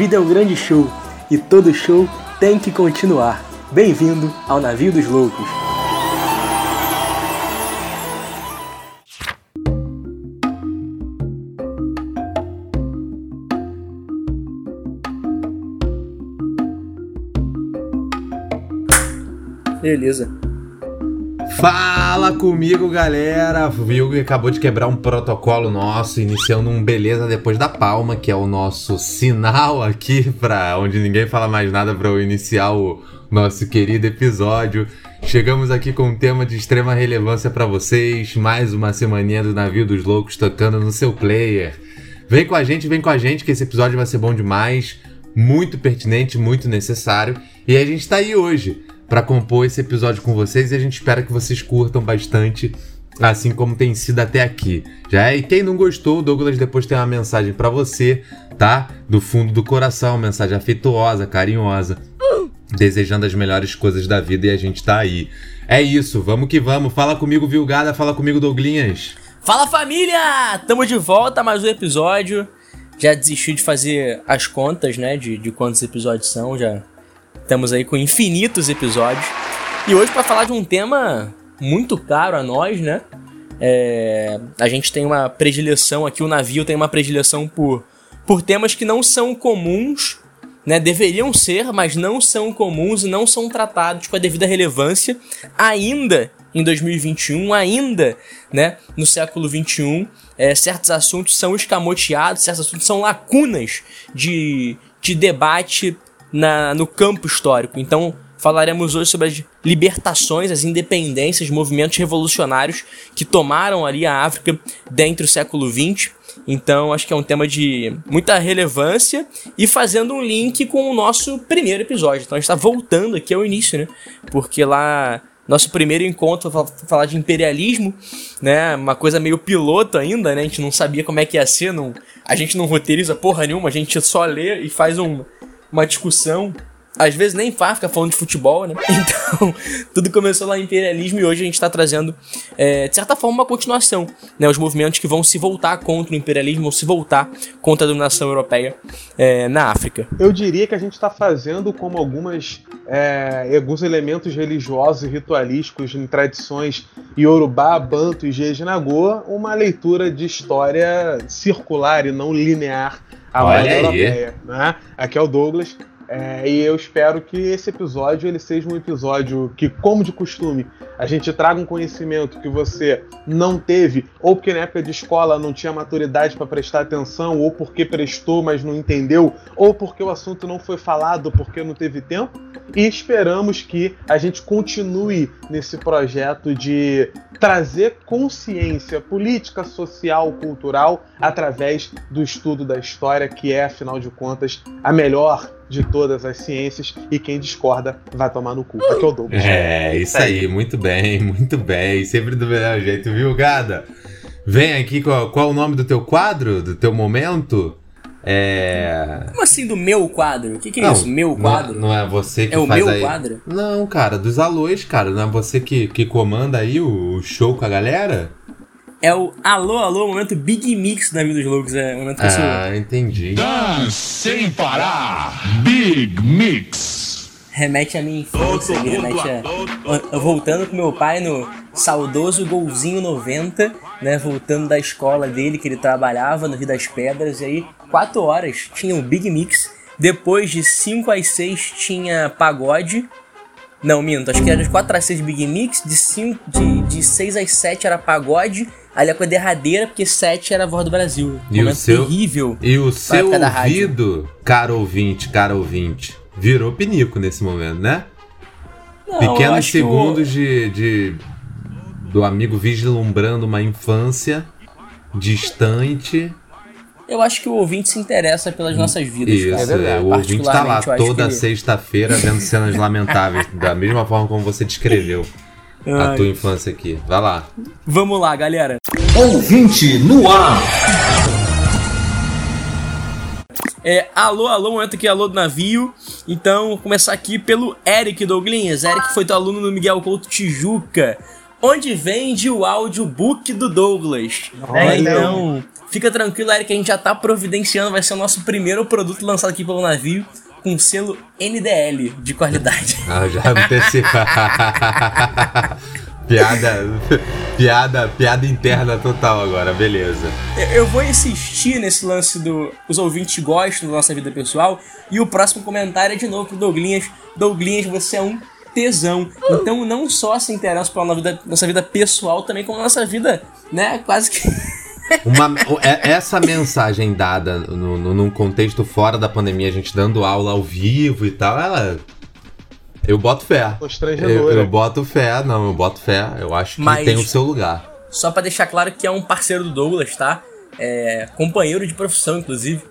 vida é um grande show e todo show tem que continuar. Bem-vindo ao Navio dos Loucos. Beleza. Fala comigo, galera! Que acabou de quebrar um protocolo nosso, iniciando um beleza depois da palma, que é o nosso sinal aqui para onde ninguém fala mais nada para eu iniciar o nosso querido episódio. Chegamos aqui com um tema de extrema relevância para vocês, mais uma semaninha do Navio dos Loucos tocando no seu player. Vem com a gente, vem com a gente que esse episódio vai ser bom demais, muito pertinente, muito necessário. E a gente tá aí hoje para compor esse episódio com vocês e a gente espera que vocês curtam bastante, assim como tem sido até aqui. Já é, e quem não gostou, o Douglas depois tem uma mensagem para você, tá? Do fundo do coração, mensagem afetuosa, carinhosa, desejando as melhores coisas da vida e a gente tá aí. É isso, vamos que vamos. Fala comigo, Vilgada, fala comigo, Douglinhas. Fala família! Tamo de volta, mais um episódio. Já desisti de fazer as contas, né, de, de quantos episódios são, já Estamos aí com infinitos episódios. E hoje para falar de um tema muito caro a nós, né? É, a gente tem uma predileção aqui, o navio tem uma predileção por, por temas que não são comuns, né? Deveriam ser, mas não são comuns e não são tratados com a devida relevância ainda em 2021, ainda, né? No século 21, é, certos assuntos são escamoteados, certos assuntos são lacunas de, de debate na, no campo histórico. Então, falaremos hoje sobre as libertações, as independências, movimentos revolucionários que tomaram ali a África dentro do século XX. Então, acho que é um tema de muita relevância e fazendo um link com o nosso primeiro episódio. Então, a gente está voltando aqui ao início, né? Porque lá nosso primeiro encontro falar de imperialismo, né? Uma coisa meio piloto ainda, né? A gente não sabia como é que ia ser, não, a gente não roteiriza porra nenhuma, a gente só lê e faz um, uma discussão. Às vezes nem faz, fica falando de futebol, né? Então, tudo começou lá em imperialismo e hoje a gente está trazendo, é, de certa forma, uma continuação. Né? Os movimentos que vão se voltar contra o imperialismo, vão se voltar contra a dominação europeia é, na África. Eu diria que a gente está fazendo como algumas, é, alguns elementos religiosos e ritualísticos em tradições Yorubá, Banto e Jejinagoa, uma leitura de história circular e não linear a Olha europeia. Né? Aqui é o Douglas. É, e eu espero que esse episódio ele seja um episódio que, como de costume, a gente traga um conhecimento que você não teve, ou porque na época de escola não tinha maturidade para prestar atenção, ou porque prestou, mas não entendeu, ou porque o assunto não foi falado porque não teve tempo. E esperamos que a gente continue nesse projeto de trazer consciência política, social, cultural através do estudo da história, que é, afinal de contas, a melhor de todas as ciências e quem discorda vai tomar no cu. Aqui é o Douglas. É, isso aí, muito bem, muito bem. Sempre do melhor jeito, viu, Gada? Vem aqui, qual, qual o nome do teu quadro, do teu momento? É. Como assim do meu quadro? O que, que é não, isso? Meu quadro? Não, não, é você que é faz o meu aí... quadro? Não, cara, dos alôs, cara. Não é você que, que comanda aí o, o show com a galera? É o alô, alô, momento Big Mix da vida dos loucos. É o momento que Ah, eu... entendi. Dance sem parar, Big Mix remete à minha infância, remete a, voltando com meu pai no saudoso golzinho 90, né, voltando da escola dele que ele trabalhava no Rio das Pedras, e aí 4 horas tinha o Big Mix, depois de 5 às 6 tinha pagode, não, minto, acho que era de 4 às 6 Big Mix, de, 5, de, de 6 às 7 era pagode, ali a coisa derradeira, porque 7 era a voz do Brasil. E o seu, terrível. E o seu ouvido, caro ouvinte, caro ouvinte, virou pinico nesse momento, né? Não, Pequenos segundos de, de do amigo vislumbrando uma infância distante. Eu acho que o ouvinte se interessa pelas nossas vidas. Isso, é o ouvinte tá lá toda que... sexta-feira vendo cenas lamentáveis, da mesma forma como você descreveu Ai. a tua infância aqui. Vai lá. Vamos lá, galera. Ouvinte no ar. É, alô, alô, momento aqui, alô do navio. Então, vou começar aqui pelo Eric Douglinhas. Eric foi teu aluno no Miguel Couto Tijuca. Onde vende o audiobook do Douglas. Olha. Então, fica tranquilo, Eric, que a gente já tá providenciando, vai ser o nosso primeiro produto lançado aqui pelo navio, com selo NDL de qualidade. Ah, já antecipa. piada, piada, piada interna total agora, beleza. Eu- Eu vou insistir nesse lance do. Os ouvintes gostam da nossa vida pessoal. E o próximo comentário é de novo pro Douglinhas. Douglinhas, você é um tesão. Então não só se interessa pela nossa vida, nossa vida pessoal, também como nossa vida, né? Quase que. Uma, é- essa mensagem dada no, no- num contexto fora da pandemia, a gente dando aula ao vivo e tal, ela. Eu boto fé. Eu, eu boto fé, não, eu boto fé. Eu acho que Mas- tem o seu lugar. Só pra deixar claro que é um parceiro do Douglas, tá? É, companheiro de profissão, inclusive.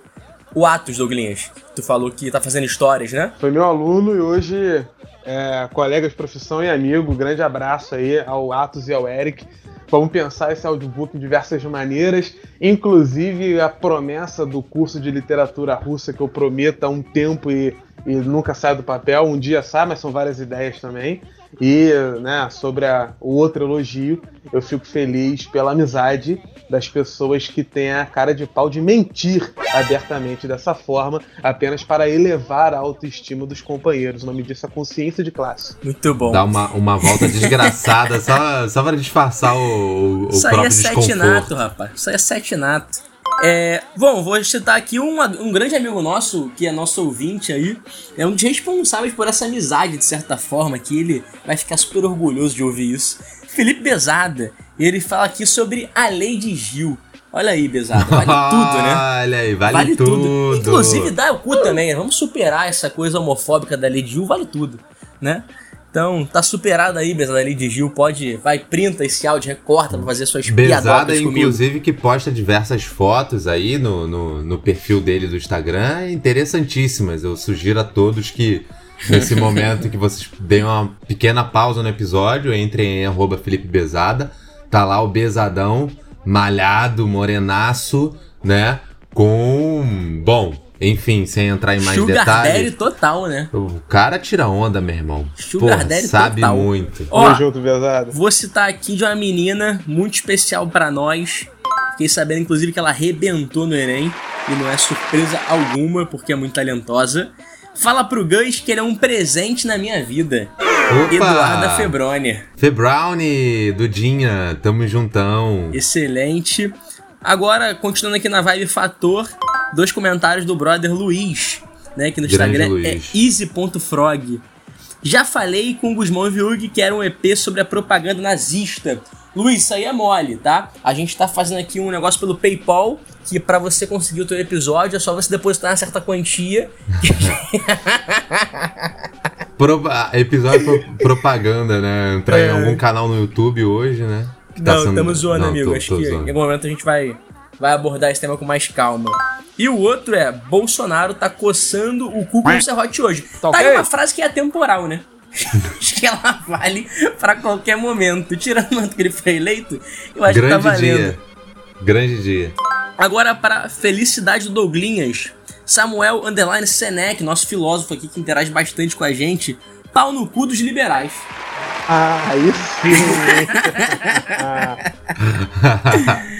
O Atos, Douglinhas. Tu falou que tá fazendo histórias, né? Foi meu aluno e hoje é colega de profissão e amigo. Grande abraço aí ao Atos e ao Eric. Vamos pensar esse audiobook de diversas maneiras, inclusive a promessa do curso de literatura russa que eu prometo há um tempo e, e nunca sai do papel. Um dia sai, mas são várias ideias também. E né, sobre a- o outro elogio, eu fico feliz pela amizade das pessoas que têm a cara de pau de mentir abertamente dessa forma, apenas para elevar a autoestima dos companheiros. O nome disso é consciência de classe. Muito bom. Dá uma, uma volta desgraçada só, só pra disfarçar o, o Isso aí próprio é desconforto. setinato, rapaz. Isso aí é setinato. É, bom, vou citar aqui um, um grande amigo nosso, que é nosso ouvinte aí. É um dos responsáveis por essa amizade, de certa forma, que ele vai ficar super orgulhoso de ouvir isso. Felipe Bezada. Ele fala aqui sobre a lei de Gil. Olha aí, Bezada. Vale tudo, né? Olha aí, vale, tudo. Inclusive, dá o cu também. né? Vamos superar essa coisa homofóbica da lei de Gil, vale tudo, né? Então, tá superado aí, Bezada, a lei de Gil. Pode, vai, printa esse áudio, recorta pra fazer suas Bezada, piadocas comigo. inclusive, que posta diversas fotos aí no, no, no perfil dele do Instagram, interessantíssimas. Eu sugiro a todos que, nesse momento que vocês deem uma pequena pausa no episódio, entrem em arroba Felipe Bezada. Tá lá o Bezadão, malhado, morenaço, né? Com. Bom, enfim, sem entrar em mais Sugar Daddy detalhes. total, né? O cara tira onda, meu irmão. Sugar Porra, Daddy sabe total. muito. Ó, Tamo junto, pesado. vou citar aqui de uma menina muito especial pra nós. Fiquei sabendo, inclusive, que ela arrebentou no Enem. E não é surpresa alguma, porque é muito talentosa. Fala pro Gus que ele é um presente na minha vida. Opa! Eduarda Febroni. Febrownie, Dudinha, tamo juntão. Excelente. Agora, continuando aqui na vibe Fator, dois comentários do brother Luiz, né? Que no Grande Instagram Luiz. é easy.frog. Já falei com o Guzmão Viug que era um EP sobre a propaganda nazista. Luiz, isso aí é mole, tá? A gente tá fazendo aqui um negócio pelo PayPal, que pra você conseguir o teu episódio é só você depositar uma certa quantia. Pro- episódio pro- propaganda, né? Entrar em É. algum canal no YouTube hoje, né? Tá Não, sendo- estamos zoando, Não, amigo. tô- Acho tô que zoando. em algum momento a gente vai, vai abordar esse tema com mais calma. E o outro é: Bolsonaro tá coçando o cu com o serrote hoje. Tá, aí ok? uma frase que é atemporal, né? acho que ela vale pra qualquer momento. Tirando o momento que ele foi eleito, eu acho que tá Grande valendo. dia. Grande dia. Agora, para felicidade do Douglinhas, Samuel Underline Senec, nosso filósofo aqui que interage bastante com a gente, pau no cu dos liberais. Ah, isso sim. ah,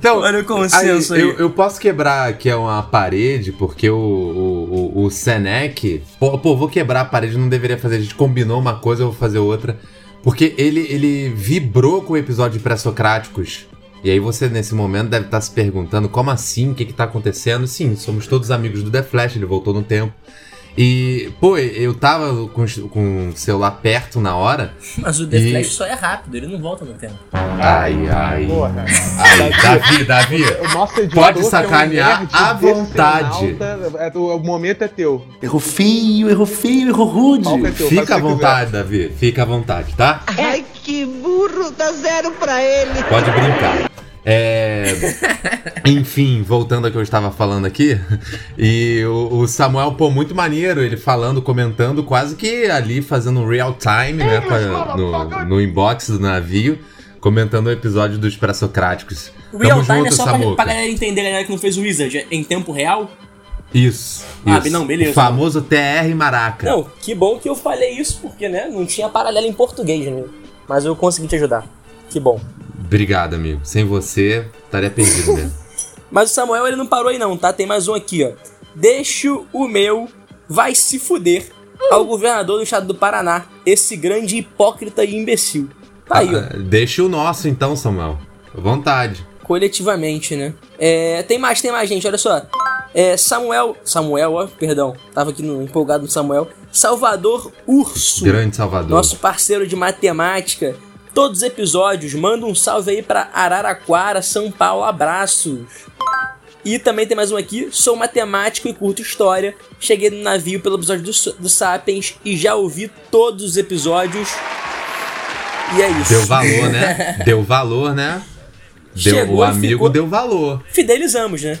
Então, Olha o consenso aí. eu, eu posso quebrar aqui uma parede, porque o, o, o, o Senec. Pô, pô, vou quebrar a parede, não deveria fazer. A gente combinou uma coisa, eu vou fazer outra. Porque ele, ele vibrou com o episódio de pré-socráticos. E aí você, nesse momento, deve estar se perguntando como assim? O que, que tá acontecendo? Sim, somos todos amigos do The Flash, ele voltou no tempo. E, pô, eu tava com, com o celular perto na hora. Mas o The E- Flash só é rápido, ele não volta no tempo. Ai, ai. porra. Ai, Davi, Davi. O nosso editor, Pode que é um sacanear à vontade. é, o, o momento é teu. Errou feio, errou feio, errou rude. É teu, Fica à vontade, Davi. Fica à vontade, tá? Ai, que burro, dá zero pra ele. Pode brincar. É... Enfim, voltando ao que eu estava falando aqui, e o, o Samuel, pô, muito maneiro, ele falando, comentando, quase que ali fazendo um real time, né, com a- no, no inbox do navio, comentando o episódio dos pré-socráticos. Real Tamo Time é junto, só pra, Samuca. pra galera entender, galera que não fez o Wizard, é em tempo real. Isso, Ah, isso. não, beleza. O famoso TR Maraca. Não, que bom que eu falei isso, porque, né, não tinha paralelo em português, né? Mas eu consegui te ajudar. Que bom. Obrigado, amigo. Sem você, estaria perdido mesmo. Mas o Samuel ele não parou aí não, tá? Tem mais um aqui, ó. Deixo o meu vai se fuder ao governador do estado do Paraná, esse grande hipócrita e imbecil. Tá aí, ó. Ah, Deixa o nosso então, Samuel. Vontade. Coletivamente, né? É, tem mais, tem mais, gente, olha só. É, Samuel. Samuel, ó, perdão. Tava aqui no, empolgado no Samuel. Salvador Urso. Grande Salvador. Nosso parceiro de matemática. Todos os episódios, manda um salve aí pra Araraquara, São Paulo. Abraços. E também tem mais um aqui. Sou matemático e curto história. Cheguei no navio pelo episódio do, do Sapiens e já ouvi todos os episódios. E é isso. Deu valor, né? Deu valor, né? Deu, Chegou o amigo ficou- deu valor. Fidelizamos, né?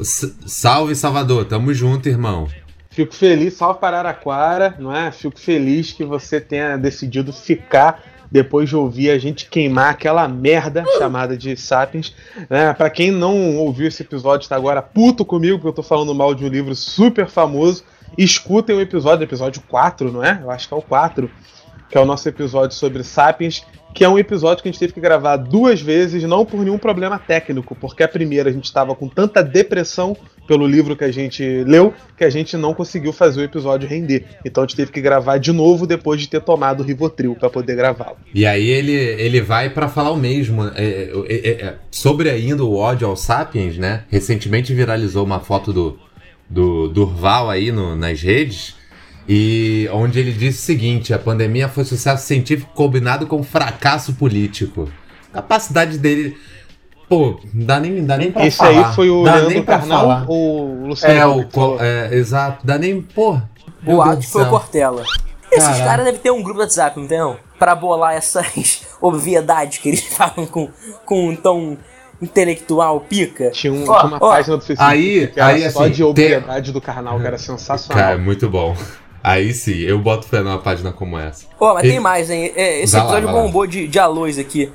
S- Salve, Salvador. Tamo junto, irmão. Fico feliz, salve para Araraquara, não é? Fico feliz que você tenha decidido ficar depois de ouvir a gente queimar aquela merda chamada de Sapiens. Né? Para quem não ouviu esse episódio, está agora puto comigo, porque eu tô falando mal de um livro super famoso. Escutem o episódio, episódio 4, não é? Eu acho que é o 4, que é o nosso episódio sobre Sapiens, que é um episódio que a gente teve que gravar duas vezes, não por nenhum problema técnico, porque a primeira a gente estava com tanta depressão pelo livro que a gente leu que a gente não conseguiu fazer o episódio render. Então a gente teve que gravar de novo depois de ter tomado o Rivotril para poder gravá-lo. E aí ele, ele vai pra falar o mesmo. é, é, é, é, sobre ainda o ódio aos Sapiens, né? Recentemente viralizou uma foto do, do Durval aí no- nas redes. E onde ele disse o seguinte: a pandemia foi sucesso científico combinado com fracasso político. Capacidade dele. Pô, não dá nem, dá nem pra Esse falar. aí foi o dá Leandro nem pra Carnal falar. ou o Luciano? É, o. co- É, exato. Dá nem. Pô. O ato foi o. Cortella. Esses caras devem ter um grupo do WhatsApp, não tem não? Pra bolar essas obviedades que eles falam com, com um tom intelectual pica. Tinha, um- tinha uma ó, página do Facebook aí- que era aí, só assim, de tem- obviedade do carnal, que era sensacional. Cara, muito bom. Aí sim, eu boto fé numa página como essa. Ó, mas E- tem mais, hein? É, Esse lá, episódio lá. bombou de, de alôs aqui.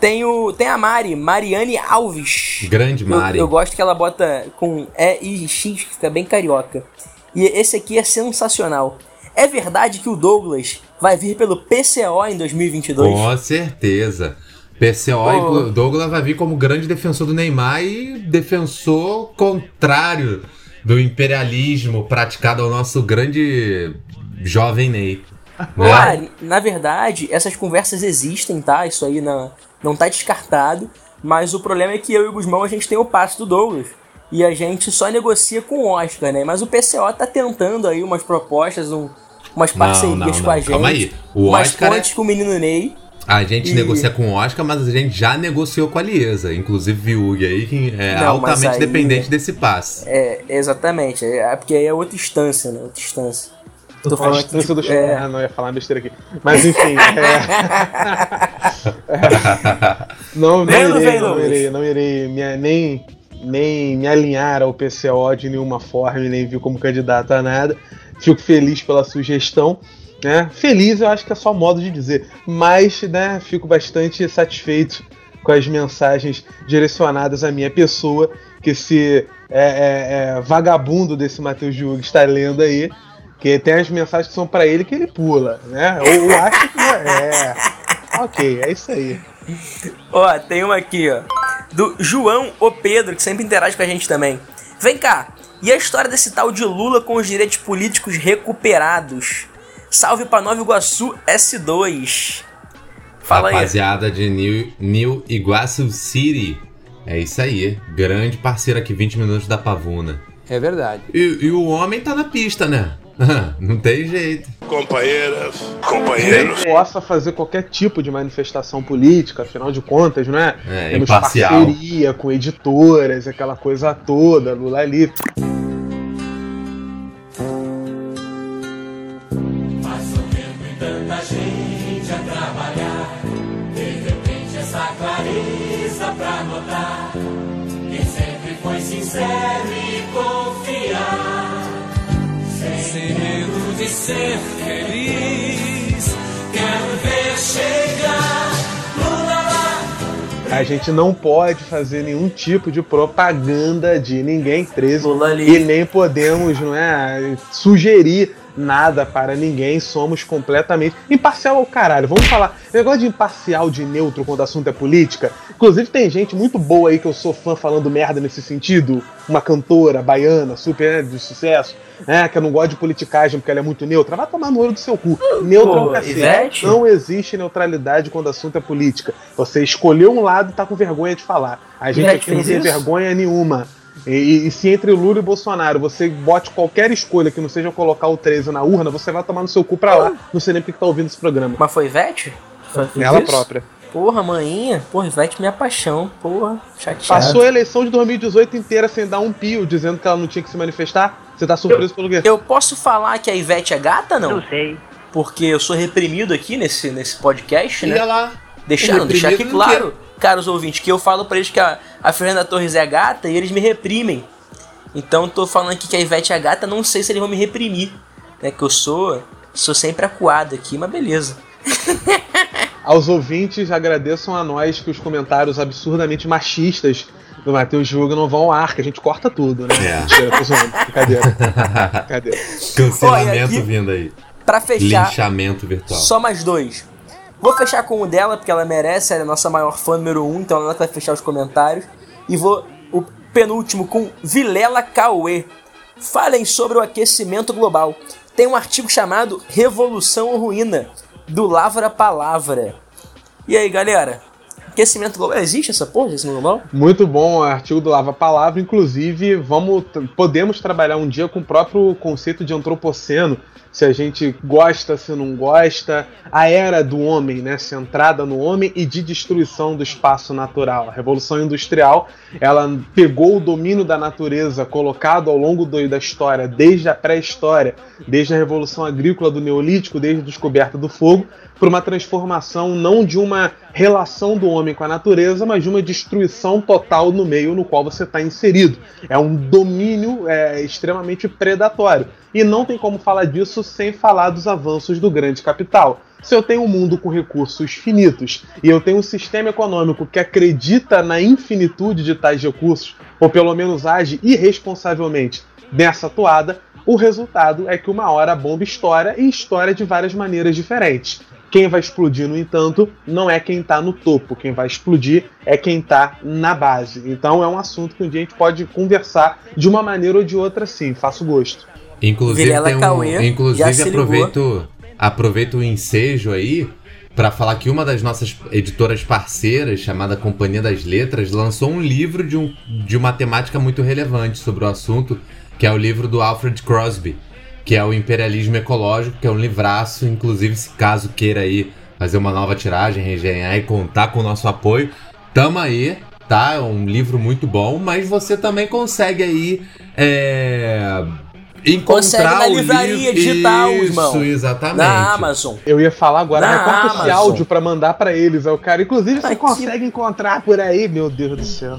Tem, o, tem a Mari, Mariane Alves. Grande Eu- Mari. Eu, gosto que ela bota com E e X, que fica bem carioca. E esse aqui é sensacional. É verdade que o Douglas vai vir pelo PCO em 2022? Com certeza. PCO, inclu- Douglas vai vir como grande defensor do Neymar e defensor contrário do imperialismo praticado ao nosso grande jovem Ney. né? Cara, na verdade, essas conversas existem, tá? Isso aí não, não tá descartado. Mas o problema é que eu e o Guzmão, a gente tem o passe do Douglas. E a gente só negocia com o Oscar, né? Mas o PCO tá tentando aí umas propostas, um- umas parcerias não, com não, a gente. calma aí. O umas Oscar é- pontes com o menino Ney. A gente E- negocia com o Oscar, mas a gente já negociou com a Liesa. Inclusive Viúg aí, que é Não, altamente aí- dependente desse passe. É, exatamente. É, porque aí é outra instância, né? Outra instância. Tô A falando aqui, distância do tipo, é, Ah, não ia falar uma besteira aqui. Mas enfim. é. não, não irei, vem, não irei, não irei me- nem, nem me alinhar ao PCO de nenhuma forma, nem vir como candidato a nada. Fico feliz pela sugestão. Né? Feliz eu acho que é só modo de dizer. Mas né, fico bastante satisfeito com as mensagens direcionadas à minha pessoa. Que esse é, é, é, vagabundo desse Matheus Diogo está lendo aí. Que tem as mensagens que são pra ele que ele pula, né? Ou acha que é. Ok, é isso aí. Ó, tem uma aqui, ó. Do João O Pedro, que sempre interage com a gente também. Vem cá, e a história desse tal de Lula com os direitos políticos recuperados? Salve pra Nova Iguaçu S2. Fala aí. Rapaziada de New, New Iguaçu City. É isso aí. Grande parceiro aqui, 20 minutos da Pavuna. É verdade. E, e o homem tá na pista, né? Não tem jeito. companheiras, companheiros. Possa fazer qualquer tipo de manifestação política, afinal de contas, não é? É, Temos imparcial. parceria com editoras, aquela coisa toda, Lula livre. Sem medo de ser feliz, quero ver chegar Lula lá. A gente não pode fazer nenhum tipo de propaganda de ninguém preso Lula e nem podemos, não é, sugerir nada para ninguém, somos completamente. Imparcial ao caralho, vamos falar. Negócio de imparcial, de neutro quando o assunto é política. Inclusive, tem gente muito boa aí que eu sou fã falando merda nesse sentido. Uma cantora baiana, super né, de sucesso, né, que eu não gosto de politicagem porque ela é muito neutra. Vai tomar no olho do seu cu. Neutra é um cacete. Não existe neutralidade quando o assunto é política. Você escolheu um lado e tá com vergonha de falar. A gente Ivete aqui não tem isso? vergonha nenhuma. E, e se entre Lula e Bolsonaro você bote qualquer escolha que não seja colocar o 13 na urna, você vai tomar no seu cu pra lá. Não sei nem porque que tá ouvindo esse programa. Mas foi Ivete? Ela isso? própria. Porra, maninha. Porra, Ivete minha paixão. Porra, chateado. Passou a eleição de 2018 inteira sem dar um pio, dizendo que ela não tinha que se manifestar. Você tá surpreso pelo quê? Eu posso falar que a Ivete é gata, não? Não sei. Porque eu sou reprimido aqui nesse, nesse podcast, né? Ia lá. Deixar, não, deixar aqui claro, caros ouvintes, que eu falo pra eles que a, a Fernanda Torres é gata e eles me reprimem. Então eu tô falando aqui que a Ivete é gata, não sei se eles vão me reprimir. Né? Que eu sou. Sou sempre acuado aqui, mas beleza. Aos ouvintes, agradeçam a nós que os comentários absurdamente machistas do Matheus Juga não vão ao ar, que a gente corta tudo, né? É. Mentira, tô zoando. Brincadeira. Brincadeira. Cancelamento Olha, aqui- vindo aí. Pra fechar, Linchamento virtual. só mais dois. Vou fechar com o dela, porque ela merece, ela é a nossa maior fã número um, então ela vai fechar os comentários. E vou o penúltimo com Vilela Cauê. Falem sobre o aquecimento global. Tem um artigo chamado Revolução ou Ruína, do Lavra Palavra. E aí, galera? Aquecimento global. Existe essa porra de aquecimento global? Muito bom o artigo do Lava Palavra. Inclusive, vamos, podemos trabalhar um dia com o próprio conceito de antropoceno, se a gente gosta, se não gosta, a era do homem, né, centrada no homem e de destruição do espaço natural. A Revolução Industrial, ela pegou o domínio da natureza colocado ao longo do- da história, desde a pré-história, desde a Revolução Agrícola do Neolítico, desde a descoberta do fogo, para uma transformação não de uma relação do homem com a natureza, mas de uma destruição total no meio no qual você está inserido. É um domínio é, extremamente predatório. E não tem como falar disso sem falar dos avanços do grande capital. Se eu tenho um mundo com recursos finitos e eu tenho um sistema econômico que acredita na infinitude de tais recursos, ou pelo menos age irresponsavelmente nessa toada, o resultado é que uma hora a bomba estoura e estoura de várias maneiras diferentes. Quem vai explodir, no entanto, não é quem está no topo. Quem vai explodir é quem está na base. Então é um assunto que um dia a gente pode conversar de uma maneira ou de outra, sim. Faço gosto. Inclusive, Vilela tem um, Cauê inclusive aproveito, aproveito o ensejo aí para falar que uma das nossas editoras parceiras, chamada Companhia das Letras, lançou um livro de, um, de uma temática muito relevante sobre o assunto, que é o livro do Alfred Crosby, que é o Imperialismo Ecológico, que é um livraço, inclusive se caso queira aí fazer uma nova tiragem, regenhar e contar com o nosso apoio, tamo aí, tá? É um livro muito bom, mas você também consegue aí é, encontrar Consegue na o livraria livro. digital, Isso, irmão. exatamente. Na Amazon. Eu ia falar agora, Na recorta esse Amazon. áudio pra mandar pra eles. É o cara. Inclusive, você Aqui. consegue encontrar por aí, meu Deus do céu.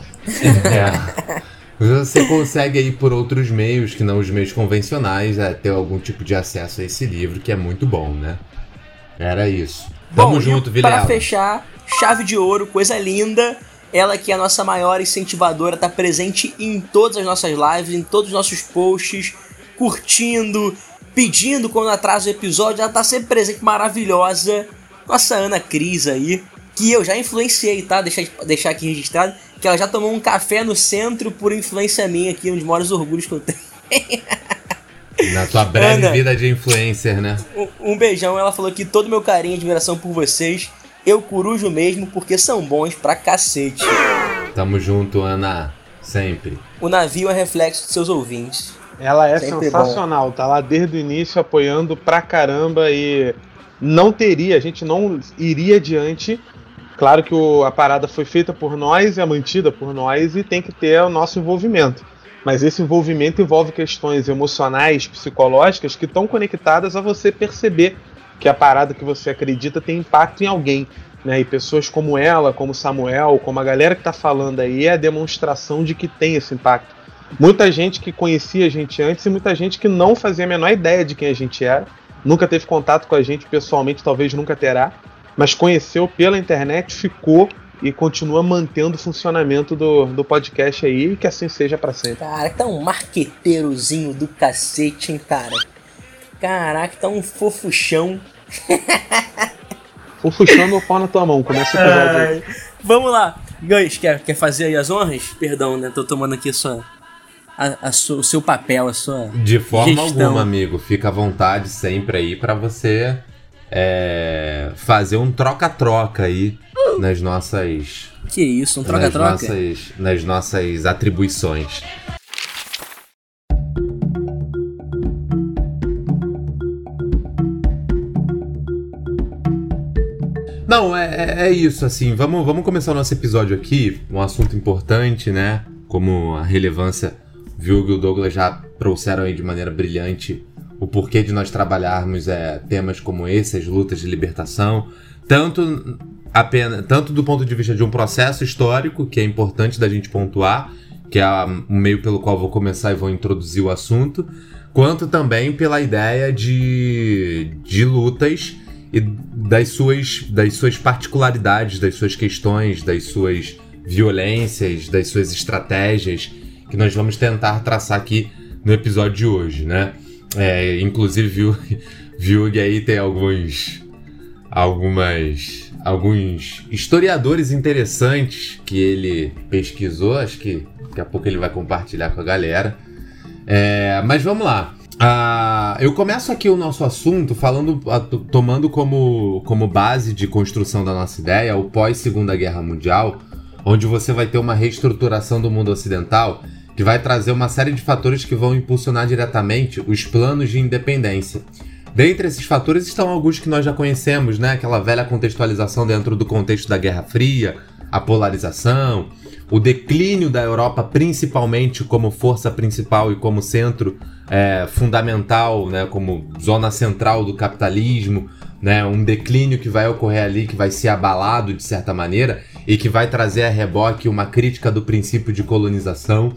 É. Você consegue aí por outros meios que não os meios convencionais é, ter algum tipo de acesso a esse livro, que é muito bom, né? Era isso. Tamo Bom, junto, e Pra Vilela. fechar, chave de ouro, coisa linda. Ela que é a nossa maior incentivadora, tá presente em todas as nossas lives, em todos os nossos posts, curtindo, pedindo quando atrasa o episódio. Ela tá sempre presente, maravilhosa. Nossa Ana Cris aí, que eu já influenciei, tá? Deixar, deixar aqui registrado, que ela já tomou um café no centro por influência minha aqui, um dos maiores orgulhos que eu tenho. Na tua breve Ana. vida de influencer, né? Um, um beijão, ela falou que todo meu carinho e admiração por vocês, eu corujo mesmo porque são bons pra cacete. Tamo junto, Ana. Sempre. O navio é reflexo de seus ouvintes. Ela é Sempre sensacional, tá lá desde o início apoiando pra caramba e não teria, a gente não iria adiante. Claro que o- a parada foi feita por nós, é mantida por nós e tem que ter o nosso envolvimento. Mas esse envolvimento envolve questões emocionais, psicológicas que estão conectadas a você perceber que a parada que você acredita tem impacto em alguém. Né? E pessoas como ela, como Samuel, como a galera que tá falando aí, é a demonstração de que tem esse impacto. Muita gente que conhecia a gente antes e muita gente que não fazia a menor ideia de quem a gente era, nunca teve contato com a gente pessoalmente, talvez nunca terá, mas conheceu pela internet, ficou e continua mantendo o funcionamento do, do podcast aí, e que assim seja para sempre. Cara, tá um marqueteirozinho do cacete, hein, cara. Caraca, tá um fofuchão. Fofuchão meu pau na tua mão. Começa o episódio. Vamos lá. Gans, quer, quer fazer aí as honras? Perdão, né? Tô tomando aqui sua, a, a o seu papel, a sua. De forma Gestão. alguma, amigo. Fica à vontade sempre aí pra você é, fazer um troca-troca aí nas nossas. Que isso, um nas, troca-troca? nossas nas nossas atribuições. Não, é, é- é isso, assim. Vamos, vamos começar o nosso episódio aqui. Um assunto importante, né? Como a relevância, viu que o Douglas já trouxeram aí de maneira brilhante o porquê de nós trabalharmos é, temas como esse, as lutas de libertação, tanto apenas tanto do ponto de vista de um processo histórico, que é importante da gente pontuar, que é o meio pelo qual vou começar e vou introduzir o assunto, quanto também pela ideia de, de lutas e das suas, das suas particularidades, das suas questões, das suas violências, das suas estratégias, que nós vamos tentar traçar aqui no episódio de hoje, né? É, inclusive, viu, viu que aí tem alguns algumas alguns historiadores interessantes que ele pesquisou, acho que daqui a pouco ele vai compartilhar com a galera. É, mas vamos lá. Ah, eu começo aqui o nosso assunto falando, to- tomando como, como base de construção da nossa ideia o pós Segunda Guerra Mundial, onde você vai ter uma reestruturação do mundo ocidental que vai trazer uma série de fatores que vão impulsionar diretamente os planos de independência. Dentre esses fatores estão alguns que nós já conhecemos, né? Aquela velha contextualização dentro do contexto da Guerra Fria, a polarização, o declínio da Europa, principalmente como força principal e como centro é, fundamental, né? Como zona central do capitalismo, né? Um declínio que vai ocorrer ali, que vai ser abalado de certa maneira e que vai trazer a reboque uma crítica do princípio de colonização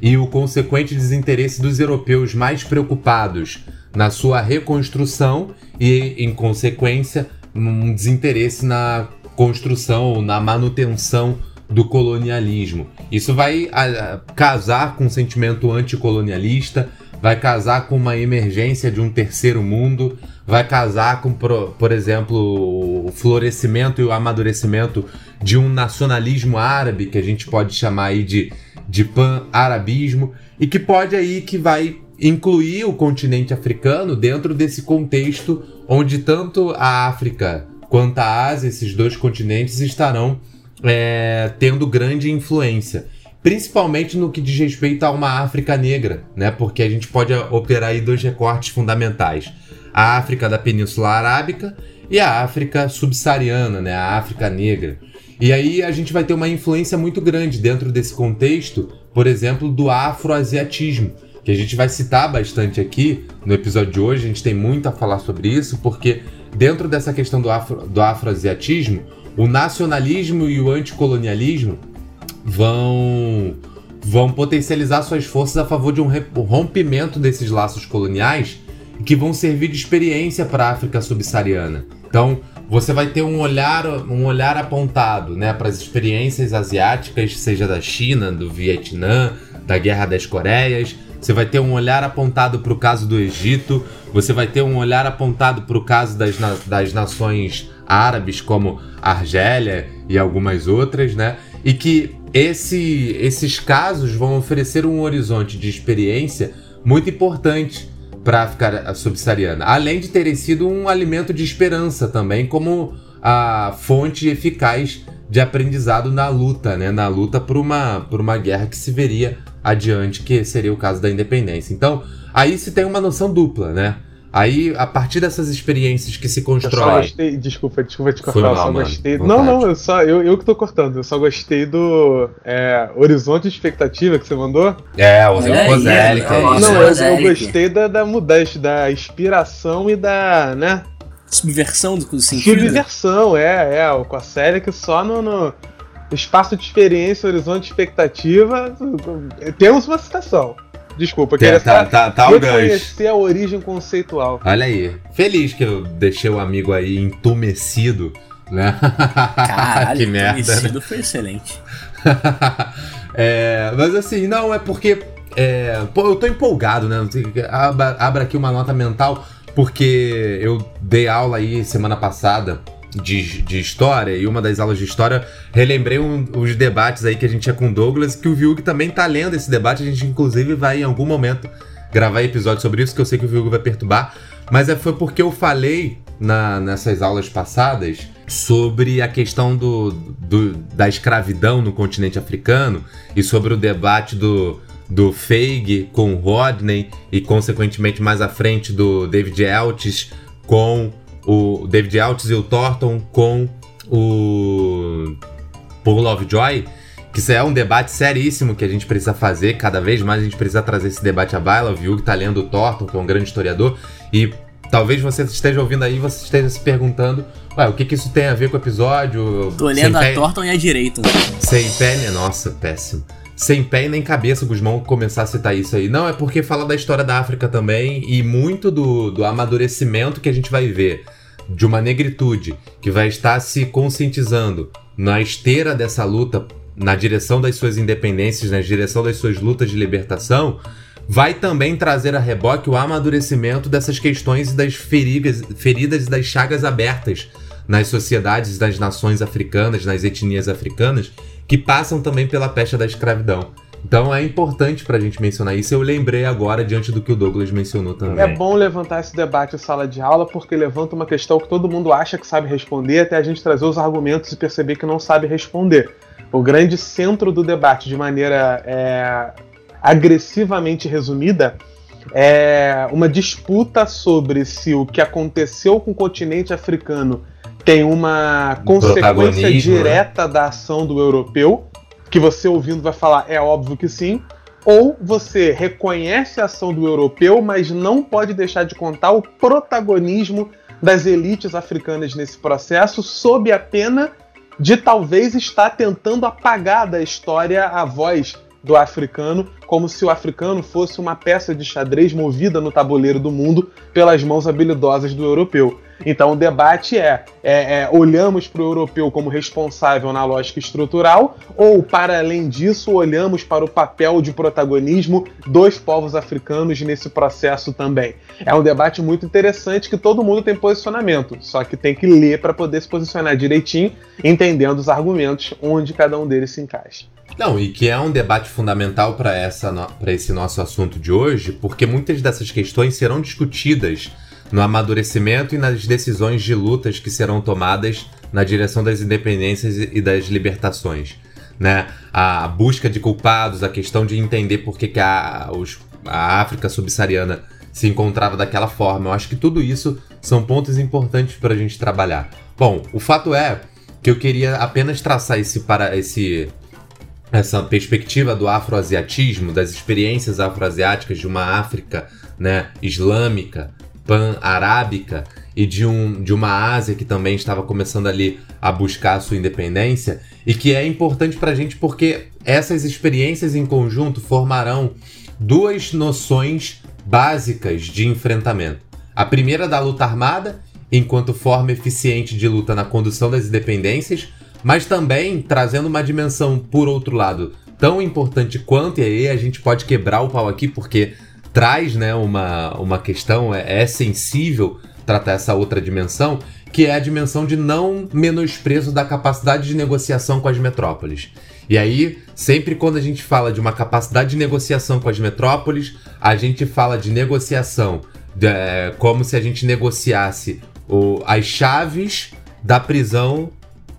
e o consequente desinteresse dos europeus mais preocupados na sua reconstrução e, em consequência, um desinteresse na construção, na manutenção do colonialismo. Isso vai ah, casar com um sentimento anticolonialista, vai casar com uma emergência de um terceiro mundo, vai casar com, por, por exemplo, o florescimento e o amadurecimento de um nacionalismo árabe, que a gente pode chamar aí de, de pan-arabismo, e que pode aí que vai incluir o continente africano dentro desse contexto onde tanto a África quanto a Ásia, esses dois continentes, estarão é, tendo grande influência. Principalmente no que diz respeito a uma África negra, né? Porque a gente pode operar aí dois recortes fundamentais. A África da Península Arábica e a África subsaariana, né? A África negra. E aí a gente vai ter uma influência muito grande dentro desse contexto, por exemplo, do afroasiatismo, que a gente vai citar bastante aqui no episódio de hoje. A gente tem muito a falar sobre isso, porque dentro dessa questão do, afro, do afroasiatismo, o nacionalismo e o anticolonialismo vão vão potencializar suas forças a favor de um rompimento desses laços coloniais que vão servir de experiência para a África subsaariana. Então, você vai ter um olhar um olhar apontado, né, para as experiências asiáticas, seja da China, do Vietnã, da Guerra das Coreias. Você vai ter um olhar apontado para o caso do Egito. Você vai ter um olhar apontado para o caso das, na- das nações árabes, como Argélia e algumas outras, né? E que esse, esses casos vão oferecer um horizonte de experiência muito importante para a África subsaariana, além de terem sido um alimento de esperança também, como a fonte eficaz de aprendizado na luta, né? Na luta por uma, por uma guerra que se veria adiante, que seria o caso da independência. Então, aí se tem uma noção dupla, né? Aí, a partir dessas experiências que se Eu só constroem. gostei. Desculpa, desculpa te cortar. eu mal, só mano. gostei. Vontade. Não, não, eu só. Eu, eu que tô cortando. Eu só gostei do é, horizonte de expectativa que você mandou. É, o aí, Kozelic olha aí. Nossa, não, eu, eu gostei da, da mudança, da inspiração e da, né? Subversão do sentido. Subversão, é, é. Com a série que só no, no espaço de experiência, horizonte de expectativa. Temos uma citação. Desculpa, eu Tá, queria tá, tá, tá reconhecer a origem conceitual. Olha aí. Feliz que eu deixei o amigo aí entumecido, né? Caralho, que merda. né? conhecido foi excelente. É, mas assim, não, é porque. é, pô, eu tô empolgado, né? Abra, abra aqui uma nota mental. porque eu dei aula aí semana passada de, de história, e uma das aulas de história, relembrei um, os debates aí que a gente tinha com o Douglas, que o Viug também tá lendo esse debate, a gente inclusive vai em algum momento gravar episódio sobre isso, que eu sei que o Viug vai perturbar, mas é, foi porque eu falei na, nessas aulas passadas sobre a questão do, do, da escravidão no continente africano e sobre o debate do, do Feig com Rodney e, consequentemente, mais à frente do David Eltis com o David Eltis e o Thornton com o Paul Lovejoy, que isso é um debate seríssimo que a gente precisa fazer, cada vez mais a gente precisa trazer esse debate à baila, viu que tá lendo o Thornton, que é um grande historiador, e talvez você esteja ouvindo aí, você esteja se perguntando, ué, o que que isso tem a ver com o episódio? Tô olhando a Thornton e a direito. Sem pé, né? Nossa, péssimo sem pé e nem cabeça o Guzmão começar a citar isso aí. Não, é porque fala da história da África também e muito do, do amadurecimento que a gente vai ver de uma negritude que vai estar se conscientizando na esteira dessa luta, na direção das suas independências, na direção das suas lutas de libertação, vai também trazer a reboque o amadurecimento dessas questões e das feridas, feridas e das chagas abertas nas sociedades das nações africanas, nas etnias africanas, que passam também pela pecha da escravidão. Então é importante para a gente mencionar isso. Eu lembrei agora diante do que o Douglas mencionou também. É bom levantar esse debate em sala de aula porque levanta uma questão que todo mundo acha que sabe responder, até a gente trazer os argumentos e perceber que não sabe responder. O grande centro do debate, de maneira é, agressivamente resumida, é uma disputa sobre se o que aconteceu com o continente africano tem uma consequência né? direta né? da ação do europeu, que você ouvindo vai falar, é óbvio que sim, ou você reconhece a ação do europeu, mas não pode deixar de contar o protagonismo das elites africanas nesse processo, sob a pena de talvez estar tentando apagar da história a voz do africano, como se o africano fosse uma peça de xadrez movida no tabuleiro do mundo pelas mãos habilidosas do europeu. Então o debate é, é, é olhamos para o europeu como responsável na lógica estrutural, ou para além disso, olhamos para o papel de protagonismo dos povos africanos nesse processo também. É um debate muito interessante que todo mundo tem posicionamento, só que tem que ler para poder se posicionar direitinho, entendendo os argumentos onde cada um deles se encaixa. Não, e que é um debate fundamental para esse nosso assunto de hoje, porque muitas dessas questões serão discutidas no amadurecimento e nas decisões de lutas que serão tomadas na direção das independências e das libertações. Né? A busca de culpados, a questão de entender por que, que a, os, a África subsaariana se encontrava daquela forma. Eu acho que tudo isso são pontos importantes para a gente trabalhar. Bom, o fato é que eu queria apenas traçar esse, para, esse essa perspectiva do afroasiatismo, das experiências afroasiáticas de uma África né, islâmica, pan-arábica e de, um, de uma Ásia que também estava começando ali a buscar a sua independência e que é importante para a gente porque essas experiências em conjunto formarão duas noções básicas de enfrentamento. A primeira da luta armada, enquanto forma eficiente de luta na condução das independências, mas também trazendo uma dimensão, por outro lado, tão importante quanto, e aí a gente pode quebrar o pau aqui, porque traz né, uma, uma questão, é, é sensível tratar essa outra dimensão, que é a dimensão de não menosprezo da capacidade de negociação com as metrópoles. E aí, sempre quando a gente fala de uma capacidade de negociação com as metrópoles, a gente fala de negociação é, como se a gente negociasse o, as chaves da prisão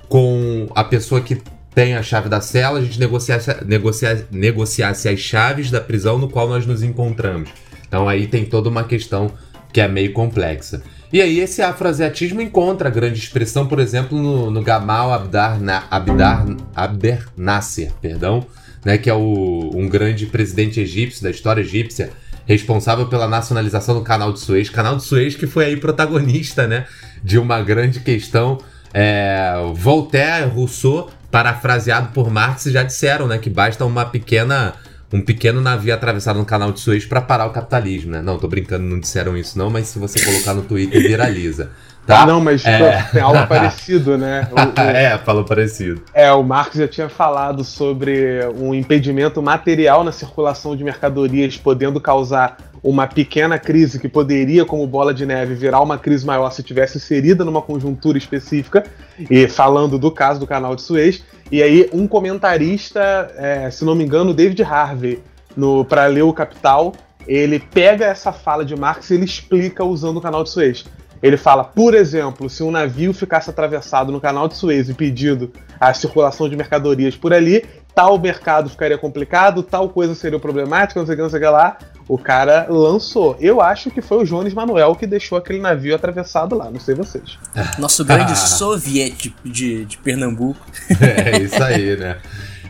com a pessoa que tem a chave da cela, a gente negociasse, negocia, negociasse as chaves da prisão no qual nós nos encontramos. Então aí tem toda uma questão que é meio complexa. E aí esse afroasiatismo encontra grande expressão, por exemplo, no, no Gamal Abdar, Abdar, Abder Nasser, perdão, né, que é o, um grande presidente egípcio da história egípcia, responsável pela nacionalização do Canal de Suez. Canal de Suez que foi aí protagonista, né, de uma grande questão é, Voltaire, Rousseau, parafraseado por Marx, já disseram né, que basta uma pequena um pequeno navio atravessado no canal de Suez para parar o capitalismo, né? Não, tô brincando, não disseram isso não, mas se você colocar no Twitter viraliza. Tá? Não, mas É. tem algo parecido, né? O- o- é, falou parecido. É, o Marx já tinha falado sobre um impedimento material na circulação de mercadorias, podendo causar uma pequena crise que poderia, como bola de neve, virar uma crise maior se tivesse inserida numa conjuntura específica, e falando do caso do canal de Suez. E aí, um comentarista, é, se não me engano, David Harvey, no para ler o Capital, ele pega essa fala de Marx e ele explica usando o canal de Suez. Ele fala, por exemplo, se um navio ficasse atravessado no canal de Suez impedindo a circulação de mercadorias por ali, tal mercado ficaria complicado, tal coisa seria problemática, não sei o que, não sei o que lá. O cara lançou. Eu acho que foi o Jones Manuel que deixou aquele navio atravessado lá, não sei vocês. Nosso grande soviete de, de Pernambuco. É isso aí, né?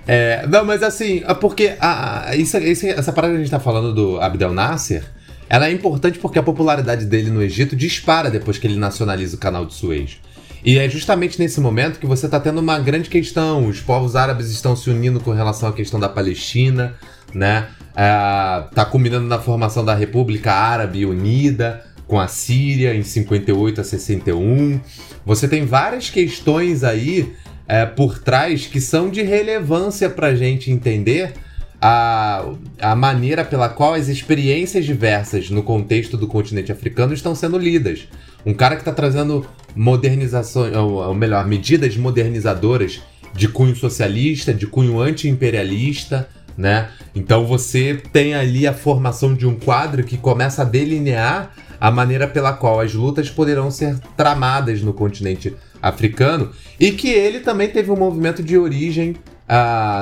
É, não, mas assim, é porque a, a- isso, isso- essa parada que a gente tá falando do Abdel Nasser, ela é importante porque a popularidade dele no Egito dispara depois que ele nacionaliza o canal de Suez. E é justamente nesse momento que você tá tendo uma grande questão. Os povos árabes estão se unindo com relação à questão da Palestina, né? É, tá culminando na formação da República Árabe Unida com a Síria em 58 a 61. Você tem várias questões aí é, por trás que são de relevância para a gente entender a, a maneira pela qual as experiências diversas no contexto do continente africano estão sendo lidas. Um cara que está trazendo modernizações, ou, ou melhor, medidas modernizadoras de cunho socialista, de cunho anti-imperialista, né? Então você tem ali a formação de um quadro que começa a delinear a maneira pela qual as lutas poderão ser tramadas no continente africano e que ele também teve um movimento de origem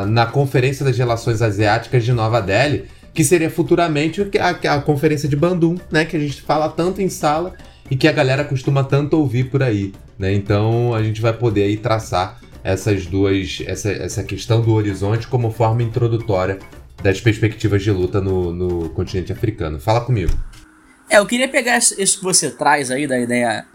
na Conferência das Relações Asiáticas de Nova Delhi, que seria futuramente a, a Conferência de Bandung, né? Que a gente fala tanto em sala e que a galera costuma tanto ouvir por aí, né? Então a gente vai poder aí traçar essas duas, essa, essa questão do horizonte como forma introdutória das perspectivas de luta no, no continente africano. Fala comigo. É, eu queria pegar isso que você traz aí da ideia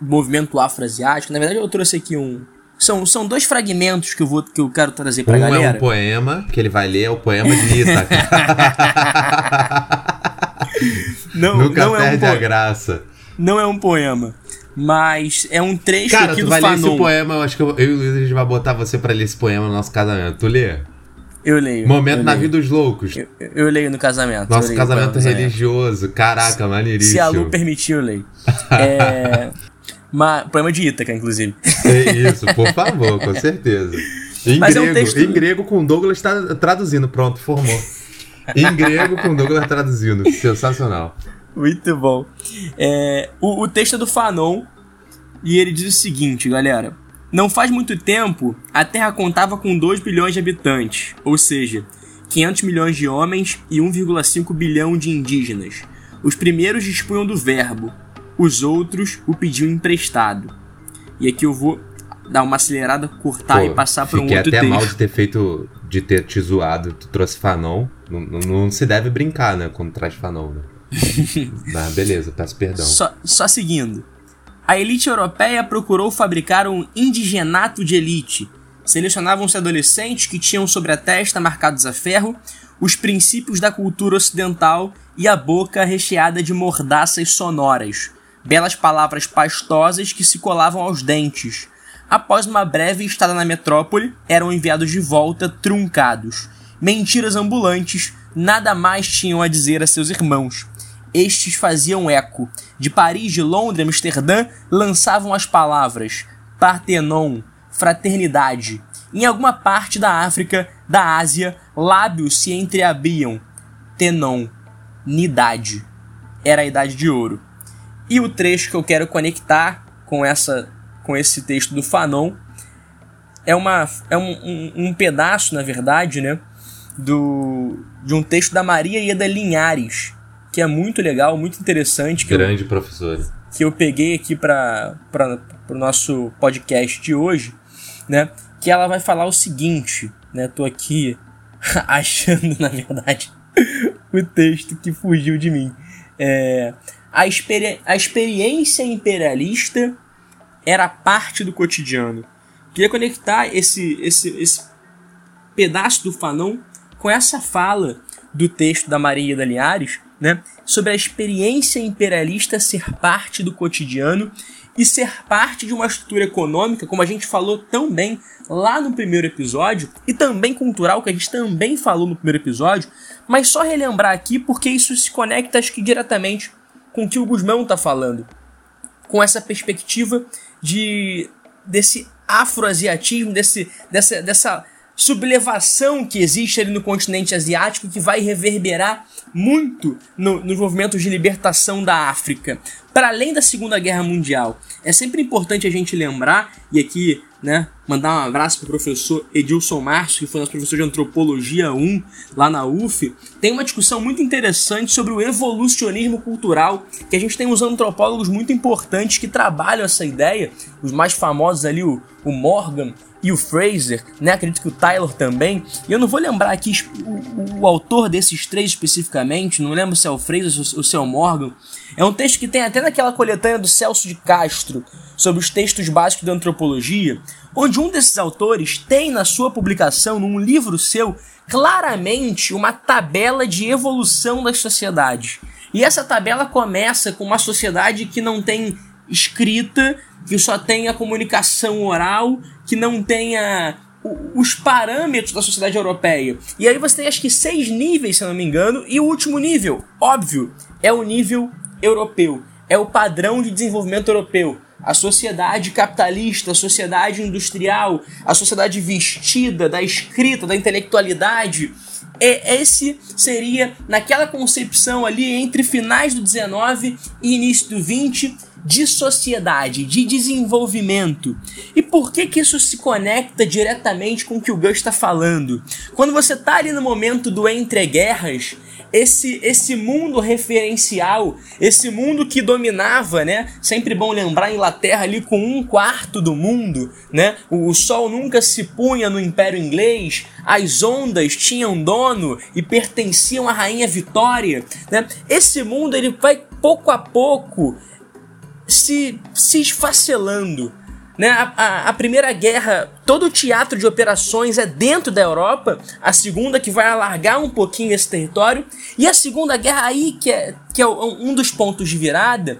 do movimento afroasiático. Na verdade, eu trouxe aqui um. São, são dois fragmentos que eu, vou, que eu quero trazer pra um galera. é um poema que ele vai ler, é o poema de Ítaca. não, Nunca não é um perde a graça. Não é um poema. Mas é um trecho Cara, aqui tu do vai ler esse Fanon. poema, eu acho que eu, eu e o Luiz a gente vai botar você pra ler esse poema no nosso casamento. Tu lê? Eu leio. Momento eu na leio. vida dos loucos. Eu, eu leio no casamento. Nosso casamento religioso. Caraca, maneiríssimo. Se a Lu permitir, eu leio. É. ma- poema de Ítaca, inclusive. É isso, por favor, com certeza. Em Mas é um grego, texto- em grego com Douglas tá traduzindo, pronto, formou. Em grego com Douglas traduzindo, sensacional. Muito bom. É, o, o texto é do Fanon e ele diz o seguinte, galera. Não faz muito tempo, a Terra contava com 2 bilhões de habitantes, ou seja, 500 milhões de homens e 1,5 bilhão de indígenas. Os primeiros dispunham do verbo, os outros o pediam emprestado. E aqui eu vou dar uma acelerada, cortar Pô, e passar para um fiquei outro até texto. mal de ter feito, de ter te zoado, tu trouxe Fanon. Não, não, não se deve brincar, né, quando traz Fanon, né? Mas beleza, peço perdão. Só, só seguindo. A elite europeia procurou fabricar um indigenato de elite. Selecionavam-se adolescentes que tinham sobre a testa, marcados a ferro, os princípios da cultura ocidental e a boca recheada de mordaças sonoras, belas palavras pastosas que se colavam aos dentes. Após uma breve estada na metrópole, eram enviados de volta truncados. Mentiras ambulantes, nada mais tinham a dizer a seus irmãos. Estes faziam eco. De Paris, de Londres, Amsterdã, lançavam as palavras Partenon, fraternidade. Em alguma parte da África, da Ásia, lábios se entreabriam. Tenon, nidade. Era a idade de ouro. E o trecho que eu quero conectar com essa com esse texto do Fanon é uma é um, um, um pedaço, na verdade, né, do de um texto da Maria Ieda Linhares, que é muito legal, muito interessante, que eu, Grande professor. que eu peguei aqui para o nosso podcast de hoje, né? Que ela vai falar o seguinte, né? Tô aqui achando, na verdade, o texto que fugiu de mim. É, a, experi a experiência imperialista era parte do cotidiano. Queria conectar esse, esse, esse pedaço do Fanon com essa fala do texto da Maria da Linhares, né? sobre a experiência imperialista ser parte do cotidiano e ser parte de uma estrutura econômica, como a gente falou tão bem lá no primeiro episódio, e também cultural, que a gente também falou no primeiro episódio, mas só relembrar aqui porque isso se conecta, acho que diretamente com o que o Guzmão está falando, com essa perspectiva de desse afroasiatismo, desse, dessa, dessa sublevação que existe ali no continente asiático que vai reverberar muito no, nos movimentos de libertação da África. Para além da Segunda Guerra Mundial, é sempre importante a gente lembrar, e aqui né, mandar um abraço para o professor Edilson Márcio, que foi nosso professor de Antropologia 1 lá na UF, tem uma discussão muito interessante sobre o evolucionismo cultural, que a gente tem uns antropólogos muito importantes que trabalham essa ideia, os mais famosos ali, o, o Morgan e o Fraser, né? Acredito que o Tyler também. E eu não vou lembrar aqui o, o, autor desses três especificamente, não lembro se é o Fraser ou se é o Morgan. É um texto que tem até naquela coletânea do Celso de Castro sobre os textos básicos da antropologia, onde um desses autores tem na sua publicação, num livro seu, claramente uma tabela de evolução das sociedades. E essa tabela começa com uma sociedade que não tem escrita, que só tem a comunicação oral, que não tenha os parâmetros da sociedade europeia. E aí você tem acho que seis níveis, se não me engano, e o último nível, óbvio, é o nível europeu. É o padrão de desenvolvimento europeu. A sociedade capitalista, a sociedade industrial, a sociedade vestida da escrita, da intelectualidade. É, esse seria, naquela concepção ali entre finais do 19 e início do 20, de sociedade, de desenvolvimento. E por que que isso se conecta diretamente com o que o Gus está falando? Quando você está ali no momento do entre-guerras, esse, esse mundo referencial, esse mundo que dominava, né? Sempre bom lembrar a Inglaterra ali com um quarto do mundo, né? O, o sol nunca se punha no Império Inglês, as ondas tinham dono e pertenciam à Rainha Vitória, né? Esse mundo ele vai pouco a pouco se, se esfacelando. Né? A, a, a, primeira guerra, todo o teatro de operações é dentro da Europa, a segunda que vai alargar um pouquinho esse território, e a segunda guerra aí que é, que é um dos pontos de virada,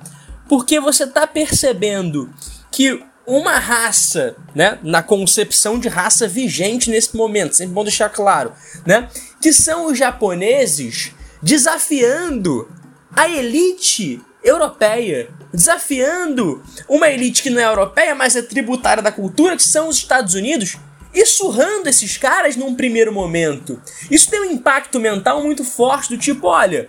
porque você está percebendo que uma raça, né, na concepção de raça vigente nesse momento, sempre bom deixar claro, né, que são os japoneses desafiando a elite europeia, desafiando uma elite que não é europeia, mas é tributária da cultura, que são os Estados Unidos, e surrando esses caras num primeiro momento. Isso tem um impacto mental muito forte do tipo, olha,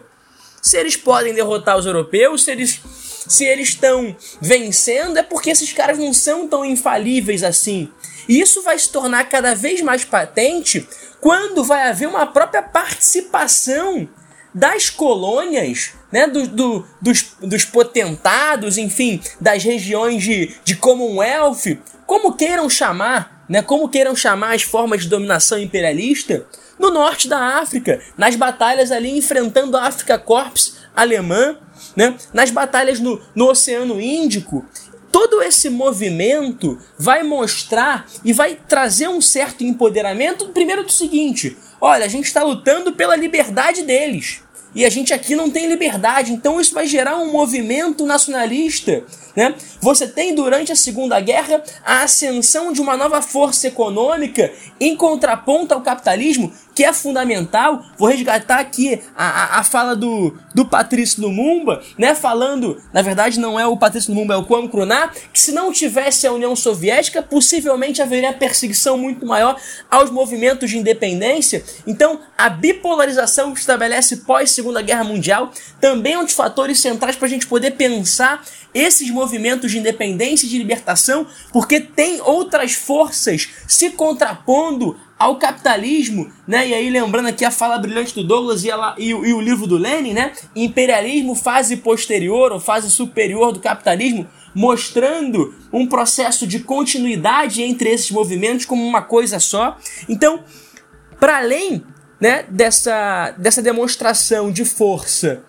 se eles podem derrotar os europeus, se eles se eles estão vencendo, é porque esses caras não são tão infalíveis assim. E isso vai se tornar cada vez mais patente quando vai haver uma própria participação das colônias, né, do, do, dos, dos potentados, enfim, das regiões de, de Commonwealth, como queiram chamar, né, como queiram chamar as formas de dominação imperialista, no norte da África, nas batalhas ali enfrentando a África Corps alemã, né, nas batalhas no, no Oceano Índico. Todo esse movimento vai mostrar e vai trazer um certo empoderamento, primeiro do seguinte: olha, a gente está lutando pela liberdade deles. E a gente aqui não tem liberdade, então isso vai gerar um movimento nacionalista. Né? Você tem durante a Segunda Guerra a ascensão de uma nova força econômica em contraponto ao capitalismo que é fundamental. Vou resgatar aqui a, a, a, fala do, do Patrício Lumumba, né? Falando, na verdade, não é o Patrício Lumumba, é o Kwame Krumah, que se não tivesse a União Soviética, possivelmente haveria perseguição muito maior aos movimentos de independência. Então, a bipolarização que estabelece pós Segunda Guerra Mundial também é um dos fatores centrais para a gente poder pensar esses movimentos de independência e de libertação, porque tem outras forças se contrapondo ao capitalismo, né? E aí lembrando aqui a fala brilhante do Douglas e, ela, e, e o livro do Lenin, né? Imperialismo, fase posterior ou fase superior do capitalismo, mostrando um processo de continuidade entre esses movimentos como uma coisa só. Então, para além né, dessa, dessa demonstração de força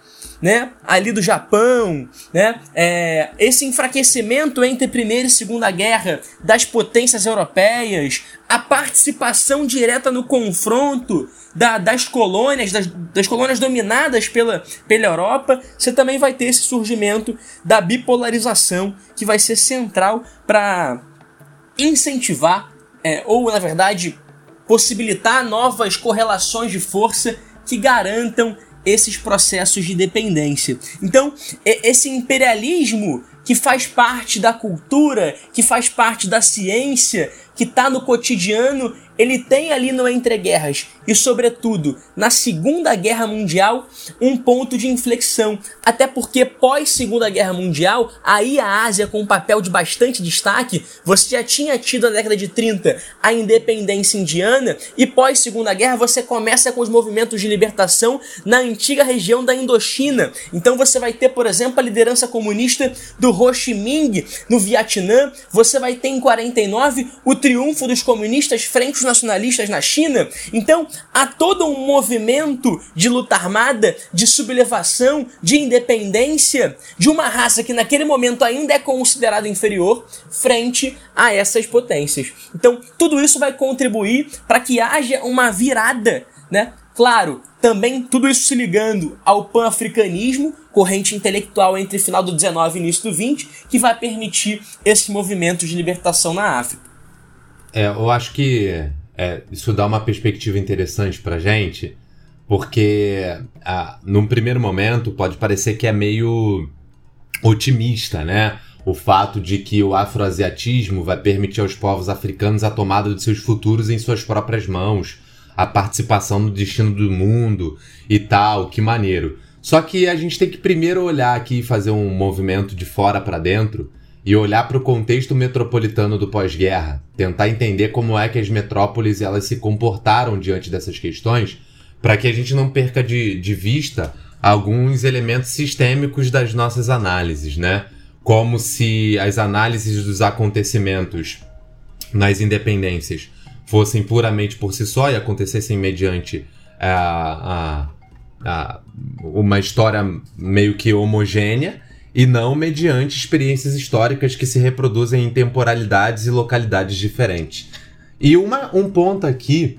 né, ali do Japão, né, é, esse enfraquecimento entre Primeira e Segunda Guerra das potências europeias, a participação direta no confronto da, das colônias, das, das colônias dominadas pela, pela Europa, você também vai ter esse surgimento da bipolarização que vai ser central para incentivar, é, ou na verdade possibilitar novas correlações de força que garantam esses processos de dependência. Então, esse imperialismo que faz parte da cultura, que faz parte da ciência, que está no cotidiano, ele tem ali no Entre Guerras e, sobretudo, na Segunda Guerra Mundial, um ponto de inflexão. Até porque, pós Segunda Guerra Mundial, aí a Ásia, com um papel de bastante destaque, você já tinha tido na década de 30 a independência indiana, e pós Segunda Guerra você começa com os movimentos de libertação na antiga região da Indochina. Então você vai ter, por exemplo, a liderança comunista do Ho Chi Minh no Vietnã, você vai ter em 49 o triunfo dos comunistas frente nacionalistas na China. Então, há todo um movimento de luta armada, de sublevação, de independência de uma raça que naquele momento ainda é considerada inferior frente a essas potências. Então, tudo isso vai contribuir para que haja uma virada, né? Claro, também tudo isso se ligando ao pan-africanismo, corrente intelectual entre final do 19 e início do 20, que vai permitir esse movimento de libertação na África. É, eu acho que é, isso dá uma perspectiva interessante pra gente, porque ah, num primeiro momento pode parecer que é meio otimista, né? O fato de que o afroasiatismo vai permitir aos povos africanos a tomada de seus futuros em suas próprias mãos, a participação no destino do mundo e tal, que maneiro. Só que a gente tem que primeiro olhar aqui e fazer um movimento de fora para dentro e olhar para o contexto metropolitano do pós-guerra, tentar entender como é que as metrópoles elas se comportaram diante dessas questões, para que a gente não perca de, de vista alguns elementos sistêmicos das nossas análises, né? Como se as análises dos acontecimentos nas independências fossem puramente por si só e acontecessem mediante a, a uma história meio que homogênea e não mediante experiências históricas que se reproduzem em temporalidades e localidades diferentes. E uma, um ponto aqui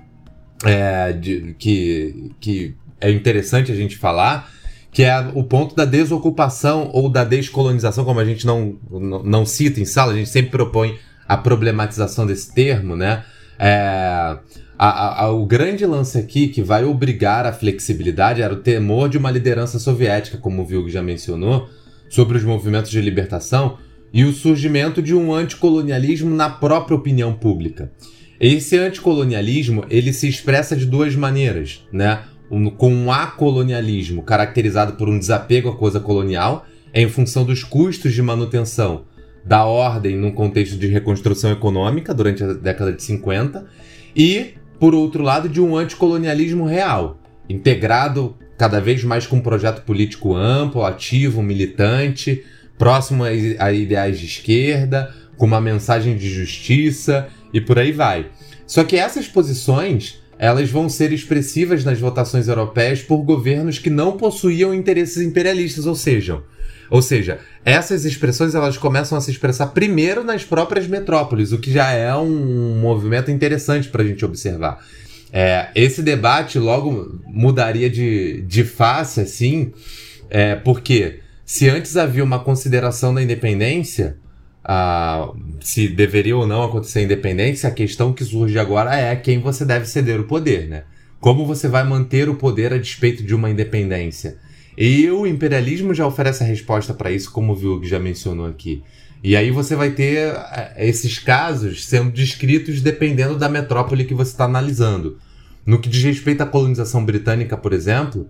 é, de, que, que é interessante a gente falar, que é o ponto da desocupação ou da descolonização, como a gente não, não, não cita em sala, a gente sempre propõe a problematização desse termo, né? É, a, a, o grande lance aqui que vai obrigar a flexibilidade era o temor de uma liderança soviética, como o Vilg já mencionou, sobre os movimentos de libertação e o surgimento de um anticolonialismo na própria opinião pública. Esse anticolonialismo ele se expressa de duas maneiras, né? Um, com um acolonialismo caracterizado por um desapego à coisa colonial em função dos custos de manutenção da ordem num contexto de reconstrução econômica durante a década de 50 e, por outro lado, de um anticolonialismo real, integrado cada vez mais com um projeto político amplo, ativo, militante, próximo a ideais de esquerda, com uma mensagem de justiça e por aí vai. Só que essas posições elas vão ser expressivas nas votações europeias por governos que não possuíam interesses imperialistas, ou seja, ou seja, essas expressões elas começam a se expressar primeiro nas próprias metrópoles, o que já é um movimento interessante para a gente observar. É, esse debate logo mudaria de, de face, assim, é, porque se antes havia uma consideração da independência, ah, se deveria ou não acontecer a independência, a questão que surge agora é quem você deve ceder o poder, né? Como você vai manter o poder a despeito de uma independência? E o imperialismo já oferece a resposta para isso, como o Vilg já mencionou aqui. E aí você vai ter é, esses casos sendo descritos dependendo da metrópole que você está analisando. No que diz respeito à colonização britânica, por exemplo,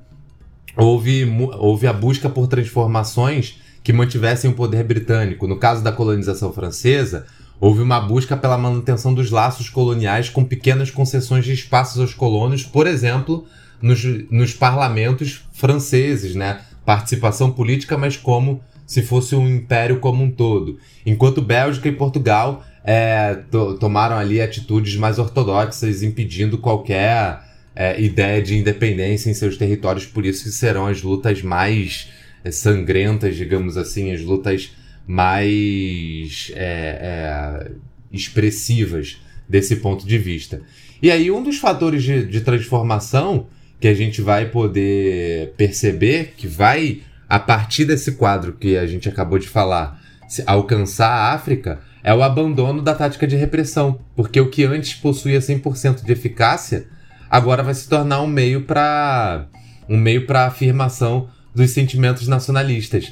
houve, houve a busca por transformações que mantivessem o poder britânico. No caso da colonização francesa, houve uma busca pela manutenção dos laços coloniais com pequenas concessões de espaços aos colonos, por exemplo, nos, nos parlamentos franceses, né? Participação política, mas como se fosse um império como um todo. Enquanto Bélgica e Portugal é, to tomaram ali atitudes mais ortodoxas, impedindo qualquer é, ideia de independência em seus territórios, por isso que serão as lutas mais sangrentas, digamos assim, as lutas mais é, é, expressivas desse ponto de vista. E aí, um dos fatores de, de transformação que a gente vai poder perceber, que vai, a partir desse quadro que a gente acabou de falar, alcançar a África, é o abandono da tática de repressão. Porque o que antes possuía 100% de eficácia, agora vai se tornar um meio para um meio para afirmação dos sentimentos nacionalistas.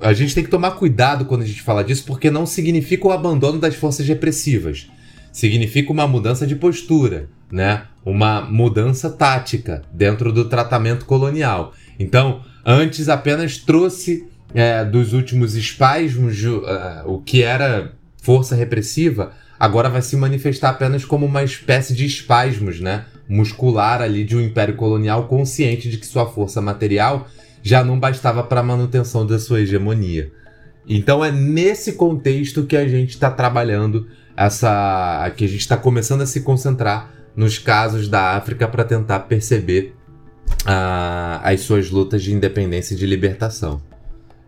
A gente tem que tomar cuidado quando a gente fala disso, porque não significa o abandono das forças repressivas. Significa uma mudança de postura, né? Uma mudança tática dentro do tratamento colonial. Então, antes apenas trouxe é, dos últimos espasmos uh, o que era força repressiva, agora vai se manifestar apenas como uma espécie de espasmos, né? Muscular ali de um império colonial consciente de que sua força material já não bastava para a manutenção da sua hegemonia. Então é nesse contexto que a gente está trabalhando essa, que a gente está começando a se concentrar nos casos da África para tentar perceber uh, as suas lutas de independência e de libertação.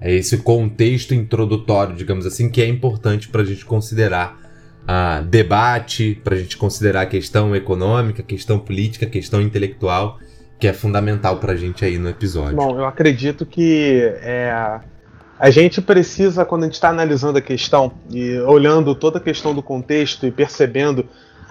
É esse contexto introdutório, digamos assim, que é importante para a gente considerar uh, debate, para a gente considerar a questão econômica, questão política, questão intelectual que é fundamental para a gente aí no episódio. Bom, eu acredito que é, a gente precisa, quando a gente está analisando a questão e olhando toda a questão do contexto e percebendo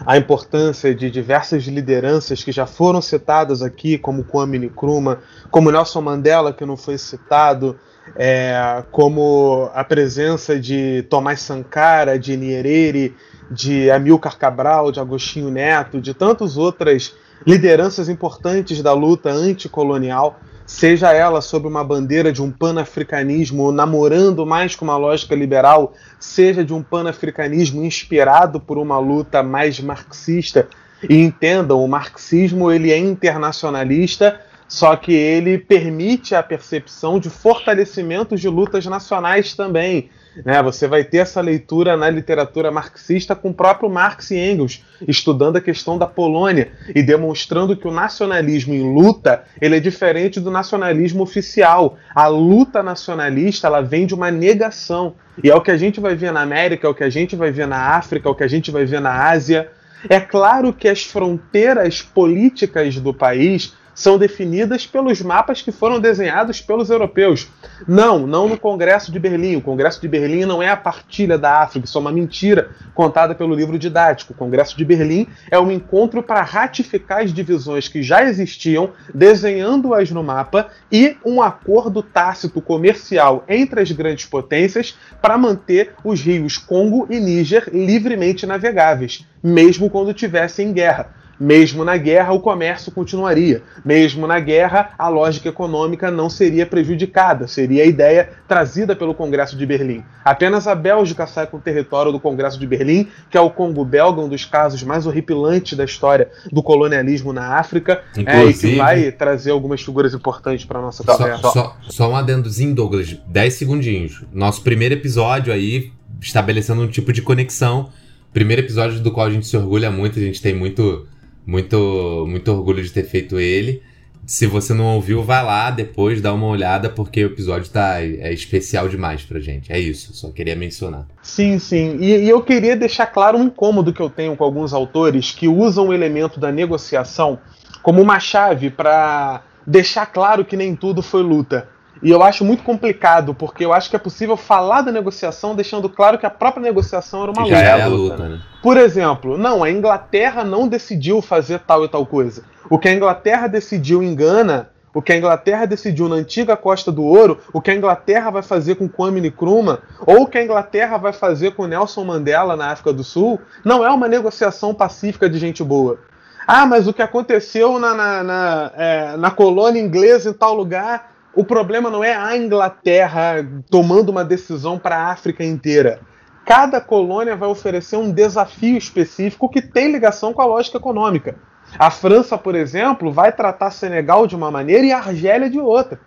a importância de diversas lideranças que já foram citadas aqui, como Kwame Nkrumah, como Nelson Mandela, que não foi citado, é, como a presença de Tomás Sankara, de Nyerere, de Amilcar Cabral, de Agostinho Neto, de tantas outras lideranças importantes da luta anticolonial, seja ela sob uma bandeira de um panafricanismo namorando mais com uma lógica liberal, seja de um panafricanismo inspirado por uma luta mais marxista. E entendam, o marxismo ele é internacionalista, só que ele permite a percepção de fortalecimentos de lutas nacionais também. Né? Você vai ter essa leitura na literatura marxista com o próprio Marx e Engels, estudando a questão da Polônia e demonstrando que o nacionalismo em luta ele é diferente do nacionalismo oficial. A luta nacionalista ela vem de uma negação. E é o que a gente vai ver na América, é o que a gente vai ver na África, é o que a gente vai ver na Ásia. É claro que as fronteiras políticas do país são definidas pelos mapas que foram desenhados pelos europeus. Não, não no Congresso de Berlim. O Congresso de Berlim não é a partilha da África, isso é uma mentira contada pelo livro didático. O Congresso de Berlim é um encontro para ratificar as divisões que já existiam, desenhando-as no mapa, e um acordo tácito comercial entre as grandes potências para manter os rios Congo e Níger livremente navegáveis, mesmo quando tivessem guerra. Mesmo na guerra, o comércio continuaria. Mesmo na guerra, a lógica econômica não seria prejudicada, seria a ideia trazida pelo Congresso de Berlim. Apenas a Bélgica sai com o território do Congresso de Berlim, que é o Congo belga, um dos casos mais horripilantes da história do colonialismo na África, é, e que vai trazer algumas figuras importantes para nossa conversa. Só, só, só um adendozinho, Douglas, 10 segundinhos. Nosso primeiro episódio aí, estabelecendo um tipo de conexão. Primeiro episódio do qual a gente se orgulha muito, a gente tem muito muito, muito orgulho de ter feito ele. Se você não ouviu, vai lá depois, dá uma olhada, porque o episódio tá, é especial demais pra gente. É isso, só queria mencionar. Sim, sim. E, e eu queria deixar claro um incômodo que eu tenho com alguns autores que usam o elemento da negociação como uma chave para deixar claro que nem tudo foi luta. E eu acho muito complicado, porque eu acho que é possível falar da negociação deixando claro que a própria negociação era uma que luta. É a luta né? Por exemplo, não, a Inglaterra não decidiu fazer tal e tal coisa. O que a Inglaterra decidiu em Gana, o que a Inglaterra decidiu na antiga Costa do Ouro, o que a Inglaterra vai fazer com Kwame Nkrumah, ou o que a Inglaterra vai fazer com Nelson Mandela na África do Sul, não é uma negociação pacífica de gente boa. Ah, mas o que aconteceu na, na, na, é, na colônia inglesa em tal lugar o problema não é a Inglaterra tomando uma decisão para a África inteira. Cada colônia vai oferecer um desafio específico que tem ligação com a lógica econômica. A França, por exemplo, vai tratar Senegal de uma maneira e a Argélia de outra.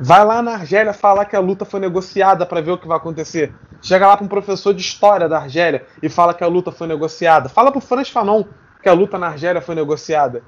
Vai lá na Argélia falar que a luta foi negociada para ver o que vai acontecer. Chega lá para um professor de história da Argélia e fala que a luta foi negociada. Fala para o Franz Fanon que a luta na Argélia foi negociada.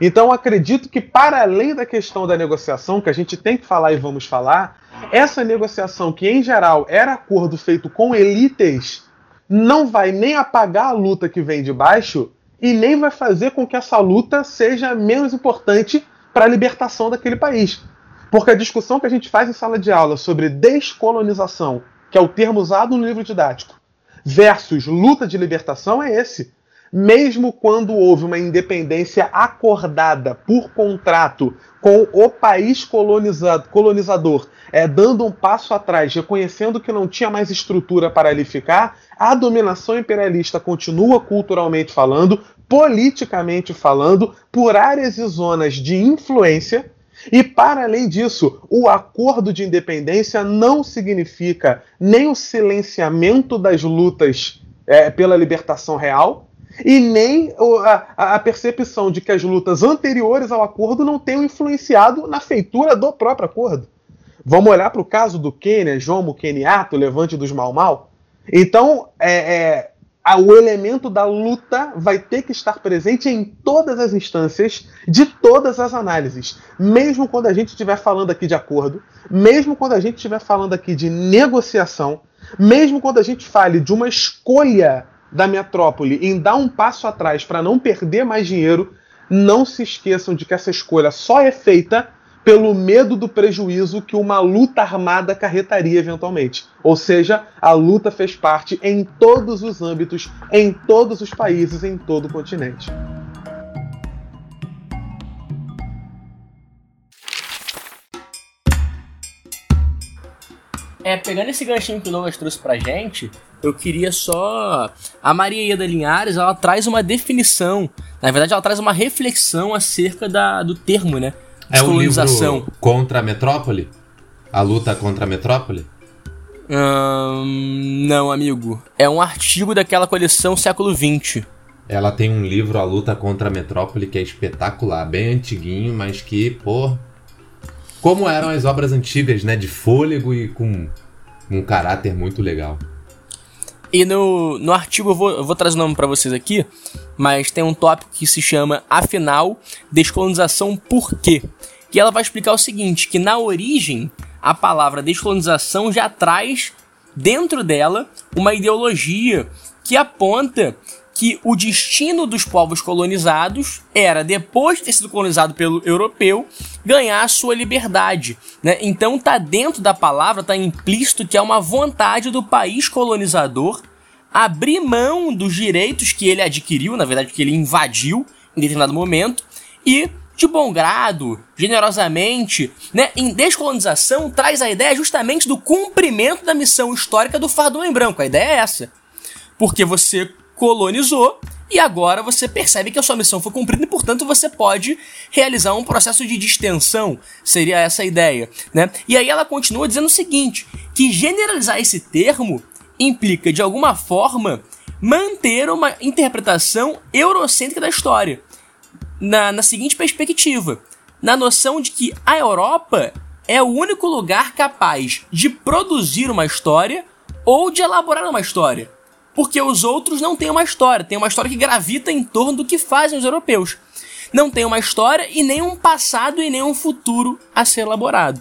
Então acredito que para além da questão da negociação, que a gente tem que falar e vamos falar, essa negociação que em geral era acordo feito com elites, não vai nem apagar a luta que vem de baixo e nem vai fazer com que essa luta seja menos importante para a libertação daquele país. Porque a discussão que a gente faz em sala de aula sobre descolonização, que é o termo usado no livro didático, versus luta de libertação é esse. Mesmo quando houve uma independência acordada por contrato com o país colonizado, colonizador, é, dando um passo atrás, reconhecendo que não tinha mais estrutura para ali ficar, a dominação imperialista continua culturalmente falando, politicamente falando, por áreas e zonas de influência. E, para além disso, o acordo de independência não significa nem o silenciamento das lutas é, pela libertação real e nem a, a, percepção de que as lutas anteriores ao acordo não tenham influenciado na feitura do próprio acordo. Vamos olhar para o caso do Quênia, Jomo Kenyatta, o levante dos Mau Mau. Então, é, é, o elemento da luta vai ter que estar presente em todas as instâncias de todas as análises. Mesmo quando a gente estiver falando aqui de acordo, mesmo quando a gente estiver falando aqui de negociação, mesmo quando a gente fale de uma escolha da metrópole em dar um passo atrás para não perder mais dinheiro, não se esqueçam de que essa escolha só é feita pelo medo do prejuízo que uma luta armada acarretaria eventualmente. Ou seja, a luta fez parte em todos os âmbitos, em todos os países, em todo o continente. É, pegando esse ganchinho que o Douglas trouxe pra gente, eu queria só. A Maria Ieda Linhares, ela traz uma definição. Na verdade, ela traz uma reflexão acerca da, do termo, né? É um livro contra a metrópole? A luta contra a metrópole? Hum, não, amigo. É um artigo daquela coleção século XX. Ela tem um livro, A Luta contra a Metrópole, que é espetacular, bem antiguinho, mas que, pô. Como eram as obras antigas, né? De fôlego e com um caráter muito legal. E no, no artigo eu vou, eu vou trazer o nome para vocês aqui, mas tem um tópico que se chama Afinal, Descolonização por quê? Que ela vai explicar o seguinte: que na origem a palavra descolonização já traz dentro dela uma ideologia que aponta que o destino dos povos colonizados era, depois de ter sido colonizado pelo europeu, ganhar a sua liberdade. Né? Então tá dentro da palavra, tá implícito que é uma vontade do país colonizador abrir mão dos direitos que ele adquiriu, na verdade que ele invadiu em determinado momento, e de bom grado, generosamente, né, em descolonização traz a ideia justamente do cumprimento da missão histórica do fardão em branco. A ideia é essa. Porque você colonizou e agora você percebe que a sua missão foi cumprida e, portanto, você pode realizar um processo de distensão. Seria essa a ideia, né? E aí ela continua dizendo o seguinte, que generalizar esse termo implica, de alguma forma, manter uma interpretação eurocêntrica da história. Na, na seguinte perspectiva, na noção de que a Europa é o único lugar capaz de produzir uma história ou de elaborar uma história porque os outros não têm uma história, tem uma história que gravita em torno do que fazem os europeus. Não tem uma história e nem um passado e nem um futuro a ser elaborado.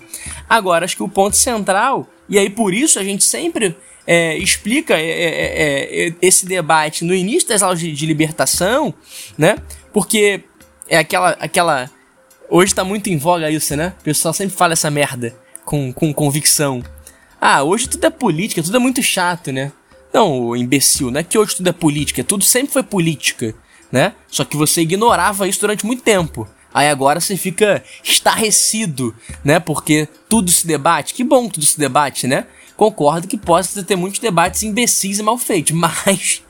Agora, acho que o ponto central, e aí por isso a gente sempre é, explica é, é, é, é esse debate no início das aulas de, de, libertação, né? Porque é aquela. aquela hoje está muito em voga isso, né? O pessoal sempre fala essa merda com, com convicção. Ah, hoje tudo é política, tudo é muito chato, né? Não, imbecil, não é que hoje tudo é política, tudo sempre foi política, né? Só que você ignorava isso durante muito tempo. Aí agora você fica estarrecido, né? Porque tudo se debate. Que bom que tudo se debate, né? Concordo que possa ter muitos debates imbecis e mal feitos, mas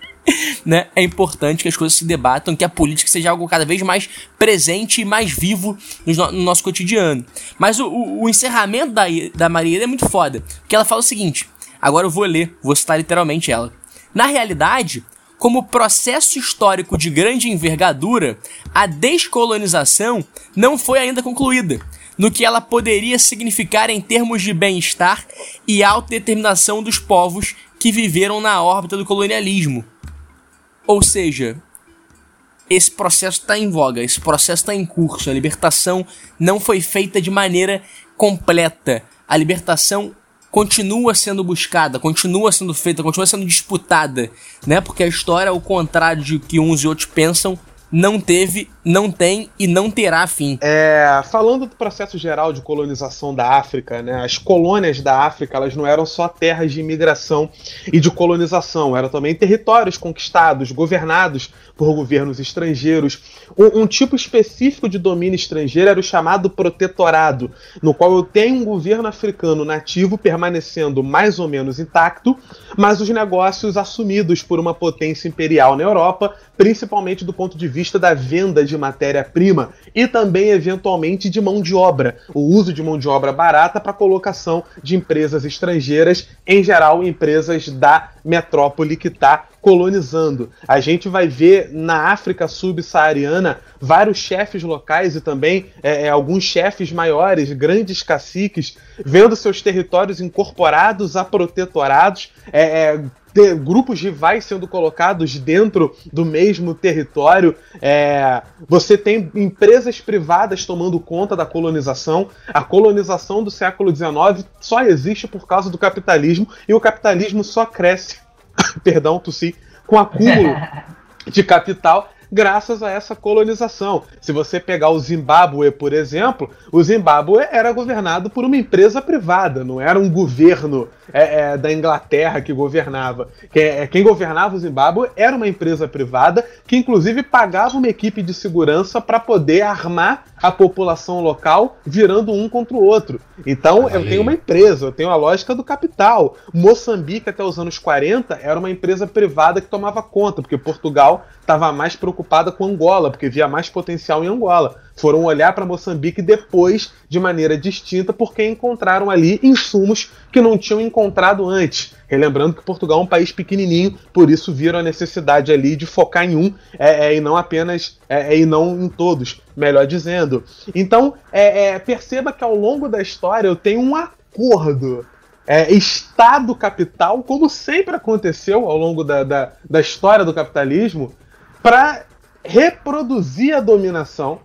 né, é importante que as coisas se debatam, que a política seja algo cada vez mais presente e mais vivo no, no nosso cotidiano. Mas o, o, o encerramento da, da Maria é muito foda, porque ela fala o seguinte: Agora eu vou ler, vou citar literalmente ela. Na realidade, como processo histórico de grande envergadura, a descolonização não foi ainda concluída, no que ela poderia significar em termos de bem-estar e autodeterminação dos povos que viveram na órbita do colonialismo. Ou seja, esse processo está em voga, esse processo está em curso. A libertação não foi feita de maneira completa. A libertação continua sendo buscada, continua sendo feita, continua sendo disputada, né? Porque a história, ao contrário de que uns e outros pensam, não teve, não tem e não terá fim. É, falando do processo geral de colonização da África, né, as colônias da África elas não eram só terras de imigração e de colonização, eram também territórios conquistados, governados por governos estrangeiros. Um, um tipo específico de domínio estrangeiro era o chamado protetorado, no qual eu tenho um governo africano nativo permanecendo mais ou menos intacto, mas os negócios assumidos por uma potência imperial na Europa, principalmente do ponto de vista da venda de matéria-prima e também, eventualmente, de mão de obra. O uso de mão de obra barata para colocação de empresas estrangeiras, em geral, empresas da metrópole que está colonizando. A gente vai ver na África subsaariana vários chefes locais e também é, é, alguns chefes maiores, grandes caciques, vendo seus territórios incorporados a protetorados. É, é ter grupos rivais sendo colocados dentro do mesmo território. É, você tem empresas privadas tomando conta da colonização. A colonização do século XIX só existe por causa do capitalismo e o capitalismo só cresce, perdão, tossi, com acúmulo de capital graças a essa colonização. Se você pegar o Zimbábue, por exemplo, o Zimbábue era governado por uma empresa privada, não era um governo é, é, da Inglaterra que governava. Quem, é, quem governava o Zimbábue era uma empresa privada que, inclusive, pagava uma equipe de segurança para poder armar a população local, virando um contra o outro. Então, eu tenho uma empresa, eu tenho a lógica do capital. Moçambique, até os anos 40, era uma empresa privada que tomava conta, porque Portugal estava mais preocupada com Angola, porque via mais potencial em Angola foram olhar para Moçambique depois de maneira distinta, porque encontraram ali insumos que não tinham encontrado antes. Relembrando que Portugal é um país pequenininho, por isso viram a necessidade ali de focar em um é, é, e não apenas é, é e não em todos, melhor dizendo. Então é, é, perceba que ao longo da história eu tenho um acordo é, Estado capital, como sempre aconteceu ao longo da, da, da história do capitalismo, para reproduzir a dominação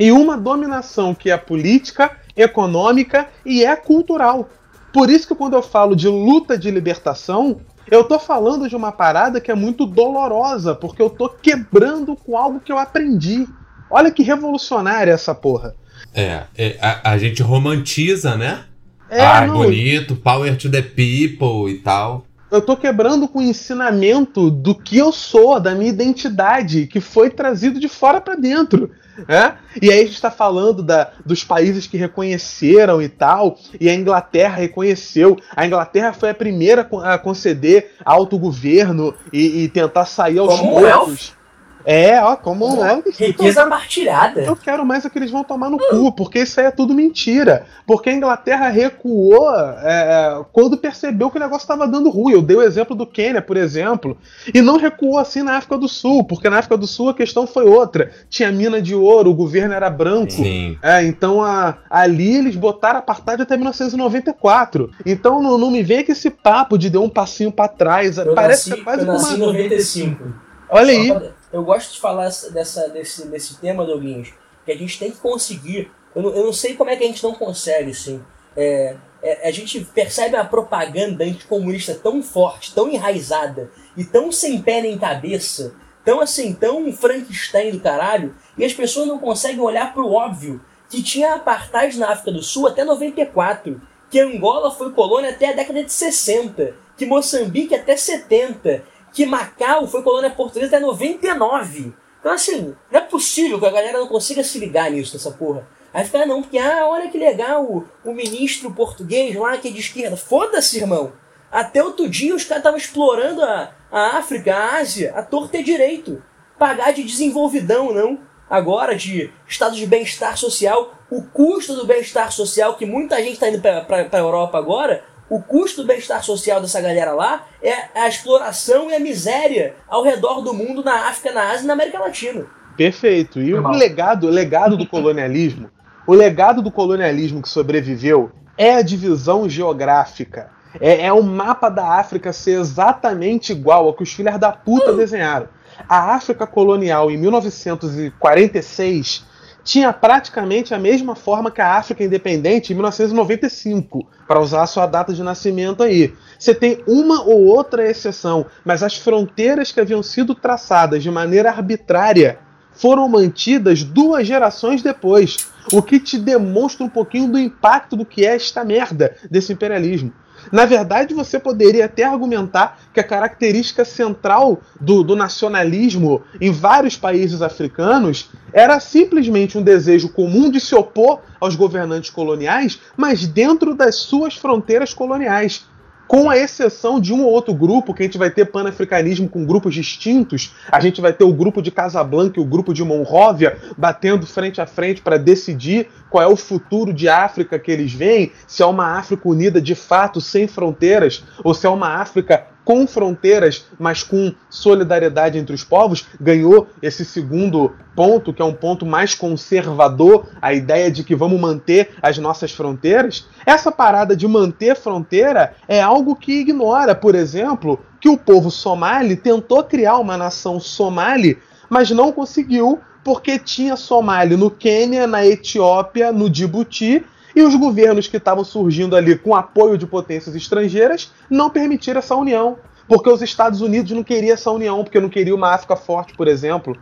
e uma dominação que é política, econômica e é cultural. Por isso que quando eu falo de luta de libertação, eu tô falando de uma parada que é muito dolorosa, porque eu tô quebrando com algo que eu aprendi. Olha que revolucionária essa porra. É, é a, a, gente romantiza, né? É, ah, não, bonito, power to the people e tal. Eu tô quebrando com o ensinamento do que eu sou, da minha identidade, que foi trazido de fora para dentro. É? E aí a gente está falando da, dos países que reconheceram e tal, e a Inglaterra reconheceu. A Inglaterra foi a primeira a conceder autogoverno e, e tentar sair aos Como poucos. É, ó, como é. Riqueza partilhada. Eu quero mais é que eles vão tomar no cu, porque isso aí é tudo mentira. Porque a Inglaterra recuou é, é quando percebeu que o negócio estava dando ruim. Eu dei o exemplo do Quênia, por exemplo, e não recuou assim na África do Sul, porque na África do Sul a questão foi outra. Tinha mina de ouro, o governo era branco. Sim. É, então a, ali eles botaram apartheid até 1994. Então não, não me vem com esse papo de deu um passinho para trás. Eu Parece nasci, que é quase eu nasci em 95. Olha aí. Eu gosto de falar dessa, desse, desse tema, Douglas, que a gente tem que conseguir. Eu não, eu não sei como é que a gente não consegue, assim. É, é, a gente percebe a propaganda anticomunista tão forte, tão enraizada e tão sem pé nem cabeça, tão assim, tão Frankenstein do caralho, e as pessoas não conseguem olhar para o óbvio que tinha apartheid na África do Sul até 94, que Angola foi colônia até a década de 60, que Moçambique até 70, que Macau foi colônia portuguesa até 99. Então, assim, não é possível que a galera não consiga se ligar nisso, nessa porra. Aí fica, ah, não, porque, ah, olha que legal, o, o ministro português lá que é de esquerda. Foda-se, irmão. Até outro dia os caras estavam explorando a, a África, a Ásia, a torta é direito. Pagar de desenvolvidão, não. Agora, de estado de bem-estar social, o custo do bem-estar social, que muita gente está indo para a Europa agora, o custo do bem-estar social dessa galera lá é a exploração e a miséria ao redor do mundo, na África, na Ásia e na América Latina. Perfeito. E o legado, o legado do colonialismo, o legado do colonialismo que sobreviveu é a divisão geográfica. É, é o mapa da África ser exatamente igual ao que os filhos da puta desenharam. A África colonial em 1946 tinha praticamente a mesma forma que a África independente em 1995, para usar a sua data de nascimento aí. Você tem uma ou outra exceção, mas as fronteiras que haviam sido traçadas de maneira arbitrária foram mantidas duas gerações depois, o que te demonstra um pouquinho do impacto do que é esta merda desse imperialismo. Na verdade, você poderia até argumentar que a característica central do, do, nacionalismo em vários países africanos era simplesmente um desejo comum de se opor aos governantes coloniais, mas dentro das suas fronteiras coloniais com a exceção de um ou outro grupo, que a gente vai ter panafricanismo com grupos distintos, a gente vai ter o grupo de Casablanca e o grupo de Monróvia batendo frente a frente para decidir qual é o futuro de África que eles veem, se é uma África unida de fato, sem fronteiras, ou se é uma África com fronteiras, mas com solidariedade entre os povos, ganhou esse segundo ponto, que é um ponto mais conservador, a ideia de que vamos manter as nossas fronteiras. Essa parada de manter fronteira é algo que ignora, por exemplo, que o povo somali tentou criar uma nação somali, mas não conseguiu porque tinha somali no Quênia, na Etiópia, no Djibouti e os governos que estavam surgindo ali com apoio de potências estrangeiras não permitiram essa união. Porque os Estados Unidos não queriam essa união, porque não queria uma África forte, por exemplo.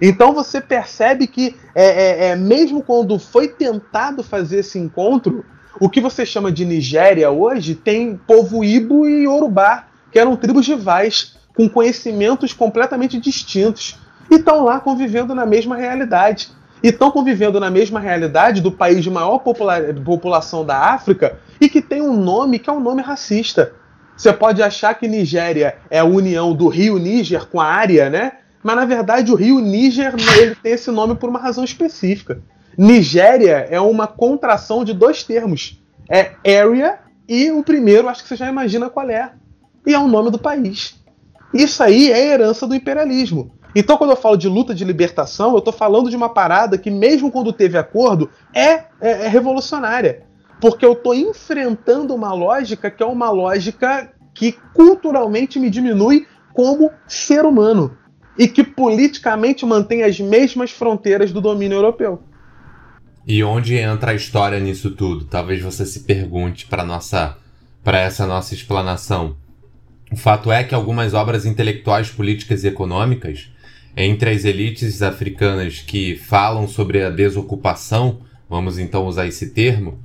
Então você percebe que, é, é, é, mesmo quando foi tentado fazer esse encontro, o que você chama de Nigéria hoje tem povo Ibo e Yorubá, que eram tribos rivais, com conhecimentos completamente distintos, e estão lá convivendo na mesma realidade e estão convivendo na mesma realidade do país de maior população da África e que tem um nome que é um nome racista. Você pode achar que Nigéria é a união do rio Níger com a área, né? Mas na verdade o rio Níger ele tem esse nome por uma razão específica. Nigéria é uma contração de dois termos. É area e o primeiro, acho que você já imagina qual é. E é o nome do país. Isso aí é herança do imperialismo. Então, quando eu falo de luta de libertação, eu estou falando de uma parada que, mesmo quando teve acordo, é, é, é revolucionária. Porque eu estou enfrentando uma lógica que é uma lógica que culturalmente me diminui como ser humano e que politicamente mantém as mesmas fronteiras do domínio europeu. E onde entra a história nisso tudo? Talvez você se pergunte para nossa para essa nossa explanação. O fato é que algumas obras intelectuais, políticas e econômicas entre as elites africanas que falam sobre a desocupação, vamos então usar esse termo,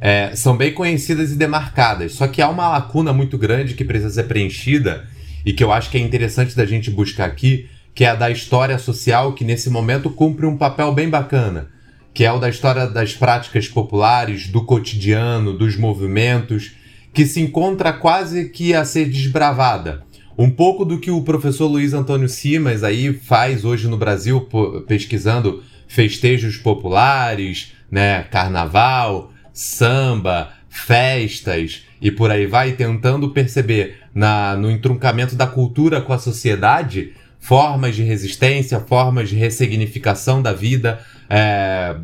é, são bem conhecidas e demarcadas. Só que há uma lacuna muito grande que precisa ser preenchida e que eu acho que é interessante da gente buscar aqui, que é a da história social, que nesse momento cumpre um papel bem bacana, que é o da história das práticas populares, do cotidiano, dos movimentos, que se encontra quase que a ser desbravada um pouco do que o professor Luiz Antônio Simas aí faz hoje no Brasil, pesquisando festejos populares, né, carnaval, samba, festas e por aí vai, tentando perceber na, no entroncamento da cultura com a sociedade formas de resistência, formas de ressignificação da vida, é,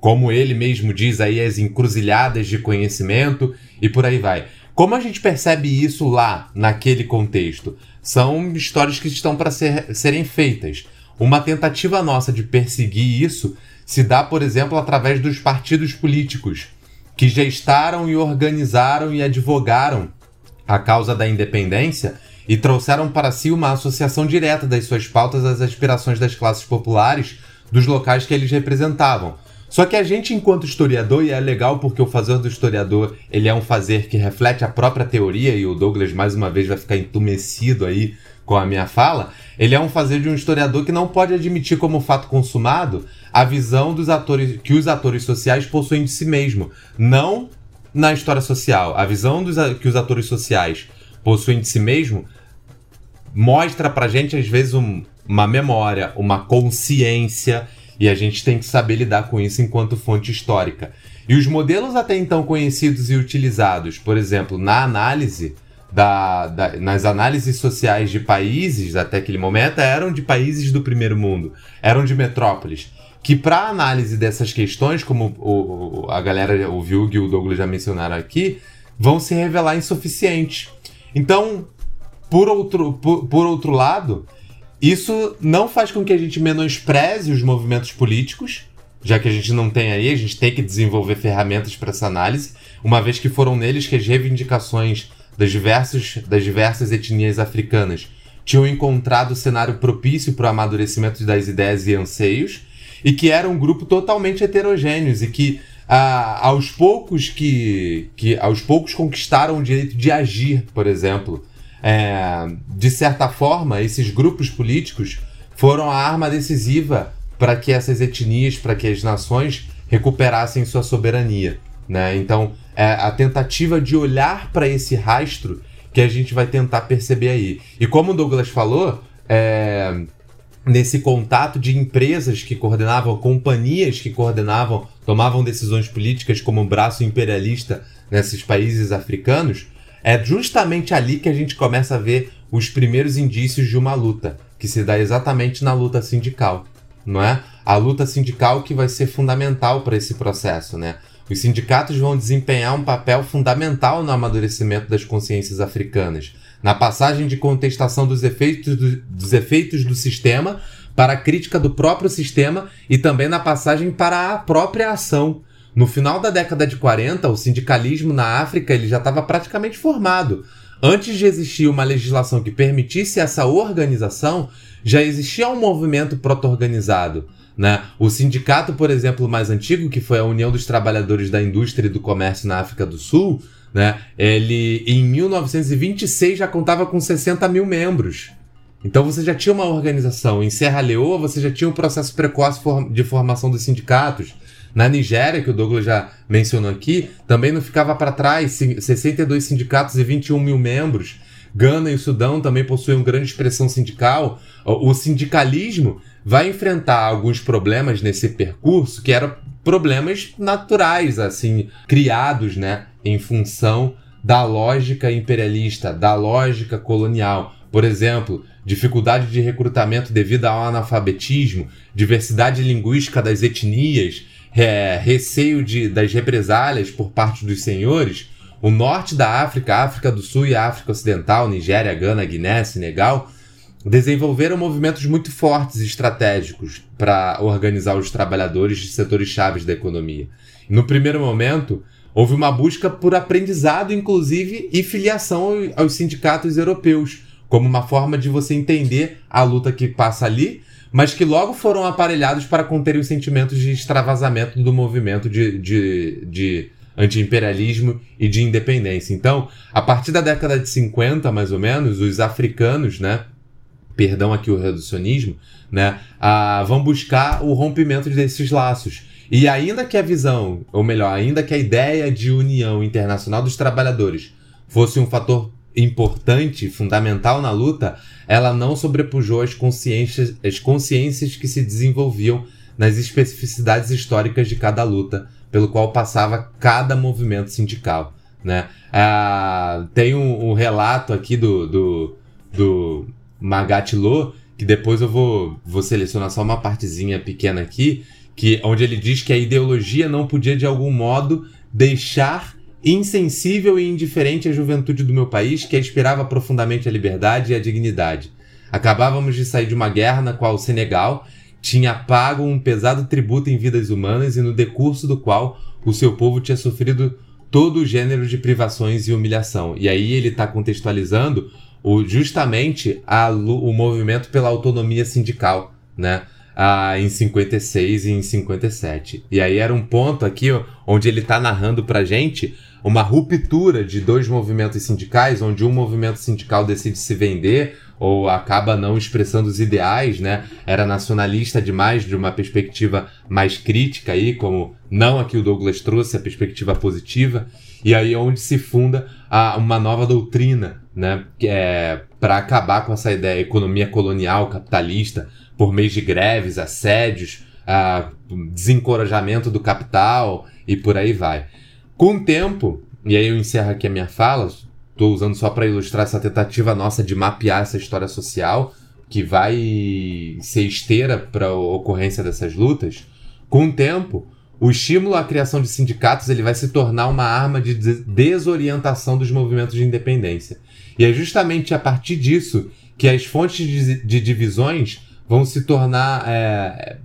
como ele mesmo diz aí, as encruzilhadas de conhecimento e por aí vai. Como a gente percebe isso lá, naquele contexto? São histórias que estão para ser, serem feitas. Uma tentativa nossa de perseguir isso se dá, por exemplo, através dos partidos políticos, que gestaram e organizaram e advogaram a causa da independência e trouxeram para si uma associação direta das suas pautas às aspirações das classes populares dos locais que eles representavam. Só que a gente, enquanto historiador, e é legal porque o fazer do historiador ele é um fazer que reflete a própria teoria, e o Douglas mais uma vez vai ficar entumecido aí com a minha fala, ele é um fazer de um historiador que não pode admitir como fato consumado a visão dos atores que os atores sociais possuem de si mesmo, não na história social. A visão dos, que os atores sociais possuem de si mesmo mostra pra gente às vezes um, uma memória, uma consciência e a gente tem que saber lidar com isso enquanto fonte histórica. E os modelos até então conhecidos e utilizados, por exemplo, na análise da, da, nas análises sociais de países até aquele momento eram de países do primeiro mundo, eram de metrópoles. Que para análise dessas questões, como o, a galera, o Vilg e o Douglas já mencionaram aqui, vão se revelar insuficientes. Então, por outro, por, por outro lado, isso não faz com que a gente menospreze os movimentos políticos, já que a gente não tem aí, a gente tem que desenvolver ferramentas para essa análise, uma vez que foram neles que as reivindicações das diversas, das diversas etnias africanas tinham encontrado o cenário propício para o amadurecimento das ideias e anseios, e que era um grupo totalmente heterogêneo e que aos poucos que, que aos poucos conquistaram o direito de agir, por exemplo. É, de certa forma, esses grupos políticos foram a arma decisiva para que essas etnias, para que as nações recuperassem sua soberania. Né? Então, é a tentativa de olhar para esse rastro que a gente vai tentar perceber aí. E como o Douglas falou, é, nesse contato de empresas que coordenavam, companhias que coordenavam, tomavam decisões políticas como um braço imperialista nesses países africanos, é justamente ali que a gente começa a ver os primeiros indícios de uma luta, que se dá exatamente na luta sindical, não é? A luta sindical que vai ser fundamental para esse processo, né? Os sindicatos vão desempenhar um papel fundamental no amadurecimento das consciências africanas, na passagem de contestação dos efeitos do, dos efeitos do sistema para a crítica do próprio sistema e também na passagem para a própria ação. No final da década de 40, o sindicalismo na África ele já estava praticamente formado. Antes de existir uma legislação que permitisse essa organização, já existia um movimento proto-organizado. Né? O sindicato, por exemplo, mais antigo, que foi a União dos Trabalhadores da Indústria e do Comércio na África do Sul, né? ele em 1926 já contava com 60 mil membros. Então você já tinha uma organização. Em Serra Leoa você já tinha um processo precoce de formação dos sindicatos. Na Nigéria, que o Douglas já mencionou aqui, também não ficava para trás 62 sindicatos e 21 mil membros. Gana e o Sudão também possuem uma grande expressão sindical. O sindicalismo vai enfrentar alguns problemas nesse percurso que eram problemas naturais, assim, criados, né, em função da lógica imperialista, da lógica colonial. Por exemplo, dificuldade de recrutamento devido ao analfabetismo, diversidade linguística das etnias, é, receio de, das represálias por parte dos senhores. O norte da África, África do Sul e África Ocidental, Nigéria, Gana, Guiné, Senegal, desenvolveram movimentos muito fortes e estratégicos para organizar os trabalhadores de setores chaves da economia. No primeiro momento, houve uma busca por aprendizado, inclusive, e filiação aos sindicatos europeus, como uma forma de você entender a luta que passa ali, mas que logo foram aparelhados para conter os sentimentos de extravasamento do movimento de, de, de anti-imperialismo e de independência. Então, a partir da década de 50, mais ou menos, os africanos, né, perdão aqui o reducionismo, né, a, vão buscar o rompimento desses laços. E ainda que a visão, ou melhor, ainda que a ideia de união internacional dos trabalhadores fosse um fator importante, fundamental na luta, ela não sobrepujou as consciências, as consciências que se desenvolviam nas especificidades históricas de cada luta, pelo qual passava cada movimento sindical. Né? Ah, tem um, um, relato aqui do, do, do que depois eu vou, vou selecionar só uma partezinha pequena aqui, que onde ele diz que a ideologia não podia de algum modo deixar insensível e indiferente a juventude do meu país, que aspirava profundamente à liberdade e à dignidade. Acabávamos de sair de uma guerra na qual o Senegal tinha pago um pesado tributo em vidas humanas e no decurso do qual o seu povo tinha sofrido todo o gênero de privações e humilhação. E aí ele está contextualizando o, justamente a, o movimento pela autonomia sindical, né? Ah, em 56 e em 57. E aí era um ponto aqui onde ele está narrando pra gente uma ruptura de dois movimentos sindicais, onde um movimento sindical decide se vender ou acaba não expressando os ideais, né? Era nacionalista demais, de uma perspectiva mais crítica aí, como não aqui o Douglas trouxe, a perspectiva positiva, e aí onde se funda a, uma nova doutrina, né? É para acabar com essa ideia economia colonial, capitalista, por meio de greves, assédios, a, desencorajamento do capital e por aí vai. Com o tempo, e aí eu encerro aqui a minha fala, estou usando só para ilustrar essa tentativa nossa de mapear essa história social que vai ser esteira para a ocorrência dessas lutas. Com o tempo, o estímulo à criação de sindicatos ele vai se tornar uma arma de desorientação dos movimentos de independência. E é justamente a partir disso que as fontes de, de divisões vão se tornar é,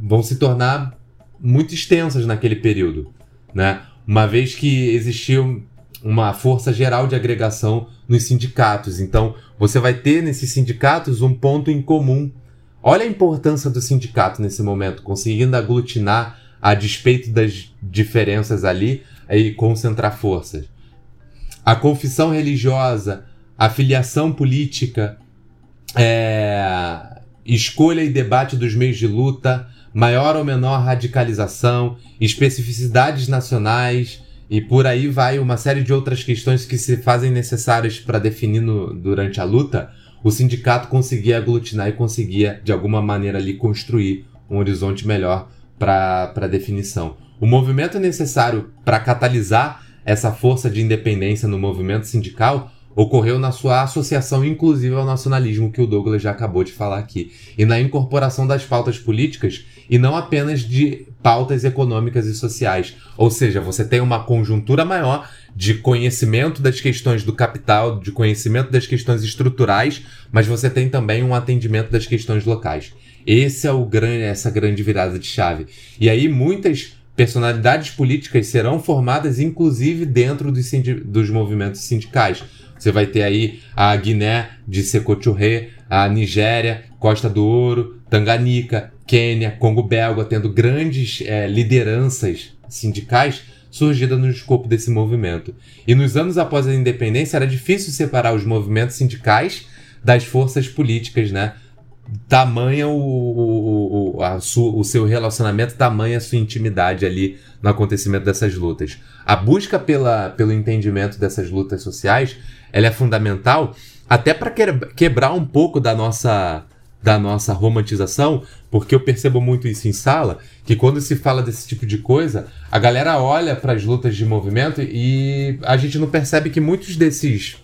vão se tornar muito extensas naquele período, né? Uma vez que existiu uma força geral de agregação nos sindicatos. Então, você vai ter nesses sindicatos um ponto em comum. Olha a importância do sindicato nesse momento, conseguindo aglutinar a despeito das diferenças ali e concentrar forças. A confissão religiosa, a filiação política, é, escolha e debate dos meios de luta, maior ou menor radicalização, especificidades nacionais e por aí vai uma série de outras questões que se fazem necessárias para definir no, durante a luta, o sindicato conseguia aglutinar e conseguia, de alguma maneira, ali construir um horizonte melhor para a definição. O movimento necessário para catalisar essa força de independência no movimento sindical ocorreu na sua associação inclusive ao nacionalismo que o Douglas já acabou de falar aqui, e na incorporação das pautas políticas e não apenas de pautas econômicas e sociais. Ou seja, você tem uma conjuntura maior de conhecimento das questões do capital, de conhecimento das questões estruturais, mas você tem também um atendimento das questões locais. Esse é o grande, essa grande virada de chave. E aí muitas personalidades políticas serão formadas, inclusive dentro dos, dos movimentos sindicais. Você vai ter aí a Guiné de Sekou Touré, a Nigéria, Costa do Ouro, Tanganica, Quênia, Congo Belga, tendo grandes é, lideranças sindicais surgidas no escopo desse movimento. E nos anos após a independência era difícil separar os movimentos sindicais das forças políticas, né? Tamanha o, o, o, a su, o seu relacionamento, tamanha a sua intimidade ali no acontecimento dessas lutas. A busca pela, pelo entendimento dessas lutas sociais ela é fundamental até para quebrar um pouco da nossa da nossa romantização, porque eu percebo muito isso em sala, que quando se fala desse tipo de coisa, a galera olha para as lutas de movimento e a gente não percebe que muitos desses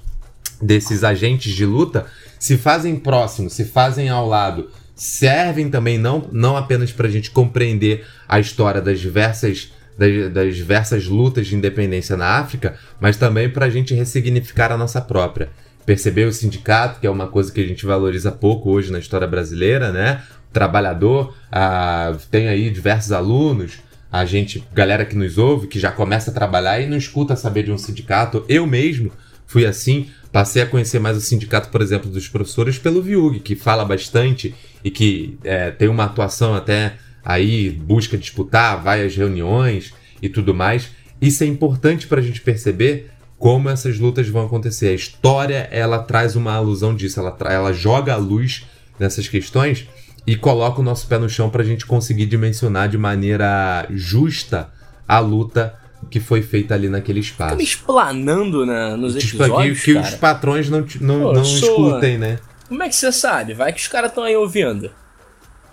desses agentes de luta se fazem próximos, se fazem ao lado, servem também não, não apenas para a gente compreender a história das diversas das, das diversas lutas de independência na África, mas também para a gente ressignificar a nossa própria perceber o sindicato, que é uma coisa que a gente valoriza pouco hoje na história brasileira, né? Trabalhador, ah, tem aí diversos alunos, a gente, galera que nos ouve, que já começa a trabalhar e não escuta saber de um sindicato. Eu mesmo fui assim, passei a conhecer mais o sindicato, por exemplo, dos professores pelo Viug, que fala bastante e que é, tem uma atuação até aí, busca disputar, vai às reuniões e tudo mais. Isso é importante para a gente perceber como essas lutas vão acontecer. A história ela traz uma alusão disso, ela, ela joga a luz nessas questões e coloca o nosso pé no chão para a gente conseguir dimensionar de maneira justa a luta que foi feita ali naquele espaço. Fica me explanando na, nos tipo, episódios, que, que os patrões não, não, Pô, não sou... escutem, né? Como é que você sabe? Vai que os caras estão aí ouvindo.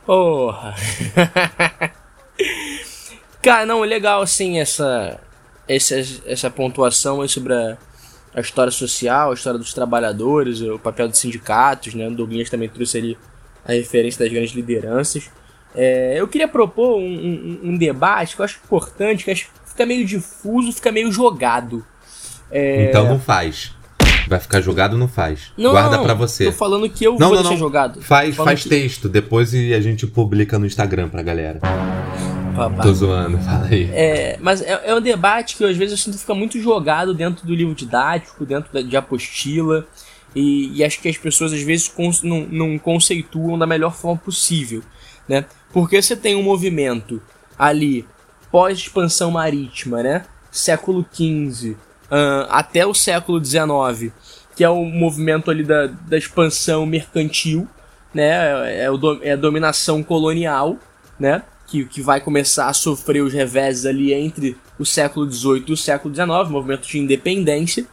Porra. cara, não, legal assim essa esse, essa pontuação aí sobre a, a, história social, a história dos trabalhadores, o papel dos sindicatos, né? O Douglas também trouxe ali a referência das grandes lideranças. É, eu queria propor um, um, um, debate que eu acho importante, que acho que fica meio difuso, fica meio jogado. É... Então não faz. Vai ficar jogado, não faz. Não, Guarda para você. Tô falando que eu não, vou não, deixar não. jogado. Faz, faz que... texto, depois a gente publica no Instagram pra galera. Papá. Tô zoando, fala aí. É, mas é, é, um debate que às vezes eu sinto fica muito jogado dentro do livro didático, dentro de apostila. E, e acho que as pessoas às vezes não, não conceituam da melhor forma possível. Né? Porque você tem um movimento ali pós-expansão marítima, né? Século XV uh, até o século XIX, que é o movimento ali da, da expansão mercantil, né? É, o, é a dominação colonial, né? Que, que vai começar a sofrer os reveses ali entre o século XVIII e o século XIX, movimento de independência.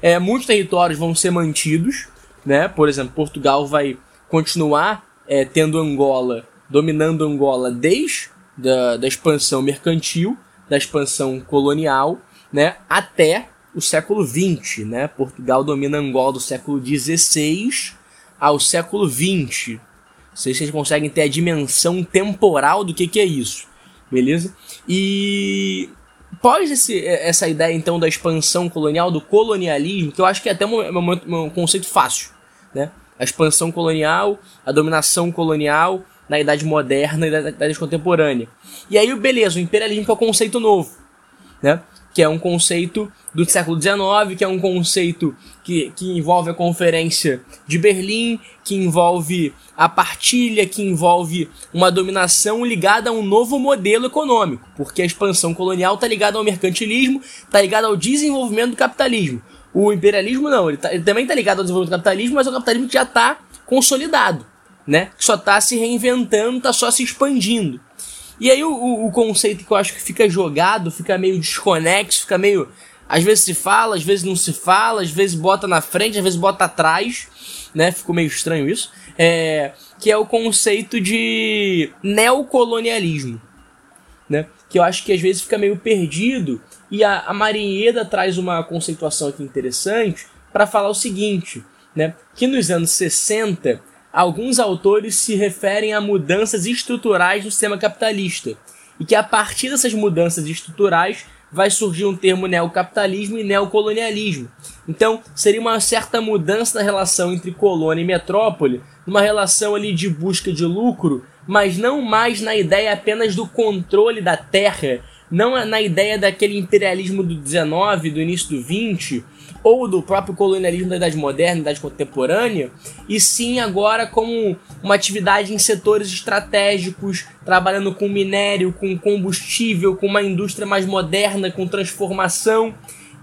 É, muitos territórios vão ser mantidos, né? Por exemplo, Portugal vai continuar é, tendo Angola, dominando Angola desde da, da expansão mercantil, da expansão colonial, né? Até o século XX, né? Portugal domina Angola do século XVI ao século XX, não sei se vocês conseguem ter a dimensão temporal do que, que é isso. Beleza? E pós esse, essa ideia então da expansão colonial, do colonialismo, que eu acho que é até um, um, um conceito fácil, né? A expansão colonial, a dominação colonial na Idade Moderna e na Idade Contemporânea. E aí, beleza, o imperialismo é o conceito novo, né? Que é um conceito do século XIX, que é um conceito que, que envolve a Conferência de Berlim, que envolve a partilha, que envolve uma dominação ligada a um novo modelo econômico, porque a expansão colonial está ligada ao mercantilismo, está ligada ao desenvolvimento do capitalismo. O imperialismo não, ele, tá, ele também está ligado ao desenvolvimento do capitalismo, mas um capitalismo já está consolidado, né? Só está se reinventando, está só se expandindo. E aí o, o, conceito que eu acho que fica jogado, fica meio desconexo, fica meio às vezes se fala, às vezes não se fala, às vezes bota na frente, às vezes bota atrás, né? Ficou meio estranho isso. É, que é o conceito de neocolonialismo, né? Que eu acho que às vezes fica meio perdido. E a, a Marinheda traz uma conceituação aqui interessante para falar o seguinte, né? Que nos anos 60, alguns autores se referem a mudanças estruturais no sistema capitalista. E que a partir dessas mudanças estruturais vai surgir um termo neocapitalismo e neocolonialismo. Então, seria uma certa mudança na relação entre colônia e metrópole, numa relação ali de busca de lucro, mas não mais na ideia apenas do controle da terra, não na ideia daquele imperialismo do 19, do início do 20, ou do próprio colonialismo da Idade Moderna, Idade Contemporânea, e sim agora como uma atividade em setores estratégicos, trabalhando com minério, com combustível, com uma indústria mais moderna, com transformação,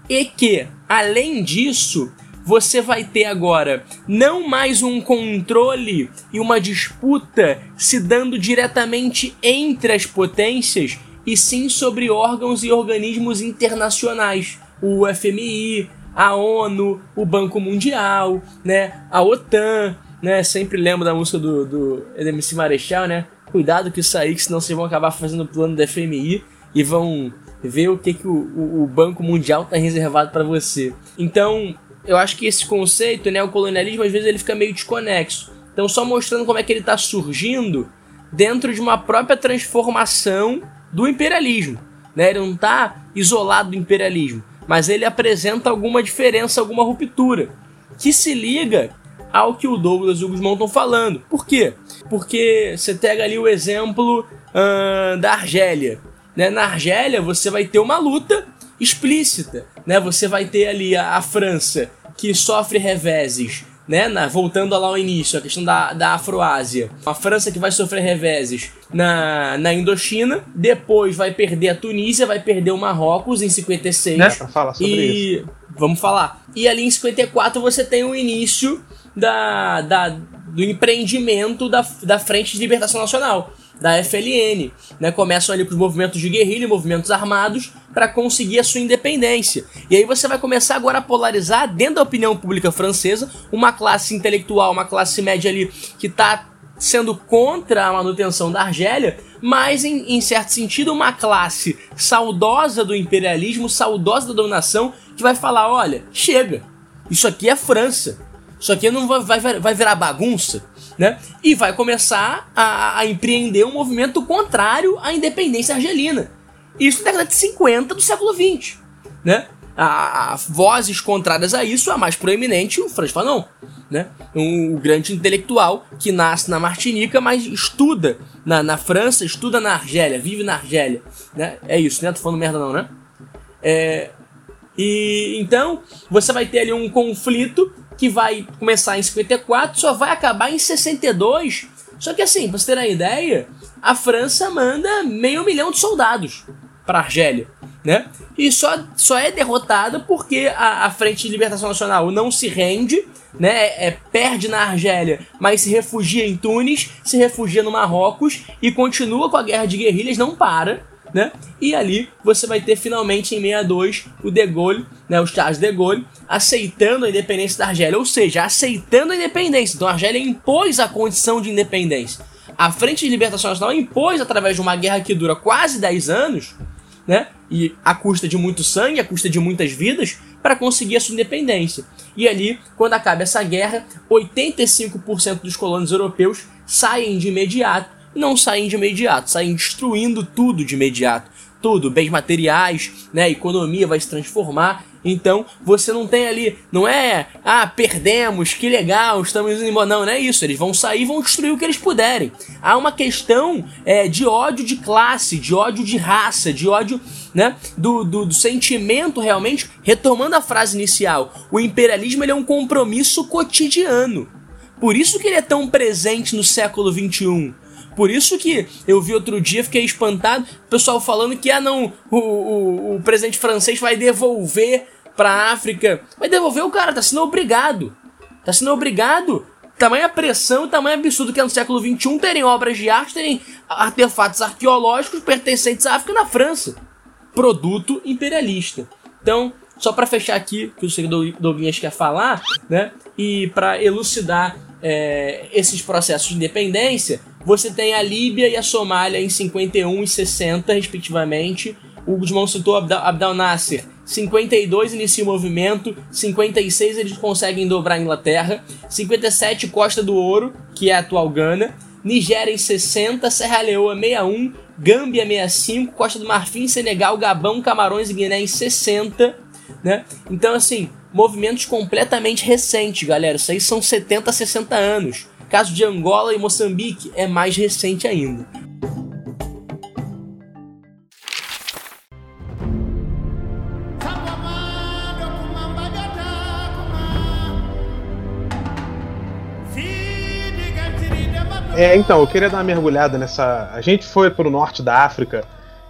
e que, além disso, você vai ter agora não mais um controle e uma disputa se dando diretamente entre as potências, e sim sobre órgãos e organismos internacionais, o FMI, a ONU, o Banco Mundial, né, a OTAN, né, sempre lembro da música do, do MC Marechal, né, cuidado que isso aí, que senão vocês vão acabar fazendo o plano da FMI e vão ver o que, que o, o, o Banco Mundial está reservado para você. Então, eu acho que esse conceito, né, o colonialismo, às vezes ele fica meio desconexo. Então, só mostrando como é que ele está surgindo dentro de uma própria transformação do imperialismo. Né? Ele não está isolado do imperialismo, mas ele apresenta alguma diferença, alguma ruptura, que se liga ao que o Douglas e o Guzmão estão falando. Por quê? Porque você pega ali o exemplo uh, da Argélia. Né? Na Argélia você vai ter uma luta explícita. Né? Você vai ter ali a, a França que sofre reveses né, na, voltando lá ao início, a questão da, da Afroásia. A França que vai sofrer reveses na, na Indochina, depois vai perder a Tunísia, vai perder o Marrocos em 56. Né? Pra falar sobre e... isso. Vamos falar. E ali em 54 você tem o início da, da, do empreendimento da, da Frente de Libertação Nacional da FLN, né? Começam ali com os movimentos de guerrilha, movimentos armados, para conseguir a sua independência. E aí você vai começar agora a polarizar dentro da opinião pública francesa uma classe intelectual, uma classe média ali que está sendo contra a manutenção da Argélia, mas em, em, certo sentido uma classe saudosa do imperialismo, saudosa da dominação, que vai falar: olha, chega, isso aqui é França, isso aqui não vai, vai, vai virar bagunça né? E vai começar a, a empreender um movimento contrário à independência argelina. Isso na década de 50 do século 20, né? A, a, vozes contrárias a isso, a mais proeminente, o Franz Fanon, né? Um, um, grande intelectual que nasce na Martinica, mas estuda na, na França, estuda na Argélia, vive na Argélia, né? É isso, né? Tô falando merda não, né? É, e então você vai ter ali um conflito que vai começar em 54, só vai acabar em 62. Só que assim, pra você ter uma ideia, a França manda meio milhão de soldados para Argélia, né? E só, só é derrotada porque a, a Frente de Libertação Nacional não se rende, né? É, é, perde na Argélia, mas se refugia em Tunis, se refugia no Marrocos e continua com a guerra de guerrilhas, não para né? E ali você vai ter finalmente em 62 o De Gaulle, né, o Charles de Gaulle, aceitando a independência da Argélia, ou seja, aceitando a independência. Então a Argélia impôs a condição de independência. A Frente de Libertação Nacional impôs através de uma guerra que dura quase 10 anos, né? E a custa de muito sangue, a custa de muitas vidas, para conseguir a sua independência. E ali, quando acaba essa guerra, 85% dos colonos europeus saem de imediato não saem de imediato, saem destruindo tudo de imediato. tudo, bens materiais, né? A economia vai se transformar. Então, você não tem ali, não é, ah, perdemos, que legal, estamos indo embora. Não, não é isso. Eles vão sair e vão destruir o que eles puderem. Há uma questão é, de ódio de classe, de ódio de raça, de ódio, né, do, do, do sentimento realmente. Retomando a frase inicial, o imperialismo ele é um compromisso cotidiano. Por isso que ele é tão presente no século XXI. Por isso que eu vi outro dia, fiquei espantado, o pessoal falando que, ah não, o, o, o presidente francês vai devolver pra África. Vai devolver o cara, tá sendo obrigado. Tá sendo obrigado. Tamanha pressão, tamanho absurdo que é no século XXI terem obras de arte, terem artefatos arqueológicos pertencentes à África na França. Produto imperialista. Então, só para fechar aqui, que o senhor Douglas quer falar, né? E para elucidar é, esses processos de independência, você tem a Líbia e a Somália em 51 e 60, respectivamente. O Guzmão citou Abdel, Nasser. 52 inicia o movimento, 56 eles conseguem dobrar a Inglaterra, 57 Costa do Ouro, que é a atual Gana, Nigéria em 60, Serra Leoa 61, Gâmbia 65, Costa do Marfim, Senegal, Gabão, Camarões e Guiné em 60, né? Então assim, movimentos completamente recentes, galera. Isso aí são 70, 60 anos. Caso de Angola e Moçambique é mais recente ainda. É, então, eu queria dar uma mergulhada nessa. A gente foi para o norte da África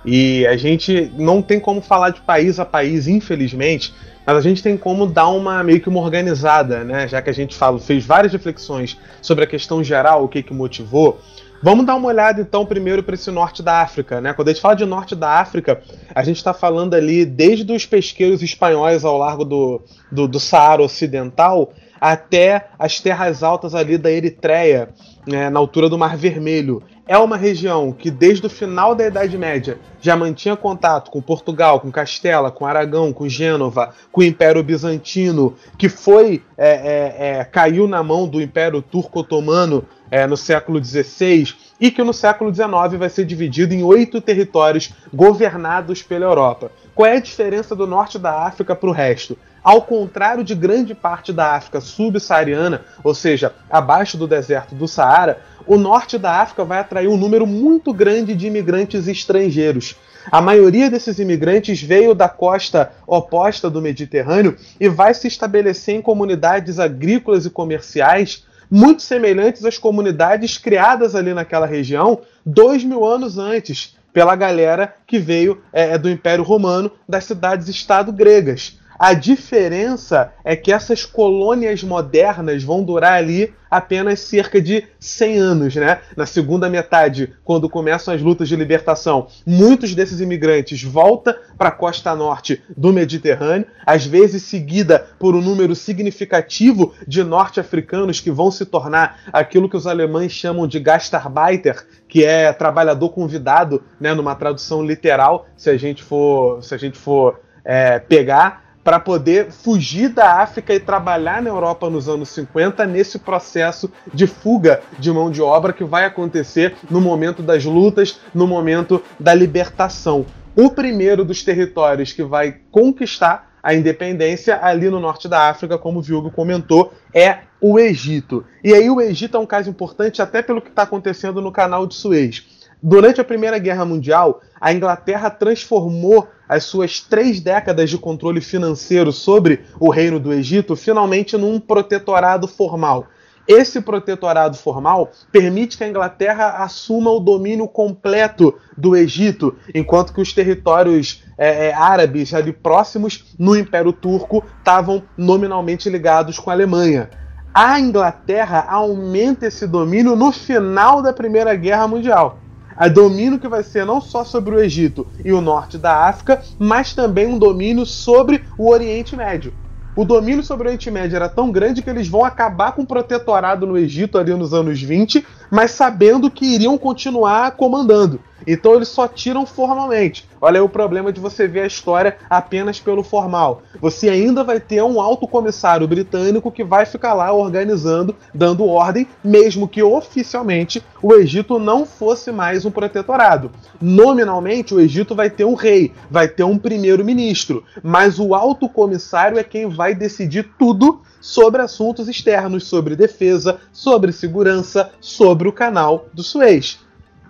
e a gente não tem como falar de país a país, infelizmente, mas a gente tem como dar uma meio que uma organizada, né? Já que a gente fala, fez várias reflexões sobre a questão geral, o que que motivou. Vamos dar uma olhada então primeiro para esse norte da África, né? Quando a gente fala de norte da África, a gente está falando ali desde os pesqueiros espanhóis ao largo do, do, do Saara Ocidental até as terras altas ali da Eritreia, né, na altura do Mar Vermelho. É uma região que, desde o final da Idade Média, já mantinha contato com Portugal, com Castela, com Aragão, com Gênova, com o Império Bizantino, que foi é, é, é, caiu na mão do Império Turco-Otomano é, no século XVI e que no século XIX vai ser dividido em oito territórios governados pela Europa. Qual é a diferença do norte da África para o resto? Ao contrário de grande parte da África subsaariana, ou seja, abaixo do deserto do Saara, o norte da África vai atrair um número muito grande de imigrantes estrangeiros. A maioria desses imigrantes veio da costa oposta do Mediterrâneo e vai se estabelecer em comunidades agrícolas e comerciais muito semelhantes às comunidades criadas ali naquela região dois mil anos antes, pela galera que veio é, do Império Romano das cidades-estado gregas. A diferença é que essas colônias modernas vão durar ali apenas cerca de 100 anos, né? Na segunda metade, quando começam as lutas de libertação, muitos desses imigrantes voltam para a costa norte do Mediterrâneo, às vezes seguida por um número significativo de norte-africanos que vão se tornar aquilo que os alemães chamam de Gastarbeiter, que é trabalhador convidado, né, numa tradução literal, se a gente for, se a gente for é, pegar para poder fugir da África e trabalhar na Europa nos anos 50 nesse processo de fuga de mão de obra que vai acontecer no momento das lutas, no momento da libertação. O primeiro dos territórios que vai conquistar a independência ali no norte da África, como o Viúgo comentou, é o Egito. E aí o Egito é um caso importante até pelo que está acontecendo no canal de Suez. Durante a Primeira Guerra Mundial, a Inglaterra transformou as suas três décadas de controle financeiro sobre o Reino do Egito finalmente num protetorado formal. Esse protetorado formal permite que a Inglaterra assuma o domínio completo do Egito, enquanto que os territórios é, é, árabes ali próximos no Império Turco estavam nominalmente ligados com a Alemanha. A Inglaterra aumenta esse domínio no final da Primeira Guerra Mundial a domínio que vai ser não só sobre o Egito e o norte da África, mas também um domínio sobre o Oriente Médio. O domínio sobre o Oriente Médio era tão grande que eles vão acabar com o protetorado no Egito ali nos anos 20, mas sabendo que iriam continuar comandando. Então eles só tiram formalmente. Olha aí o problema de você ver a história apenas pelo formal. Você ainda vai ter um alto comissário britânico que vai ficar lá organizando, dando ordem, mesmo que oficialmente o Egito não fosse mais um protetorado. Nominalmente, o Egito vai ter um rei, vai ter um primeiro-ministro, mas o alto comissário é quem vai decidir tudo sobre assuntos externos, sobre defesa, sobre segurança, sobre o canal do Suez.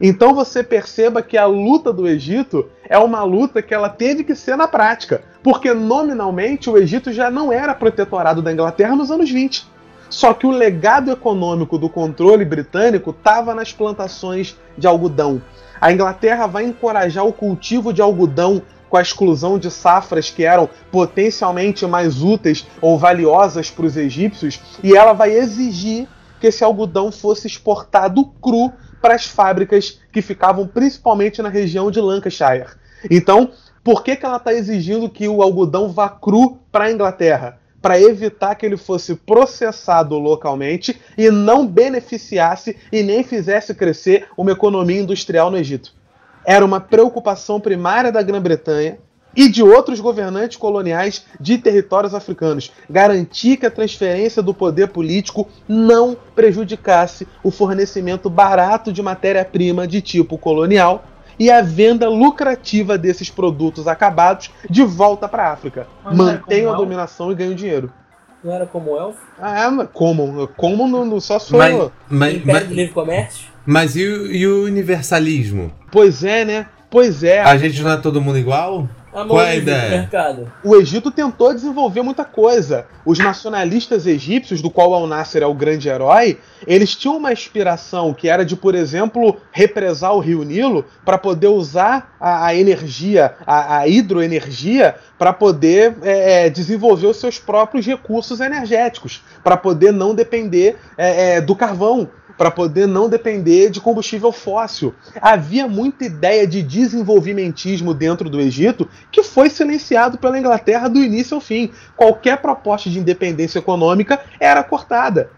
Então você perceba que a luta do Egito é uma luta que ela teve que ser na prática, porque nominalmente o Egito já não era protetorado da Inglaterra nos anos 20. Só que o legado econômico do controle britânico estava nas plantações de algodão. A Inglaterra vai encorajar o cultivo de algodão com a exclusão de safras que eram potencialmente mais úteis ou valiosas para os egípcios, e ela vai exigir que esse algodão fosse exportado cru para as fábricas que ficavam principalmente na região de Lancashire. Então, por que, que ela está exigindo que o algodão vá cru para a Inglaterra? Para evitar que ele fosse processado localmente e não beneficiasse e nem fizesse crescer uma economia industrial no Egito. Era uma preocupação primária da Grã-Bretanha e de outros governantes coloniais de territórios africanos, garantir que a transferência do poder político não prejudicasse o fornecimento barato de matéria-prima de tipo colonial e a venda lucrativa desses produtos acabados de volta para a África. Mantenham a dominação e ganhem dinheiro. Não era como elfo? Ah, é, mas como? Como não, não só sou. Mas, mas, Império mas, do Livre Comércio? mas e, o, e o universalismo? Pois é, né? Pois é. A gente não é todo mundo igual? A Qual é a mão do ideia? mercado. O Egito tentou desenvolver muita coisa. Os nacionalistas egípcios, do qual Al-Nasser é o grande herói, eles tinham uma inspiração que era de, por exemplo, represar o rio Nilo para poder usar a, a energia, a, a hidroenergia, para poder é, é, desenvolver os seus próprios recursos energéticos, para poder não depender é, é, do carvão, para poder não depender de combustível fóssil. Havia muita ideia de desenvolvimentismo dentro do Egito que foi silenciado pela Inglaterra do início ao fim. Qualquer proposta de independência econômica era cortada.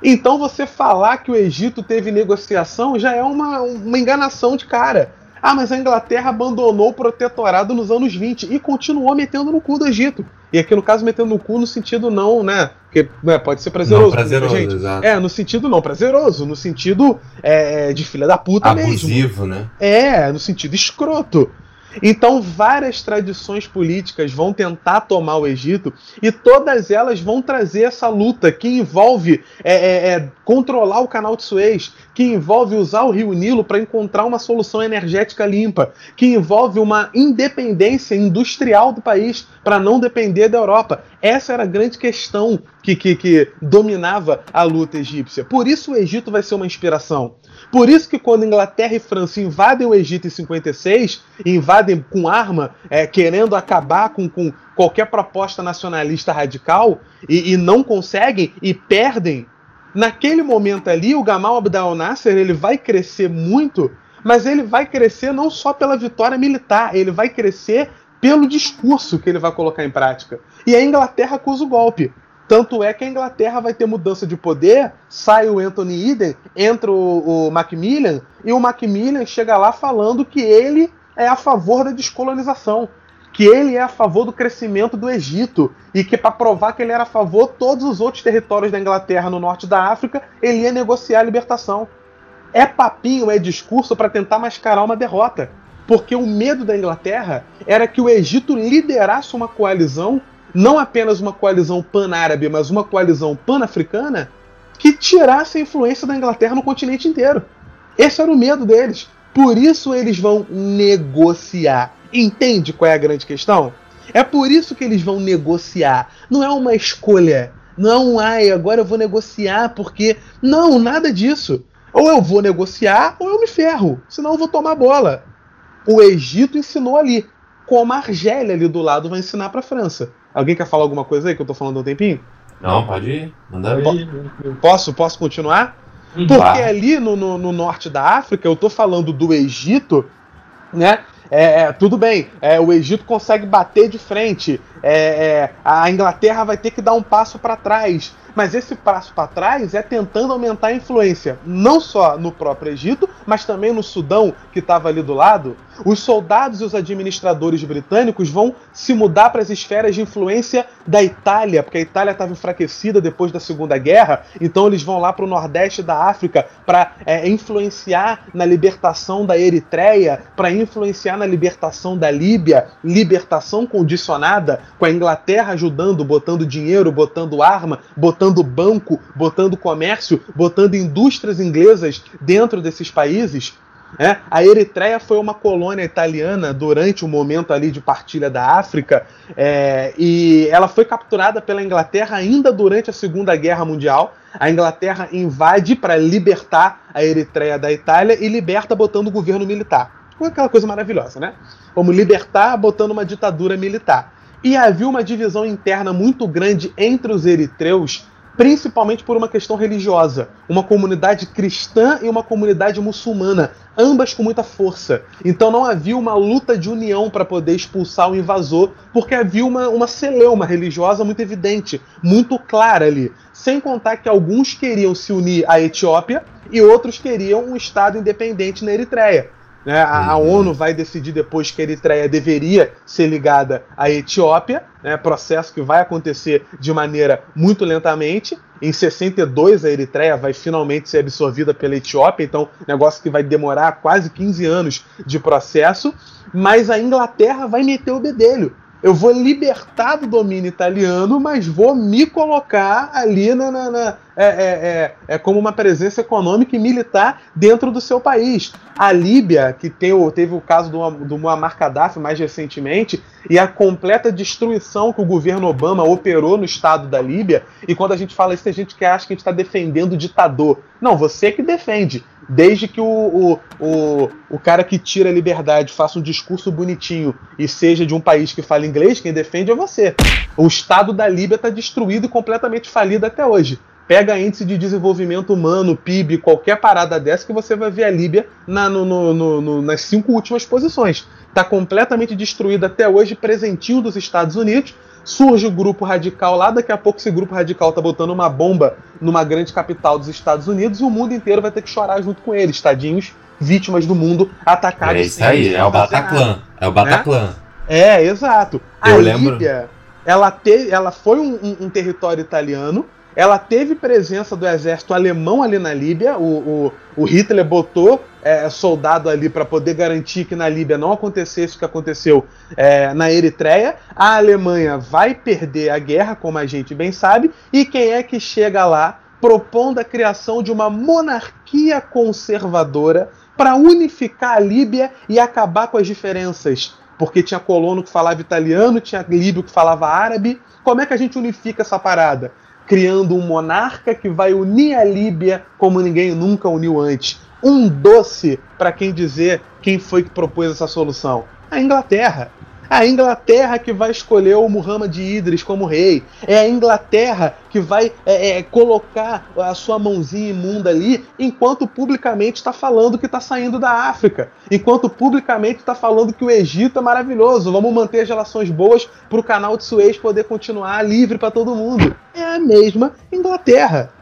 Então você falar que o Egito teve negociação já é uma, uma enganação de cara. Ah, mas a Inglaterra abandonou o protetorado nos anos 20 e continuou metendo no cu do Egito. E aqui no caso metendo no cu no sentido não, né? Porque né, pode ser prazeroso. Não, prazeroso, gente. exato. É, no sentido não prazeroso, no sentido é, de filha da puta mesmo. Abusivo, né? É, no sentido escroto. Então, várias tradições políticas vão tentar tomar o Egito e todas elas vão trazer essa luta que envolve é, é, é, controlar o canal de Suez, que envolve usar o Rio Nilo para encontrar uma solução energética limpa, que envolve uma independência industrial do país para não depender da Europa. Essa era a grande questão que, que, que dominava a luta egípcia. Por isso o Egito vai ser uma inspiração. Por isso que quando Inglaterra e França invadem o Egito em 56, e invadem com arma, é, querendo acabar com, com qualquer proposta nacionalista radical, e, e não conseguem e perdem, naquele momento ali, o Gamal Abdel Nasser ele vai crescer muito, mas ele vai crescer não só pela vitória militar, ele vai crescer pelo discurso que ele vai colocar em prática. E a Inglaterra acusa o golpe. Tanto é que a Inglaterra vai ter mudança de poder, sai o Anthony Eden, entra o, o Macmillan, e o Macmillan chega lá falando que ele é a favor da descolonização, que ele é a favor do crescimento do Egito, e que para provar que ele era a favor, todos os outros territórios da Inglaterra no norte da África, ele ia negociar a libertação. É papinho, é discurso para tentar mascarar uma derrota. Porque o medo da Inglaterra era que o Egito liderasse uma coalizão não apenas uma coalizão pan-árabe, mas uma coalizão pan-africana que tirasse a influência da Inglaterra no continente inteiro. Esse era o medo deles. Por isso eles vão negociar. Entende qual é a grande questão? É por isso que eles vão negociar. Não é uma escolha. Não, ai, agora eu vou negociar porque. Não, nada disso. Ou eu vou negociar ou eu me ferro. Senão eu vou tomar bola. O Egito ensinou ali. Como a Argélia ali do lado vai ensinar para a França. Alguém quer falar alguma coisa aí que eu tô falando há um tempinho? Não, pode ir. Manda ver. Posso, posso continuar? Porque ali no, no, no norte da África, eu tô falando do Egito, né? É, é, tudo bem, é, o Egito consegue bater de frente, é, é, a Inglaterra vai ter que dar um passo para trás. Mas esse passo para trás é tentando aumentar a influência, não só no próprio Egito, mas também no Sudão, que estava ali do lado. Os soldados e os administradores britânicos vão se mudar para as esferas de influência da Itália, porque a Itália estava enfraquecida depois da Segunda Guerra, então eles vão lá para o nordeste da África para é, influenciar na libertação da Eritreia, para influenciar na libertação da Líbia, libertação condicionada, com a Inglaterra ajudando, botando dinheiro, botando arma, botando banco, botando comércio, botando indústrias inglesas dentro desses países. É, a Eritreia foi uma colônia italiana durante o momento ali de partilha da África é, e ela foi capturada pela Inglaterra ainda durante a Segunda Guerra Mundial. A Inglaterra invade para libertar a Eritreia da Itália e liberta botando o governo militar. Aquela coisa maravilhosa, né? Como libertar botando uma ditadura militar. E havia uma divisão interna muito grande entre os eritreus principalmente por uma questão religiosa. Uma comunidade cristã e uma comunidade muçulmana, ambas com muita força. Então não havia uma luta de união para poder expulsar o invasor, porque havia uma, uma celeuma religiosa muito evidente, muito clara ali. Sem contar que alguns queriam se unir à Etiópia e outros queriam um Estado independente na Eritreia. Né? A, a, ONU vai decidir depois que a Eritreia deveria ser ligada à Etiópia, né? processo que vai acontecer de maneira muito lentamente. Em 62, a Eritreia vai finalmente ser absorvida pela Etiópia, então, negócio que vai demorar quase 15 anos de processo. Mas a Inglaterra vai meter o bedelho eu vou libertar do domínio italiano, mas vou me colocar ali na, na, na é, é, é, é, como uma presença econômica e militar dentro do seu país. A Líbia, que tem, teve o caso do, do Muammar Gaddafi mais recentemente, e a completa destruição que o governo Obama operou no estado da Líbia, e quando a gente fala isso, tem gente que acha que a gente está defendendo o ditador. Não, você que defende. Desde que o, o, o, o, cara que tira a liberdade faça um discurso bonitinho e seja de um país que fala inglês, quem defende é você. O Estado da Líbia está destruído e completamente falido até hoje. Pega índice de desenvolvimento humano, PIB, qualquer parada dessa que você vai ver a Líbia na, no, no, no, nas cinco últimas posições. Está completamente destruída até hoje, presentinho dos Estados Unidos surge o grupo radical lá, daqui a pouco esse grupo radical tá botando uma bomba numa grande capital dos Estados Unidos e o mundo inteiro vai ter que chorar junto com eles, tadinhos, vítimas do mundo atacados. É isso aí, é o Bataclan. É o Bataclan. É, é exato. Eu a lembro. Líbia, ela, te, ela foi um, um, um território italiano, ela teve presença do exército alemão ali na Líbia. O, o, o Hitler botou é, soldado ali para poder garantir que na Líbia não acontecesse o que aconteceu é, na Eritreia. A Alemanha vai perder a guerra, como a gente bem sabe. E quem é que chega lá propondo a criação de uma monarquia conservadora para unificar a Líbia e acabar com as diferenças? Porque tinha colono que falava italiano, tinha líbio que falava árabe. Como é que a gente unifica essa parada? Criando um monarca que vai unir a Líbia como ninguém nunca uniu antes. Um doce para quem dizer quem foi que propôs essa solução. A Inglaterra. A Inglaterra que vai escolher o Muhammad Idris como rei. É a Inglaterra que vai é, é, colocar a sua mãozinha imunda ali, enquanto publicamente está falando que está saindo da África. Enquanto publicamente está falando que o Egito é maravilhoso. Vamos manter as relações boas para o canal de Suez poder continuar livre para todo mundo. É a mesma Inglaterra.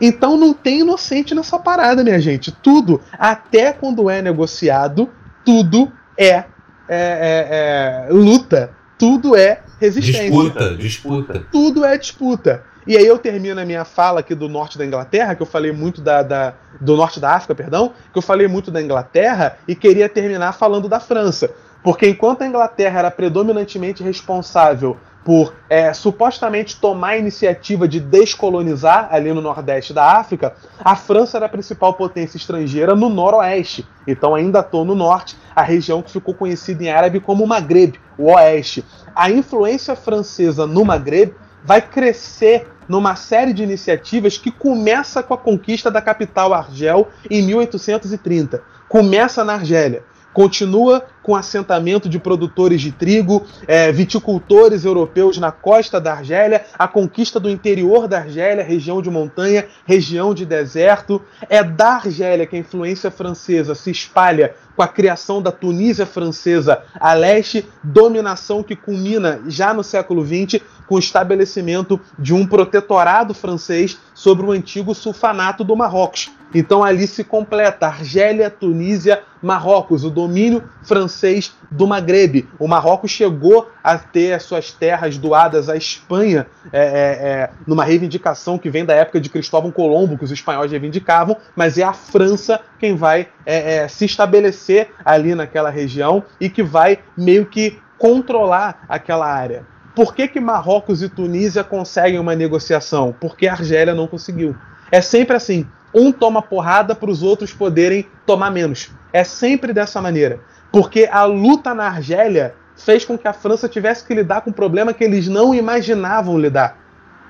Então não tem inocente nessa parada, minha gente. Tudo, até quando é negociado, tudo é é, é, é, luta, tudo é resistência. Disputa, disputa. Tudo é disputa. E aí eu termino a minha fala aqui do norte da Inglaterra, que eu falei muito da, da, do norte da África, perdão, que eu falei muito da Inglaterra e queria terminar falando da França. Porque enquanto a Inglaterra era predominantemente responsável por é, supostamente tomar a iniciativa de descolonizar ali no nordeste da África, a França era a principal potência estrangeira no noroeste. Então ainda estou no norte, a região que ficou conhecida em árabe como Maghreb, o oeste. A influência francesa no Maghreb vai crescer numa série de iniciativas que começa com a conquista da capital Argel em 1830. Começa na Argélia continua com assentamento de produtores de trigo, é, viticultores europeus na costa da Argélia, a conquista do interior da Argélia, região de montanha, região de deserto. É da Argélia que a influência francesa se espalha com a criação da Tunísia francesa a leste, dominação que culmina já no século XX com o estabelecimento de um protetorado francês sobre o antigo sulfanato do Marrocos. Então ali se completa Argélia, Tunísia, Marrocos, o domínio francês do Maghreb. O Marrocos chegou a ter as suas terras doadas à Espanha é, é, é, numa reivindicação que vem da época de Cristóvão Colombo, que os espanhóis reivindicavam, mas é a França quem vai é, é, se estabelecer ali naquela região e que vai meio que controlar aquela área. Por que, que Marrocos e Tunísia conseguem uma negociação? Porque a Argélia não conseguiu. É sempre assim um toma porrada para os outros poderem tomar menos. É sempre dessa maneira. Porque a luta na Argélia fez com que a França tivesse que lidar com um problema que eles não imaginavam lidar.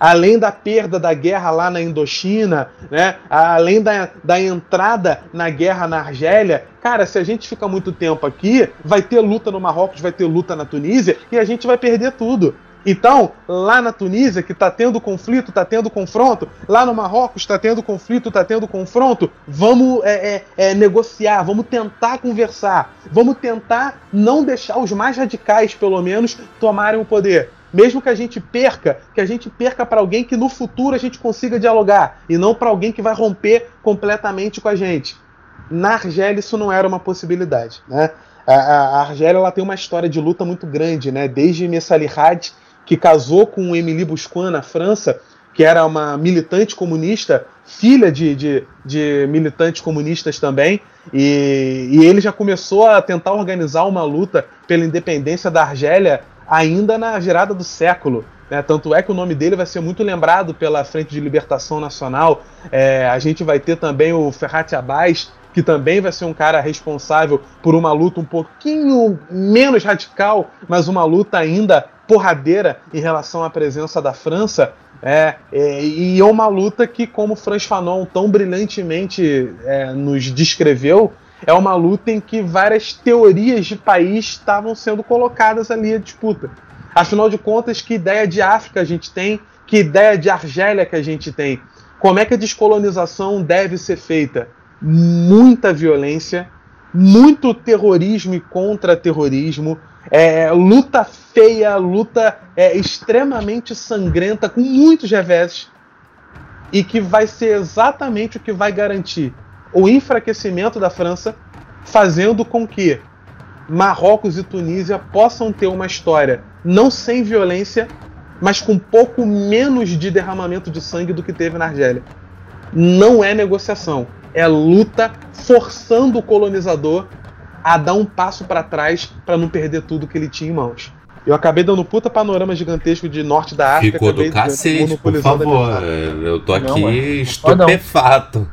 Além da perda da guerra lá na Indochina, né? além da, da entrada na guerra na Argélia, cara, se a gente fica muito tempo aqui, vai ter luta no Marrocos, vai ter luta na Tunísia e a gente vai perder tudo. Então, lá na Tunísia, que está tendo conflito, está tendo confronto, lá no Marrocos está tendo conflito, está tendo confronto, vamos é, é, é, negociar, vamos tentar conversar, vamos tentar não deixar os mais radicais, pelo menos, tomarem o poder. Mesmo que a gente perca, que a gente perca para alguém que no futuro a gente consiga dialogar, e não para alguém que vai romper completamente com a gente. Na Argélia isso não era uma possibilidade, né? A, a, Argélia ela tem uma história de luta muito grande, né? Desde Messalihad que casou com Emily Busquin na França, que era uma militante comunista, filha de, de, de militantes comunistas também, e, e, ele já começou a tentar organizar uma luta pela independência da Argélia ainda na virada do século. Né? Tanto é que o nome dele vai ser muito lembrado pela Frente de Libertação Nacional. É, a gente vai ter também o Ferhat Abbas, que também vai ser um cara responsável por uma luta um pouquinho menos radical, mas uma luta ainda porradeira em relação à presença da França. É, é, e é uma luta que, como Franz Fanon tão brilhantemente é, nos descreveu, é uma luta em que várias teorias de país estavam sendo colocadas ali à disputa. Afinal de contas, que ideia de África a gente tem? Que ideia de Argélia que a gente tem? Como é que a descolonização deve ser feita? Muita violência, muito terrorismo e contra-terrorismo, é, luta feia, luta é, extremamente sangrenta, com muitos reveses, e que vai ser exatamente o que vai garantir o enfraquecimento da França, fazendo com que Marrocos e Tunísia possam ter uma história não sem violência, mas com pouco menos de derramamento de sangue do que teve na Argélia. Não é negociação, é luta forçando o colonizador a dar um passo para trás para não perder tudo que ele tinha em mãos. Eu acabei dando um puta panorama gigantesco de norte da África. Ficou do cacete, por favor. Eu tô aqui não, estupefato.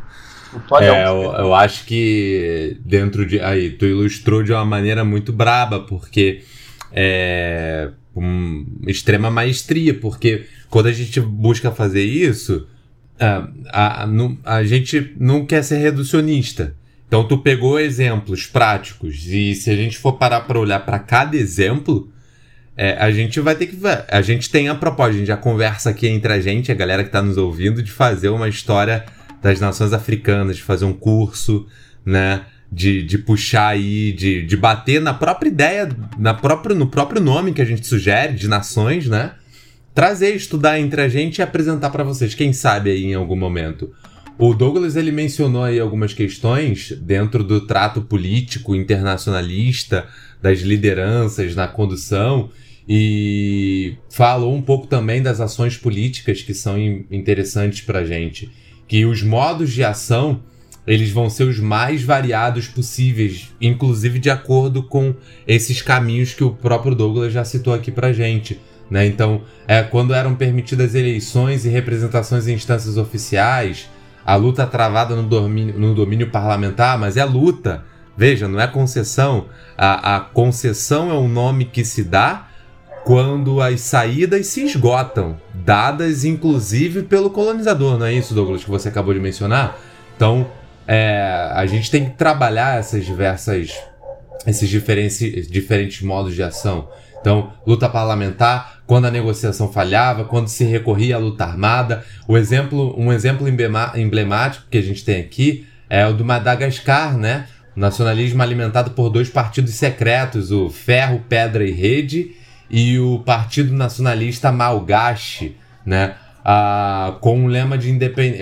É, eu, eu, acho que dentro de. Aí, tu ilustrou de uma maneira muito braba, porque é. Um, extrema maestria, porque quando a gente busca fazer isso, a, a, a, a gente não quer ser reducionista. Então tu pegou exemplos práticos e se a gente for parar para olhar para cada exemplo, é, a gente vai ter que a gente tem a proposta, a gente já conversa aqui entre a gente, a galera que está nos ouvindo, de fazer uma história das nações africanas, de fazer um curso, né? De, de puxar aí, de, de bater na própria ideia, na própria, no próprio nome que a gente sugere, de nações, né? Trazer, estudar entre a gente e apresentar para vocês, quem sabe aí em algum momento. O Douglas ele mencionou aí algumas questões dentro do trato político internacionalista, das lideranças na condução e falou um pouco também das ações políticas que são interessantes para gente, que os modos de ação eles vão ser os mais variados possíveis, inclusive de acordo com esses caminhos que o próprio Douglas já citou aqui para gente. Né? Então, é, quando eram permitidas eleições e representações em instâncias oficiais, a luta travada no domínio, no domínio parlamentar, mas é luta. Veja, não é concessão. A, a concessão é um nome que se dá quando as saídas se esgotam, dadas inclusive pelo colonizador, não é isso, Douglas, que você acabou de mencionar? Então, é, a gente tem que trabalhar essas diversas esses diferentes, diferentes modos de ação. Então, luta parlamentar, quando a negociação falhava, quando se recorria à luta armada. O exemplo, um exemplo emblemático que a gente tem aqui é o do Madagascar, né? O nacionalismo alimentado por dois partidos secretos, o Ferro, Pedra e Rede e o Partido Nacionalista Malgache, né? Ah, com um lema de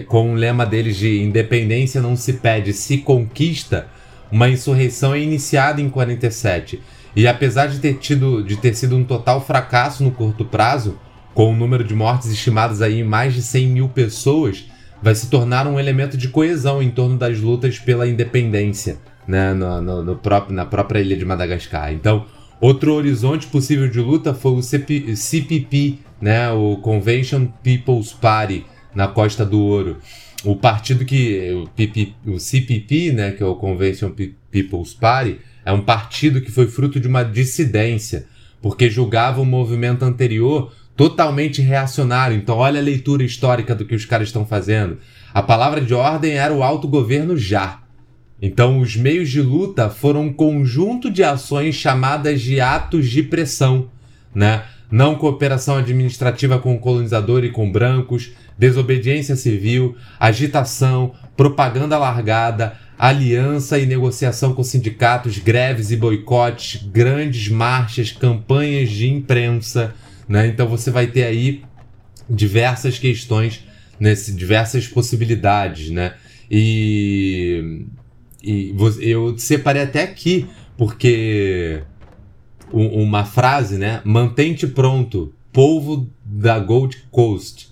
com um lema deles de independência não se pede, se conquista. Uma insurreição é iniciada em 47 e apesar de ter tido de ter sido um total fracasso no curto prazo, com o número de mortes estimadas aí em mais de 100 mil pessoas, vai se tornar um elemento de coesão em torno das lutas pela independência, né, no, no, no próprio, na própria ilha de Madagascar. Então, outro horizonte possível de luta foi o CP, CPP, né, o Convention People's Party, na Costa do Ouro. O partido que. O, PP, o CPP, né, que é o Convention People's Party, é um partido que foi fruto de uma dissidência, porque julgava o movimento anterior totalmente reacionário. Então, olha a leitura histórica do que os caras estão fazendo. A palavra de ordem era o autogoverno já. Então, os meios de luta foram um conjunto de ações chamadas de atos de pressão, né? Não cooperação administrativa com o colonizador e com brancos, desobediência civil, agitação, propaganda largada, aliança e negociação com sindicatos, greves e boicotes, grandes marchas, campanhas de imprensa, né? Então você vai ter aí diversas questões, nesse, diversas possibilidades, né? E, e eu separei até aqui, porque uma frase, né? Mantente pronto, povo da Gold Coast.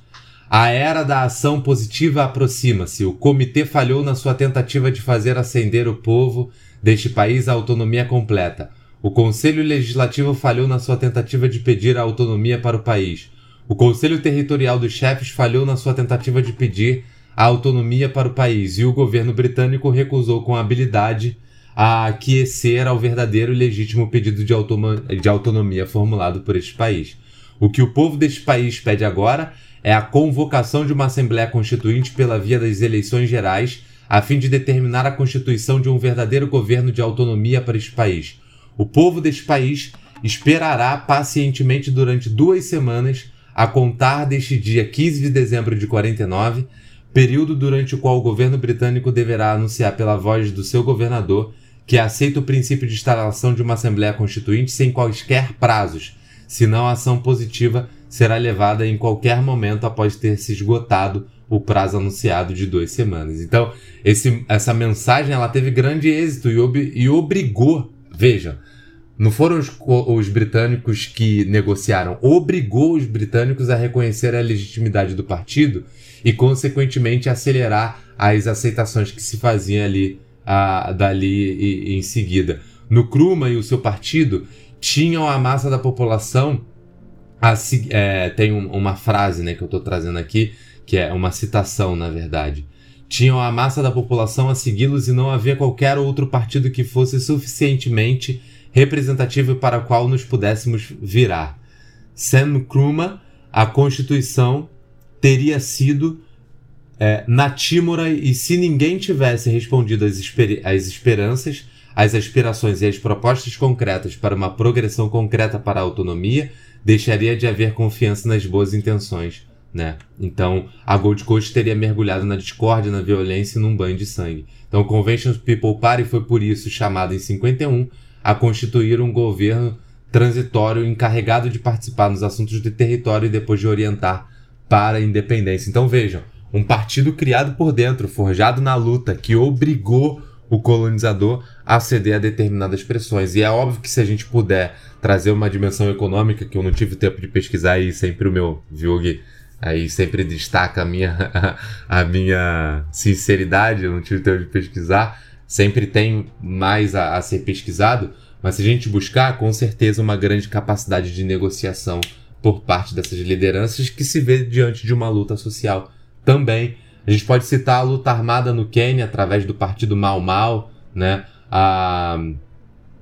A era da ação positiva aproxima-se. O comitê falhou na sua tentativa de fazer ascender o povo deste país à autonomia completa. O Conselho Legislativo falhou na sua tentativa de pedir a autonomia para o país. O Conselho Territorial dos Chefes falhou na sua tentativa de pedir a autonomia para o país. E o governo britânico recusou com habilidade a aquecer ao verdadeiro e legítimo pedido de, autonomia formulado por este país. O que o povo deste país pede agora é a convocação de uma Assembleia Constituinte pela via das eleições gerais, a fim de determinar a constituição de um verdadeiro governo de autonomia para este país. O povo deste país esperará pacientemente durante duas semanas, a contar deste dia 15 de dezembro de 49, período durante o qual o governo britânico deverá anunciar pela voz do seu governador que aceita o princípio de instalação de uma Assembleia Constituinte sem quaisquer prazos, senão ação positiva será levada em qualquer momento após ter se esgotado o prazo anunciado de duas semanas. Então, esse, essa mensagem ela teve grande êxito e, ob, e obrigou, vejam, não foram os, os, britânicos que negociaram, obrigou os britânicos a reconhecer a legitimidade do partido e, consequentemente, acelerar as aceitações que se faziam ali, a, dali e, e em seguida. No Kruma e o seu partido tinham a massa da população a, é, tem um, uma frase né, que eu estou trazendo aqui, que é uma citação, na verdade. Tinham a massa da população a segui-los e não havia qualquer outro partido que fosse suficientemente representativo para o qual nos pudéssemos virar. Sam Nkrumah, a Constituição teria sido é, natímora e se ninguém tivesse respondido às, esper às esperanças, às aspirações e às propostas concretas para uma progressão concreta para a autonomia, deixaria de haver confiança nas boas intenções, né? Então, a Gold Coast teria mergulhado na discórdia, na violência e num banho de sangue. Então, o Convention People Party foi por isso chamado em 51 a constituir um governo transitório encarregado de participar nos assuntos de território e depois de orientar para a independência. Então, vejam, um partido criado por dentro, forjado na luta, que obrigou o colonizador a ceder a determinadas pressões. E é óbvio que se a gente puder trazer uma dimensão econômica, que eu não tive tempo de pesquisar e sempre o meu Viug aí sempre destaca a minha, a minha sinceridade, eu não tive tempo de pesquisar, sempre tem mais a, a ser pesquisado, mas se a gente buscar, com certeza uma grande capacidade de negociação por parte dessas lideranças que se vê diante de uma luta social também. A gente pode citar a luta armada no Quênia através do partido Mau Mau, né? A,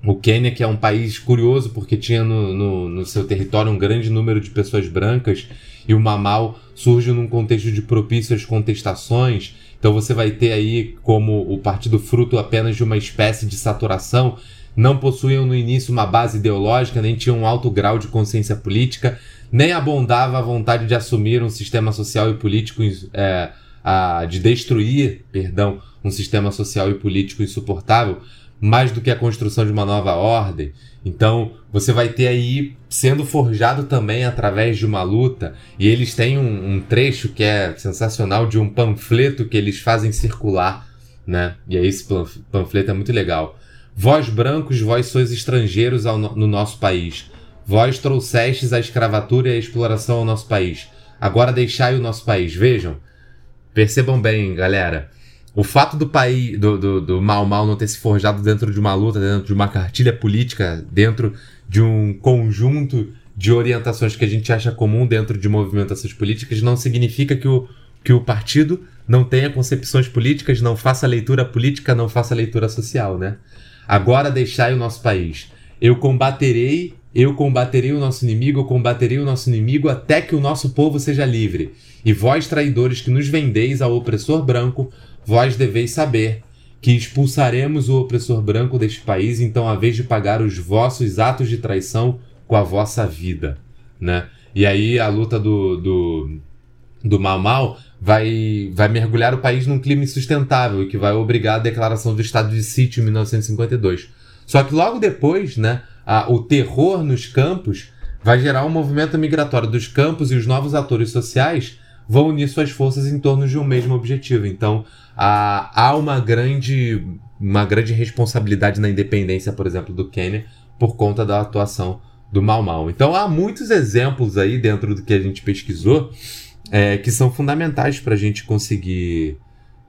o Quênia, que é um país curioso porque tinha no, no, no, seu território um grande número de pessoas brancas e o Mamal surge num contexto de propícias contestações. Então você vai ter aí como o partido fruto apenas de uma espécie de saturação não possuíam no início uma base ideológica, nem tinham um alto grau de consciência política, nem abondava a vontade de assumir um sistema social e político, é, a, de destruir, perdão, um sistema social e político insuportável, mais do que a construção de uma nova ordem. Então, você vai ter aí sendo forjado também através de uma luta. E eles têm um, um, trecho que é sensacional de um panfleto que eles fazem circular, né? E aí esse panfleto é muito legal. Vós brancos, vós sois estrangeiros ao, no nosso país. Vós trouxestes a escravatura e a exploração ao nosso país. Agora deixai o nosso país. Vejam, percebam bem, galera. O fato do país, do, do, do Mal Mal não ter se forjado dentro de uma luta, dentro de uma cartilha política, dentro de um conjunto de orientações que a gente acha comum dentro de movimentações políticas, não significa que o, que o partido não tenha concepções políticas, não faça leitura política, não faça leitura social, né? Agora deixai o nosso país. Eu combaterei, eu combaterei o nosso inimigo, eu combaterei o nosso inimigo até que o nosso povo seja livre. E vós, traidores que nos vendeis ao opressor branco, Vós deveis saber que expulsaremos o opressor branco deste país, então a vez de pagar os vossos atos de traição com a vossa vida, né? E aí a luta do, do, do Mau vai, vai mergulhar o país num clima insustentável e que vai obrigar a declaração do estado de sítio em 1952. Só que logo depois, né, a, o terror nos campos vai gerar um movimento migratório dos campos e os novos atores sociais vão unir suas forças em torno de um mesmo objetivo. Então, há, há uma grande uma grande responsabilidade na independência, por exemplo, do Quênia por conta da atuação do Mau Mau. Então há muitos exemplos aí dentro do que a gente pesquisou é, que são fundamentais para a gente conseguir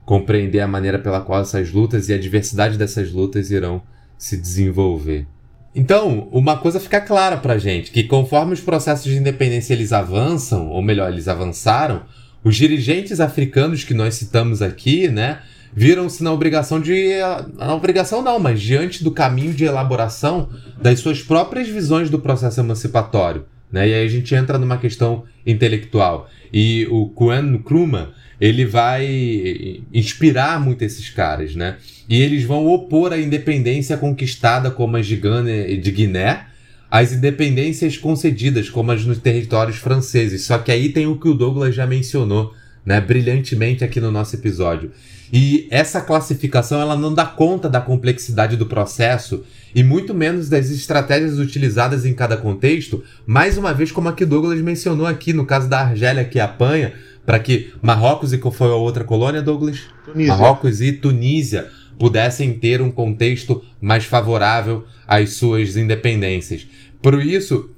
compreender a maneira pela qual essas lutas e a diversidade dessas lutas irão se desenvolver. Então, uma coisa fica clara para gente, que conforme os processos de independência eles avançam, ou melhor, eles avançaram, os dirigentes africanos que nós citamos aqui, né, viram-se na obrigação de. Na obrigação não, mas diante do caminho de elaboração das suas próprias visões do processo emancipatório. Né? E aí a gente entra numa questão intelectual. E o Kwame Nkrumah, ele vai inspirar muito esses caras, né? E eles vão opor a independência conquistada como a de Guiné as independências concedidas, como as nos territórios franceses. Só que aí tem o que o Douglas já mencionou, né, brilhantemente aqui no nosso episódio. E essa classificação ela não dá conta da complexidade do processo e muito menos das estratégias utilizadas em cada contexto, mais uma vez como a que Douglas mencionou aqui no caso da Argélia que apanha para que Marrocos e qual foi a outra colônia, Douglas? Tunísia. Marrocos e Tunísia pudessem ter um contexto mais favorável às suas independências. Por isso,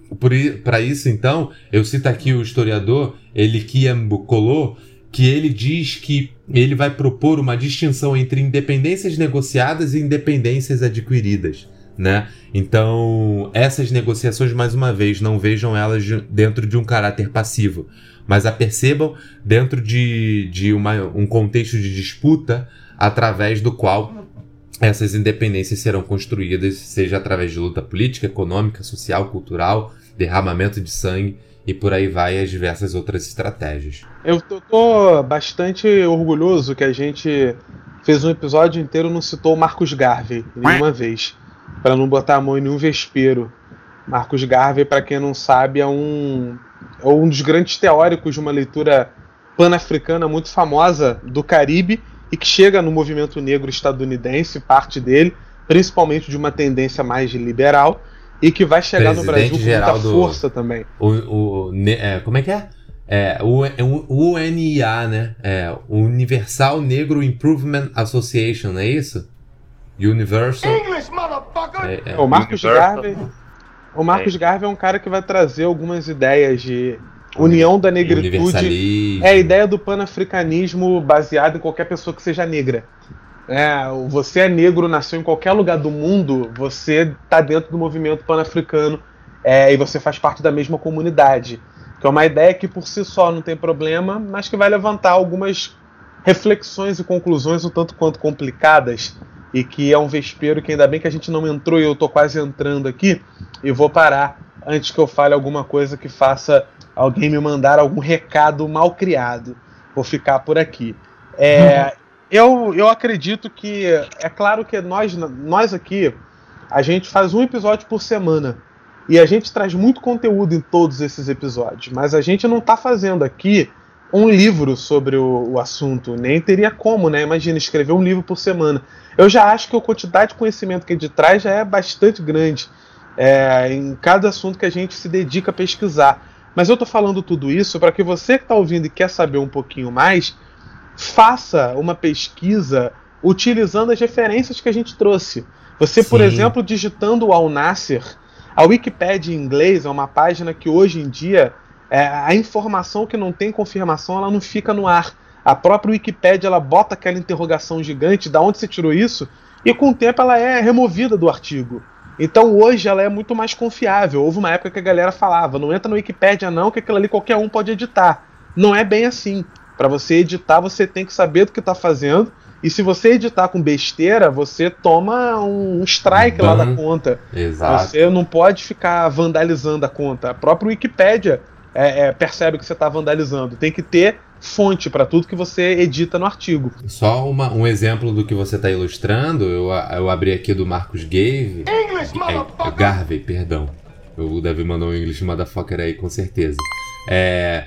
para isso então, eu cito aqui o historiador Elikiam Bukolo, que ele diz que ele vai propor uma distinção entre independências negociadas e independências adquiridas. Né? Então, essas negociações, mais uma vez, não vejam elas dentro de um caráter passivo, mas a percebam dentro de, de uma, um contexto de disputa através do qual essas independências serão construídas, seja através de luta política, econômica, social, cultural, derramamento de sangue e por aí vai as diversas outras estratégias. Eu tô bastante orgulhoso que a gente fez um episódio inteiro não citou o Marcos Garvey nenhuma vez, para não botar a mão em nenhum vespeiro. Marcos Garvey, para quem não sabe, é um, é um dos grandes teóricos de uma leitura pan-africana muito famosa do Caribe e que chega no movimento negro estadunidense, parte dele, principalmente de uma tendência mais liberal, e que vai chegar Presidente no Brasil com muita do, força também. O, o, é, como é que é? É, o, é o UNIA, né? É, Universal Negro Improvement Association, não é isso? Universal. English, é, é. O Marcos Garvey. O Marcos é. Garvey é um cara que vai trazer algumas ideias de União da negritude é a ideia do panafricanismo baseado em qualquer pessoa que seja negra. É, você é negro, nasceu em qualquer lugar do mundo, você está dentro do movimento panafricano é, e você faz parte da mesma comunidade. Que é uma ideia que por si só não tem problema, mas que vai levantar algumas reflexões e conclusões um tanto quanto complicadas e que é um vespeiro que ainda bem que a gente não entrou e eu estou quase entrando aqui e vou parar antes que eu fale alguma coisa que faça alguém me mandar algum recado mal criado. Vou ficar por aqui. É, eu, eu acredito que. É claro que nós, nós aqui a gente faz um episódio por semana. E a gente traz muito conteúdo em todos esses episódios, mas a gente não está fazendo aqui um livro sobre o, o, assunto, nem teria como, né? Imagina escrever um livro por semana. Eu já acho que a quantidade de conhecimento que a gente traz já é bastante grande é, em cada assunto que a gente se dedica a pesquisar. Mas eu estou falando tudo isso para que você que está ouvindo e quer saber um pouquinho mais, faça uma pesquisa utilizando as referências que a gente trouxe. Você, Sim. por exemplo, digitando o Al-Nasser, a Wikipedia em inglês é uma página que hoje em dia é, a informação que não tem confirmação ela não fica no ar. A própria Wikipedia ela bota aquela interrogação gigante, da onde você tirou isso, e com o tempo ela é removida do artigo. Então hoje ela é muito mais confiável. Houve uma época que a galera falava: não entra no Wikipedia não, que aquilo ali qualquer um pode editar. Não é bem assim. Para você editar, você tem que saber do que está fazendo. E se você editar com besteira, você toma um strike lá da conta. Exato. Você não pode ficar vandalizando a conta. A própria Wikipedia é, é, percebe que você está vandalizando. Tem que ter fonte para tudo que você edita no artigo. Só uma, um exemplo do que você está ilustrando, eu, eu abri aqui do Marcos Gave. English, é, é, Garvey, perdão. O Davi mandou um English Motherfucker aí, com certeza. É,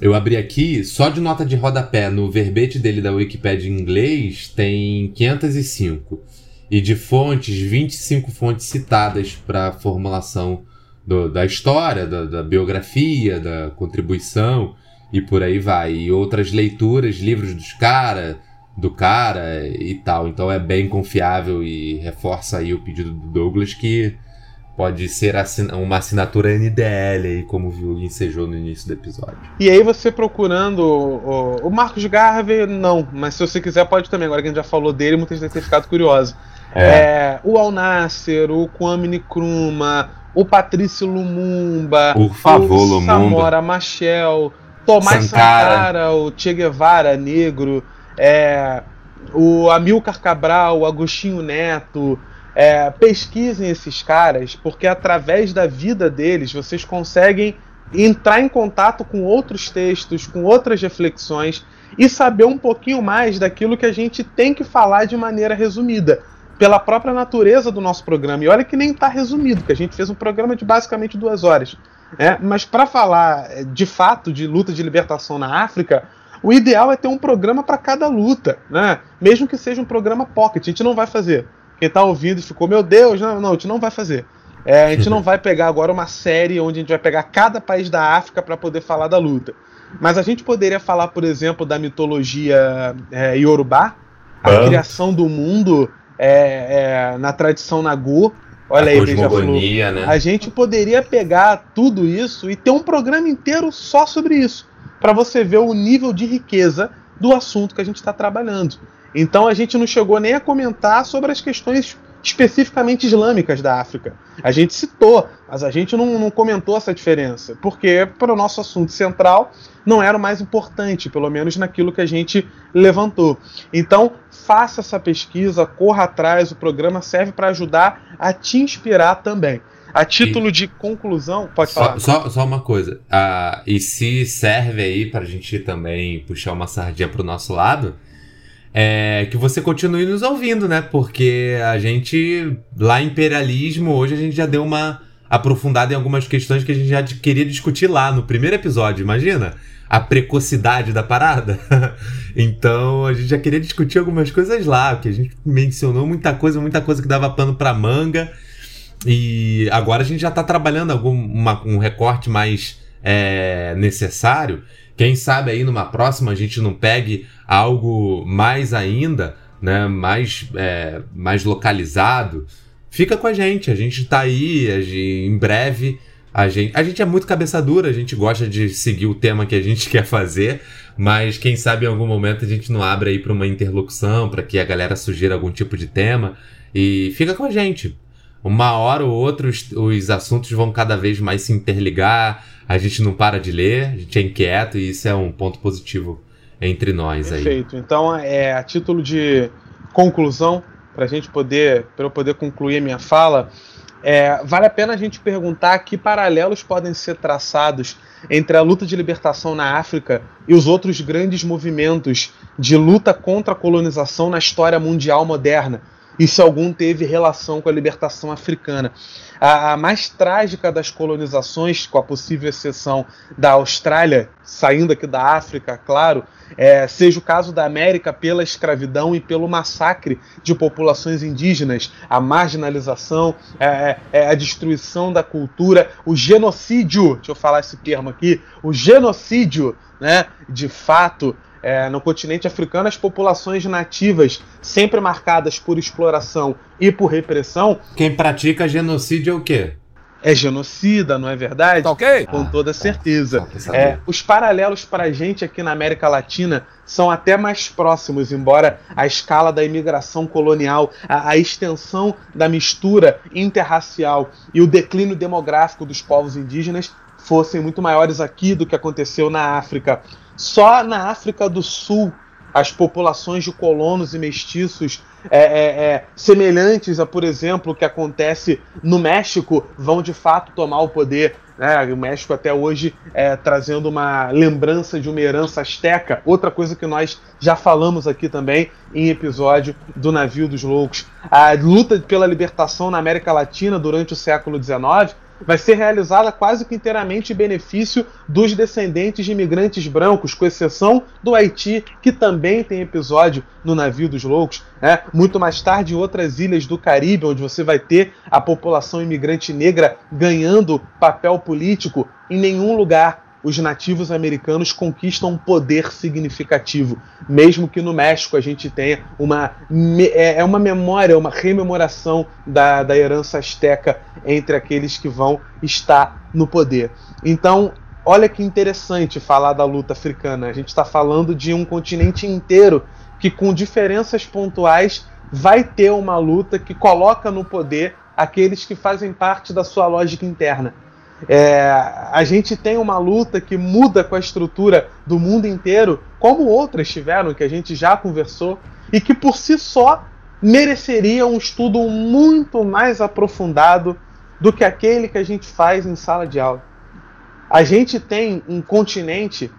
eu abri aqui, só de nota de rodapé, no verbete dele da Wikipedia em inglês, tem 505. E de fontes, 25 fontes citadas para a formulação do, da história, da, da biografia, da contribuição e por aí vai. E outras leituras, livros dos cara, do cara e tal. Então é bem confiável e reforça aí o pedido do Douglas que pode ser uma assinatura NDL aí, como o ensejou no início do episódio. E aí você procurando o, o Marcos Garvey, não, mas se você quiser pode também, agora que a gente já falou dele, muita gente tem ficado curiosa. É. É, o Al Nasser, o Kwame Nkrumah, o Patrício Lumumba, Por favor, o Lumumba. Samora Machel, Tomás Sankara. Sankara, o Che Guevara negro, é, o Amilcar Cabral, o Agostinho Neto. É, pesquisem esses caras, porque através da vida deles vocês conseguem entrar em contato com outros textos, com outras reflexões e saber um pouquinho mais daquilo que a gente tem que falar de maneira resumida, pela própria natureza do nosso programa. E olha que nem está resumido, que a gente fez um programa de basicamente duas horas. É, mas para falar é, de fato de luta de libertação na África, o ideal é ter um programa para cada luta, né? Mesmo que seja um programa pocket, a gente não vai fazer. Quem está ouvindo ficou, meu Deus, não, não, a gente não vai fazer. É, a gente não vai pegar agora uma série onde a gente vai pegar cada país da África para poder falar da luta. Mas a gente poderia falar, por exemplo, da mitologia é, Yorubá, a ah. criação do mundo é, é, na tradição Nagu, Olha a aí, cosmogonia, né? A gente poderia pegar tudo isso e ter um programa inteiro só sobre isso, para você ver o nível de riqueza do assunto que a gente está trabalhando. Então a gente não chegou nem a comentar sobre as questões especificamente islâmicas da África. A gente citou, mas a gente não, não comentou essa diferença, porque para o nosso assunto central não era o mais importante, pelo menos naquilo que a gente levantou. Então, faça essa pesquisa, corra atrás, o programa serve para ajudar a te inspirar também. A título e... de conclusão, pode falar. Só, só, uma coisa, uh, e se serve aí para a gente também puxar uma sardinha para o nosso lado, é, que você continue nos ouvindo, né? Porque a gente, lá Imperialismo, hoje a gente já deu uma aprofundada em algumas questões que a gente já queria discutir lá no primeiro episódio, imagina? A precocidade da parada. então a gente já queria discutir algumas coisas lá, porque a gente mencionou muita coisa, muita coisa que dava pano pra manga. E agora a gente já tá trabalhando algum uma, um recorte mais é, necessário. Quem sabe aí numa próxima a gente não pegue algo mais ainda, né, mais, é, mais localizado. Fica com a gente, a gente tá aí, gente, em breve a gente, a gente é muito cabeça dura, a gente gosta de seguir o tema que a gente quer fazer, mas quem sabe em algum momento a gente não abre aí para uma interlocução, para que a galera sugira algum tipo de tema e fica com a gente. Uma hora ou outra os, os assuntos vão cada vez mais se interligar, a gente não para de ler, a gente é inquieto e isso é um ponto positivo entre nós aí. Perfeito. Então, é, a título de conclusão, para a gente poder, para eu poder concluir a minha fala, é, vale a pena a gente perguntar que paralelos podem ser traçados entre a luta de libertação na África e os outros grandes movimentos de luta contra a colonização na história mundial moderna. e se algum teve relação com a libertação africana. A, a, mais trágica das colonizações, com a possível exceção da Austrália, saindo aqui da África, claro, é, seja o caso da América pela escravidão e pelo massacre de populações indígenas, a marginalização, é, é, é a destruição da cultura, o genocídio, deixa eu falar esse termo aqui, o genocídio, né, de fato, é, no continente africano, as populações nativas, sempre marcadas por exploração e por repressão. Quem pratica genocídio é o quê? É genocida, não é verdade? Tá ok? Com ah, toda certeza. É, os paralelos para a gente aqui na América Latina são até mais próximos, embora a escala da imigração colonial, a, a extensão da mistura interracial e o declínio demográfico dos povos indígenas fossem muito maiores aqui do que aconteceu na África. Só na África do Sul, as populações de colonos e mestiços é, é, é, semelhantes a, por exemplo, o que acontece no México, vão de fato tomar o poder. Né? O México até hoje é, trazendo uma lembrança de uma herança asteca, outra coisa que nós já falamos aqui também em episódio do Navio dos Loucos. A luta pela libertação na América Latina durante o século XIX vai ser realizada quase que inteiramente em benefício dos descendentes de imigrantes brancos, com exceção do Haiti, que também tem episódio no Navio dos Loucos. Né? Muito mais tarde, em outras ilhas do Caribe, onde você vai ter a população imigrante negra ganhando papel político, em nenhum lugar os nativos americanos conquistam um poder significativo, mesmo que no México a gente tenha uma é, é uma memória, uma rememoração da, da herança asteca entre aqueles que vão estar no poder. Então, olha que interessante falar da luta africana. A gente está falando de um continente inteiro que, com diferenças pontuais, vai ter uma luta que coloca no poder aqueles que fazem parte da sua lógica interna. É, a gente tem uma luta que muda com a estrutura do mundo inteiro, como outras tiveram, que a gente já conversou, e que por si só mereceria um estudo muito mais aprofundado do que aquele que a gente faz em sala de aula. A gente tem um continente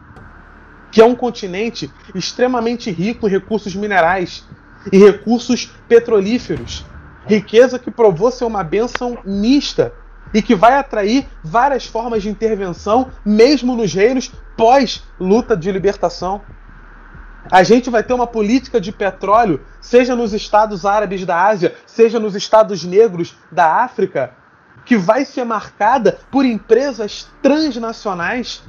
que é um continente extremamente rico em recursos minerais e recursos petrolíferos. Riqueza que provou ser uma benção mista e que vai atrair várias formas de intervenção, mesmo nos reinos pós-luta de libertação. A gente vai ter uma política de petróleo, seja nos estados árabes da Ásia, seja nos estados negros da África, que vai ser marcada por empresas transnacionais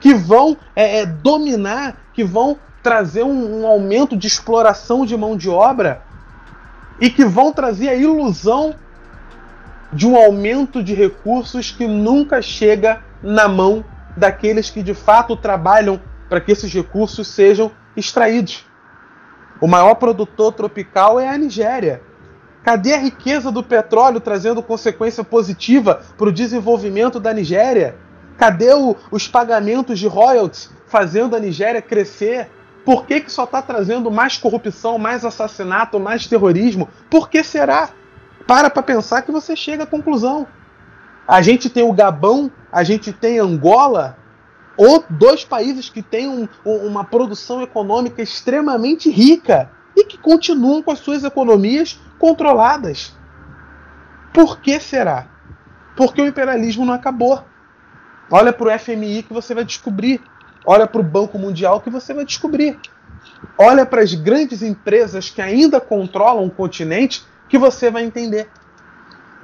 que vão é, é, dominar, que vão trazer um, um aumento de exploração de mão de obra e que vão trazer a ilusão de um aumento de recursos que nunca chega na mão daqueles que de fato trabalham para que esses recursos sejam extraídos. O maior produtor tropical é a Nigéria. Cadê a riqueza do petróleo trazendo consequência positiva para o desenvolvimento da Nigéria? Cadê o, os pagamentos de royalties fazendo a Nigéria crescer? Por que, que só está trazendo mais corrupção, mais assassinato, mais terrorismo? Por que será? Para para pensar que você chega à conclusão. A gente tem o Gabão, a gente tem Angola, ou dois países que têm um, uma produção econômica extremamente rica e que continuam com as suas economias controladas. Por que será? Porque o imperialismo não acabou. Olha para o FMI que você vai descobrir. Olha para o Banco Mundial que você vai descobrir. Olha para as grandes empresas que ainda controlam o continente que você vai entender.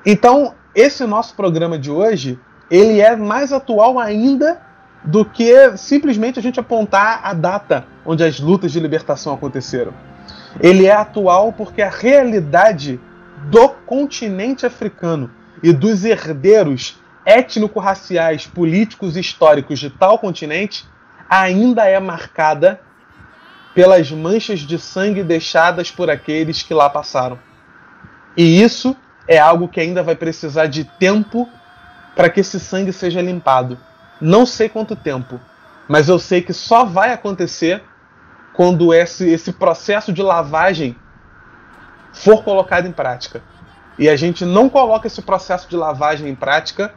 Então, esse nosso programa de hoje, ele é mais atual ainda do que simplesmente a gente apontar a data onde as lutas de libertação aconteceram. Ele é atual porque a realidade do continente africano e dos herdeiros étnico-raciais, políticos e históricos de tal continente ainda é marcada pelas manchas de sangue deixadas por aqueles que lá passaram. E isso é algo que ainda vai precisar de tempo para que esse sangue seja limpado. Não sei quanto tempo, mas eu sei que só vai acontecer quando esse, esse processo de lavagem for colocado em prática. E a gente não coloca esse processo de lavagem em prática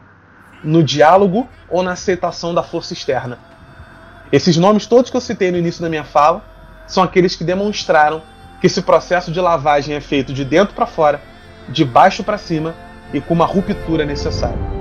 no diálogo ou na aceitação da força externa. Esses nomes todos que eu citei no início da minha fala são aqueles que demonstraram que esse processo de lavagem é feito de dentro para fora, de baixo para cima e com uma ruptura necessária.